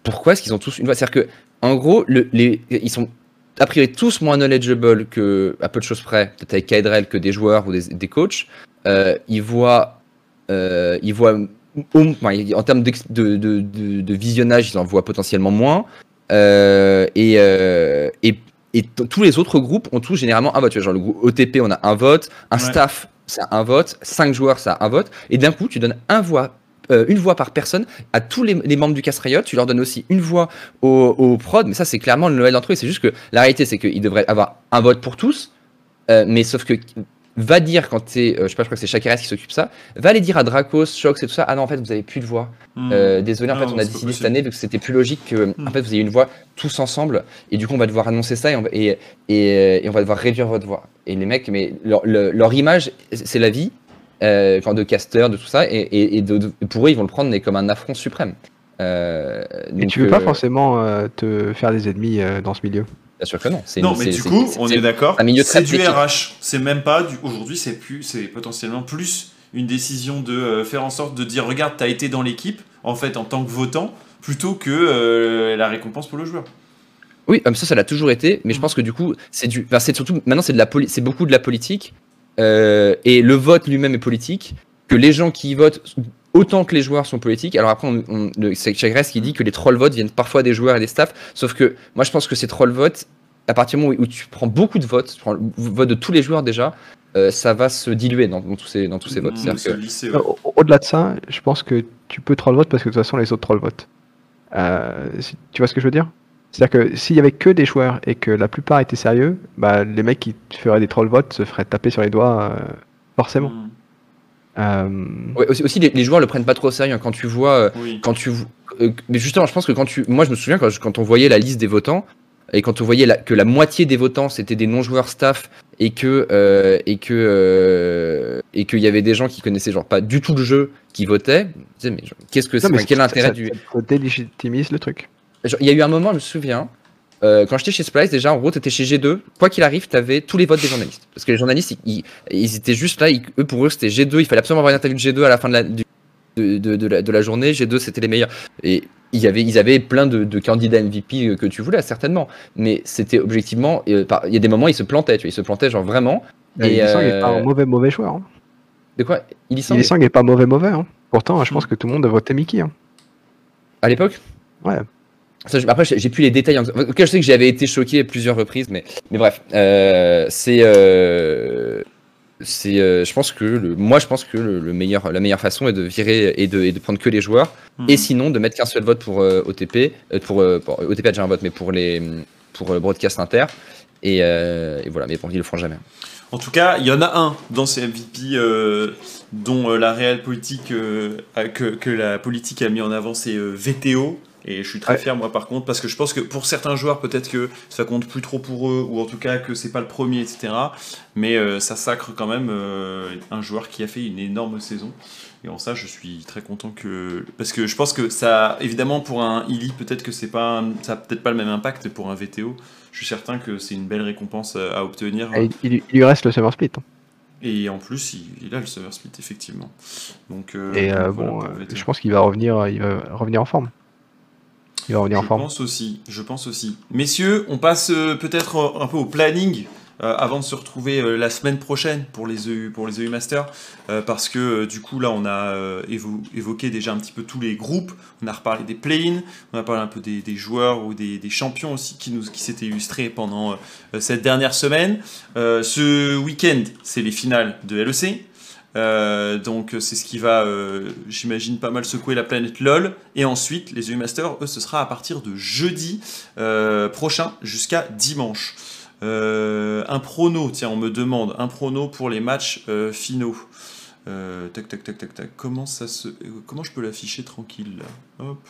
pourquoi est-ce qu'ils ont tous une voix? C'est-à-dire que, en gros, le, les, ils sont a priori tous moins knowledgeable que, à peu de choses près, peut-être avec Kaedrel, que des joueurs ou des, des coachs. ils voient, ils voient en termes de, de, de, visionnage, ils en voient potentiellement moins. Euh, et, euh, et, et tous les autres groupes ont tous généralement un vote. Genre le groupe OTP, on a un vote. Un staff, c'est un vote. Cinq joueurs, ça a un vote. Et d'un coup, tu donnes un voix euh, une voix par personne à tous les, membres du Riot. Tu leur donnes aussi une voix au, au prod, mais ça c'est clairement le Noël d'entre eux. C'est juste que la réalité c'est qu'ils devraient avoir un vote pour tous, mais sauf que va dire quand tu euh, je sais pas, je crois que c'est Shakira qui s'occupe de ça, va aller dire à Dracos, Shox et tout ça, ah non, en fait, vous avez plus de voix. Hmm. Euh, désolé, en fait, on a décidé cette année, vu que c'était plus logique que, hmm. en fait, vous ayez une voix tous ensemble, et du coup, on va devoir annoncer ça, et on va, et, et, on va devoir réduire votre voix. Et les mecs, mais leur, leur, image, c'est la vie, euh, de caster, de tout ça, et, et pour eux, ils vont le prendre mais comme un affront suprême. Et tu veux pas forcément te faire des ennemis dans ce milieu? Bien sûr que non. Non, mais du coup, on est, d'accord. C'est du RH. C'est même pas du. Aujourd'hui, c'est plus, c'est potentiellement plus une décision de faire en sorte de dire, regarde, t'as été dans l'équipe, en fait, en tant que votant, plutôt que la récompense pour le joueur. Oui, comme ça, ça l'a toujours été, mais je mm. pense que du coup, c'est du, enfin, c'est surtout maintenant, c'est de la c'est beaucoup de la politique, euh, et le vote lui-même est politique. Que les gens qui votent autant que les joueurs sont politiques. Alors après, on, c'est Chagres qui dit que les troll votes viennent parfois des joueurs et des staffs. Sauf que moi, je pense que ces troll votes, à partir du moment où, tu prends beaucoup de votes, tu prends le vote de tous les joueurs déjà, euh, ça va se diluer dans, tous ces, dans tous ces votes. Mm, au-delà de ça, je pense que tu peux troll vote parce que de toute façon, les autres troll votent. Euh, tu vois ce que je veux dire? C'est-à-dire que s'il y avait que des joueurs et que la plupart étaient sérieux, bah, les mecs qui feraient des troll votes se feraient taper sur les doigts euh, forcément. Hmm. Euh, aussi, les, joueurs le prennent pas trop au sérieux hein. quand tu vois, euh, quand tu, mais justement, je pense que quand tu, moi je me souviens quand, quand on voyait la liste des votants et quand on voyait que la moitié des votants c'était des non-joueurs staff et que et que et qu'il y avait des gens qui connaissaient genre pas du tout le jeu qui votaient, mais qu'est-ce que c'est, quel intérêt du, ça délégitimise le truc? Il y a eu un moment, je me souviens, euh, quand j'étais chez Splice, déjà, en gros, t'étais chez G2. Quoi qu'il arrive, t'avais tous les votes des journalistes. Parce que les journalistes, ils, ils, étaient juste là. eux, pour eux, c'était G2. Il fallait absolument avoir une interview de G2 à la fin de la, de, de, de, la, de la, journée. G2, c'était les meilleurs. Et il y avait, ils avaient plein de, candidats MVP que tu voulais, certainement. Mais c'était objectivement. Euh, il y a des moments, ils se plantaient. Tu vois, ils se plantaient, genre vraiment. Et, il euh... n'est pas un mauvais, mauvais joueur. Hein. De quoi? Il n'est pas mauvais, mauvais. Hein. Pourtant, je pense que tout le monde a voté Mickey. Hein. À l'époque? Ouais après, j'ai plus les détails. En... je sais que j'avais été choqué à plusieurs reprises, mais, mais bref, euh, c'est, euh, c'est, euh, je pense que le, moi, je pense que le, meilleur, la meilleure façon est de virer et de, et de prendre que les joueurs, et mhm. sinon de mettre qu'un seul vote pour OTP, pour, OTP a déjà un vote, mais pour les, pour le broadcast inter, et, et voilà. Mais bon, ils le feront jamais. En tout cas, il y en a un dans ces MVP dont la réelle politique que, que la politique a mis en avant, c'est VTO. Et je suis très fier, moi, par contre, parce que je pense que pour certains joueurs, peut-être que ça compte plus trop pour eux, ou en tout cas que c'est pas le premier, etc. Mais euh, ça sacre quand même euh, un joueur qui a fait une énorme saison. Et en ça, je suis très content que. Parce que je pense que ça, évidemment, pour un Illy, peut-être que c'est pas, ça peut-être pas le même impact pour un VTO. Je suis certain que c'est une belle récompense à obtenir. il, lui reste le Summer Split. Hein. Et en plus, il, a le Summer Split, effectivement. Donc, euh, et bon, je pense qu'il va revenir, il va revenir en forme je pense aussi, je pense aussi. Messieurs, on passe euh, peut-être euh, un peu au planning euh, avant de se retrouver la semaine prochaine pour les EU, pour les EU Masters, parce que du coup là on a évoqué déjà un petit peu tous les groupes, on a reparlé des play-in, on a parlé un peu des, joueurs ou des, champions aussi qui nous qui s'étaient illustrés pendant cette dernière semaine. ce week-end c'est les finales de LEC, euh, donc c'est ce qui va, euh, j'imagine, pas mal secouer la planète LOL. Et ensuite, les EU Masters, eux, ce sera à partir de jeudi euh, prochain jusqu'à dimanche. un prono, tiens, on me demande, un prono pour les matchs finaux. tac, tac, tac, tac, tac. Comment ça se, comment je peux l'afficher tranquille là? Hop.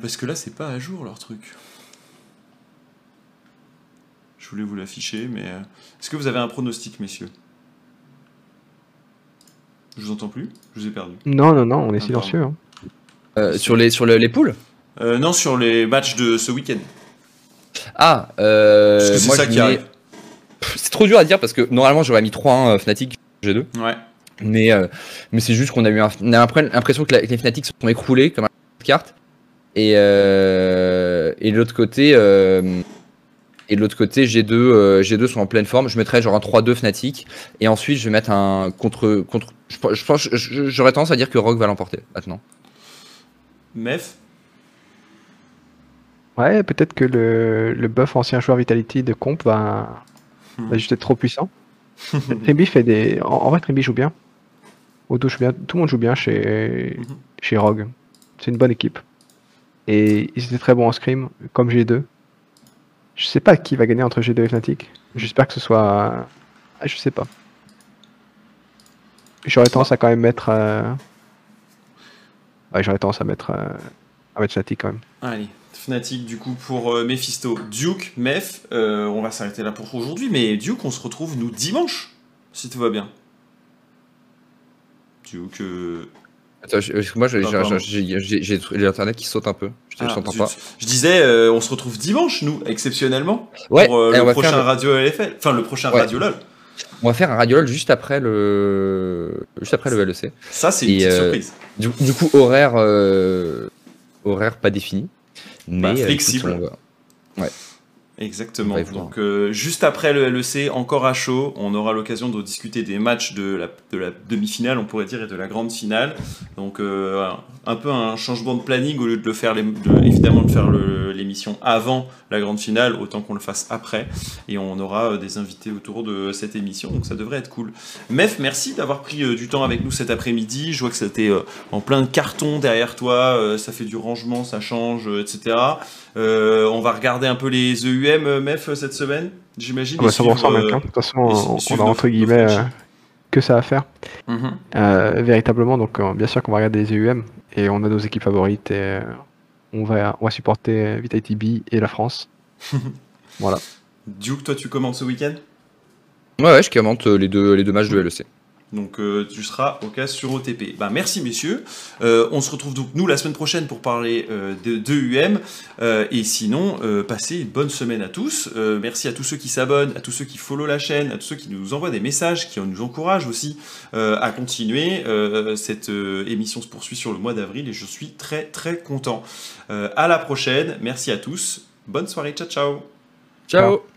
parce que là, c'est pas à jour leur truc. Je voulais vous l'afficher, mais euh, est-ce que vous avez un pronostic, messieurs? Je vous entends plus? Je vous ai perdu. Non, non, non, on est silencieux. Hein. Euh, sur les, sur les poules? Euh, Non, sur les matchs de ce week-end. Ah, c'est ça qui arrive. C'est trop dur à dire parce que normalement j'aurais mis 3-1 Fnatic G2. Ouais. Mais, mais c'est juste qu'on a eu un, on a l'impression que, les Fnatic se sont écroulés comme une carte. Et, et de l'autre côté, et de l'autre côté, G2, euh, G2 sont en pleine forme. Je mettrais genre un 3-2 Fnatic. Et ensuite, je vais mettre un contre. contre je, pense, j'aurais tendance à dire que Rogue va l'emporter maintenant. Mef? Ouais, peut-être que le, le, buff ancien joueur Vitality de comp va, hmm. va juste être trop puissant. Tribi fait des. En, vrai, Tribi joue bien. Odo joue bien. Tout le monde joue bien chez, hmm. chez Rogue. C'est une bonne équipe. Et ils étaient très bons en scrim, comme G2. Je sais pas qui va gagner entre G2 et Fnatic. J'espère que ce soit. Ah, je sais pas. J'aurais tendance à quand même mettre. Euh, ouais, j'aurais tendance à mettre. Euh, à mettre Fnatic quand même. Allez, Fnatic du coup pour Mephisto. Duke, Mef, on va s'arrêter là pour aujourd'hui, mais Duke, on se retrouve nous dimanche, si tout va bien. Duke. Moi, j'ai l'internet qui saute un peu. Je, ah, pas. Je disais, euh, on se retrouve dimanche, nous, exceptionnellement, ouais, pour euh, le prochain radio LFL. Enfin, le prochain radio LOL. On va faire un radio LOL juste après le, juste après le LEC. Ça, c'est une petite euh, surprise. Du, coup, horaire, horaire pas défini, bah, mais flexible. Ouais. Exactement. Donc euh, juste après le LEC, encore à chaud, on aura l'occasion de discuter des matchs de la, de la demi-finale, on pourrait dire, et de la grande finale. Donc euh, un peu un changement de planning au lieu de le faire, évidemment, de faire l'émission avant la grande finale, autant qu'on le fasse après. Et on aura euh, des invités autour de cette émission, donc ça devrait être cool. Mef, merci d'avoir pris du temps avec nous cet après-midi. Je vois que c'était en plein de carton derrière toi, ça fait du rangement, ça change, etc. On va regarder un peu les EUM euh, MEF euh, cette semaine, j'imagine. Ah bah, ça va mec. Hein. De toute façon, on, a entre guillemets que ça à faire. Mhm. véritablement, donc bien sûr qu'on va regarder les EUM et on a nos équipes favorites et on, va, on va supporter Vitality B et la France. voilà. Duke, toi tu commences ce week-end? Ouais, ouais, je commente les deux, les deux matchs de LEC. Donc euh, tu seras au cas sur OTP. Bah, merci messieurs. Euh, on se retrouve donc nous la semaine prochaine pour parler euh, de, de, UM. et sinon, passez une bonne semaine à tous. merci à tous ceux qui s'abonnent, à tous ceux qui follow la chaîne, à tous ceux qui nous envoient des messages, qui nous encouragent aussi à continuer. cette émission se poursuit sur le mois d'avril et je suis très très content. à la prochaine. Merci à tous. Bonne soirée. Ciao ciao. Ciao.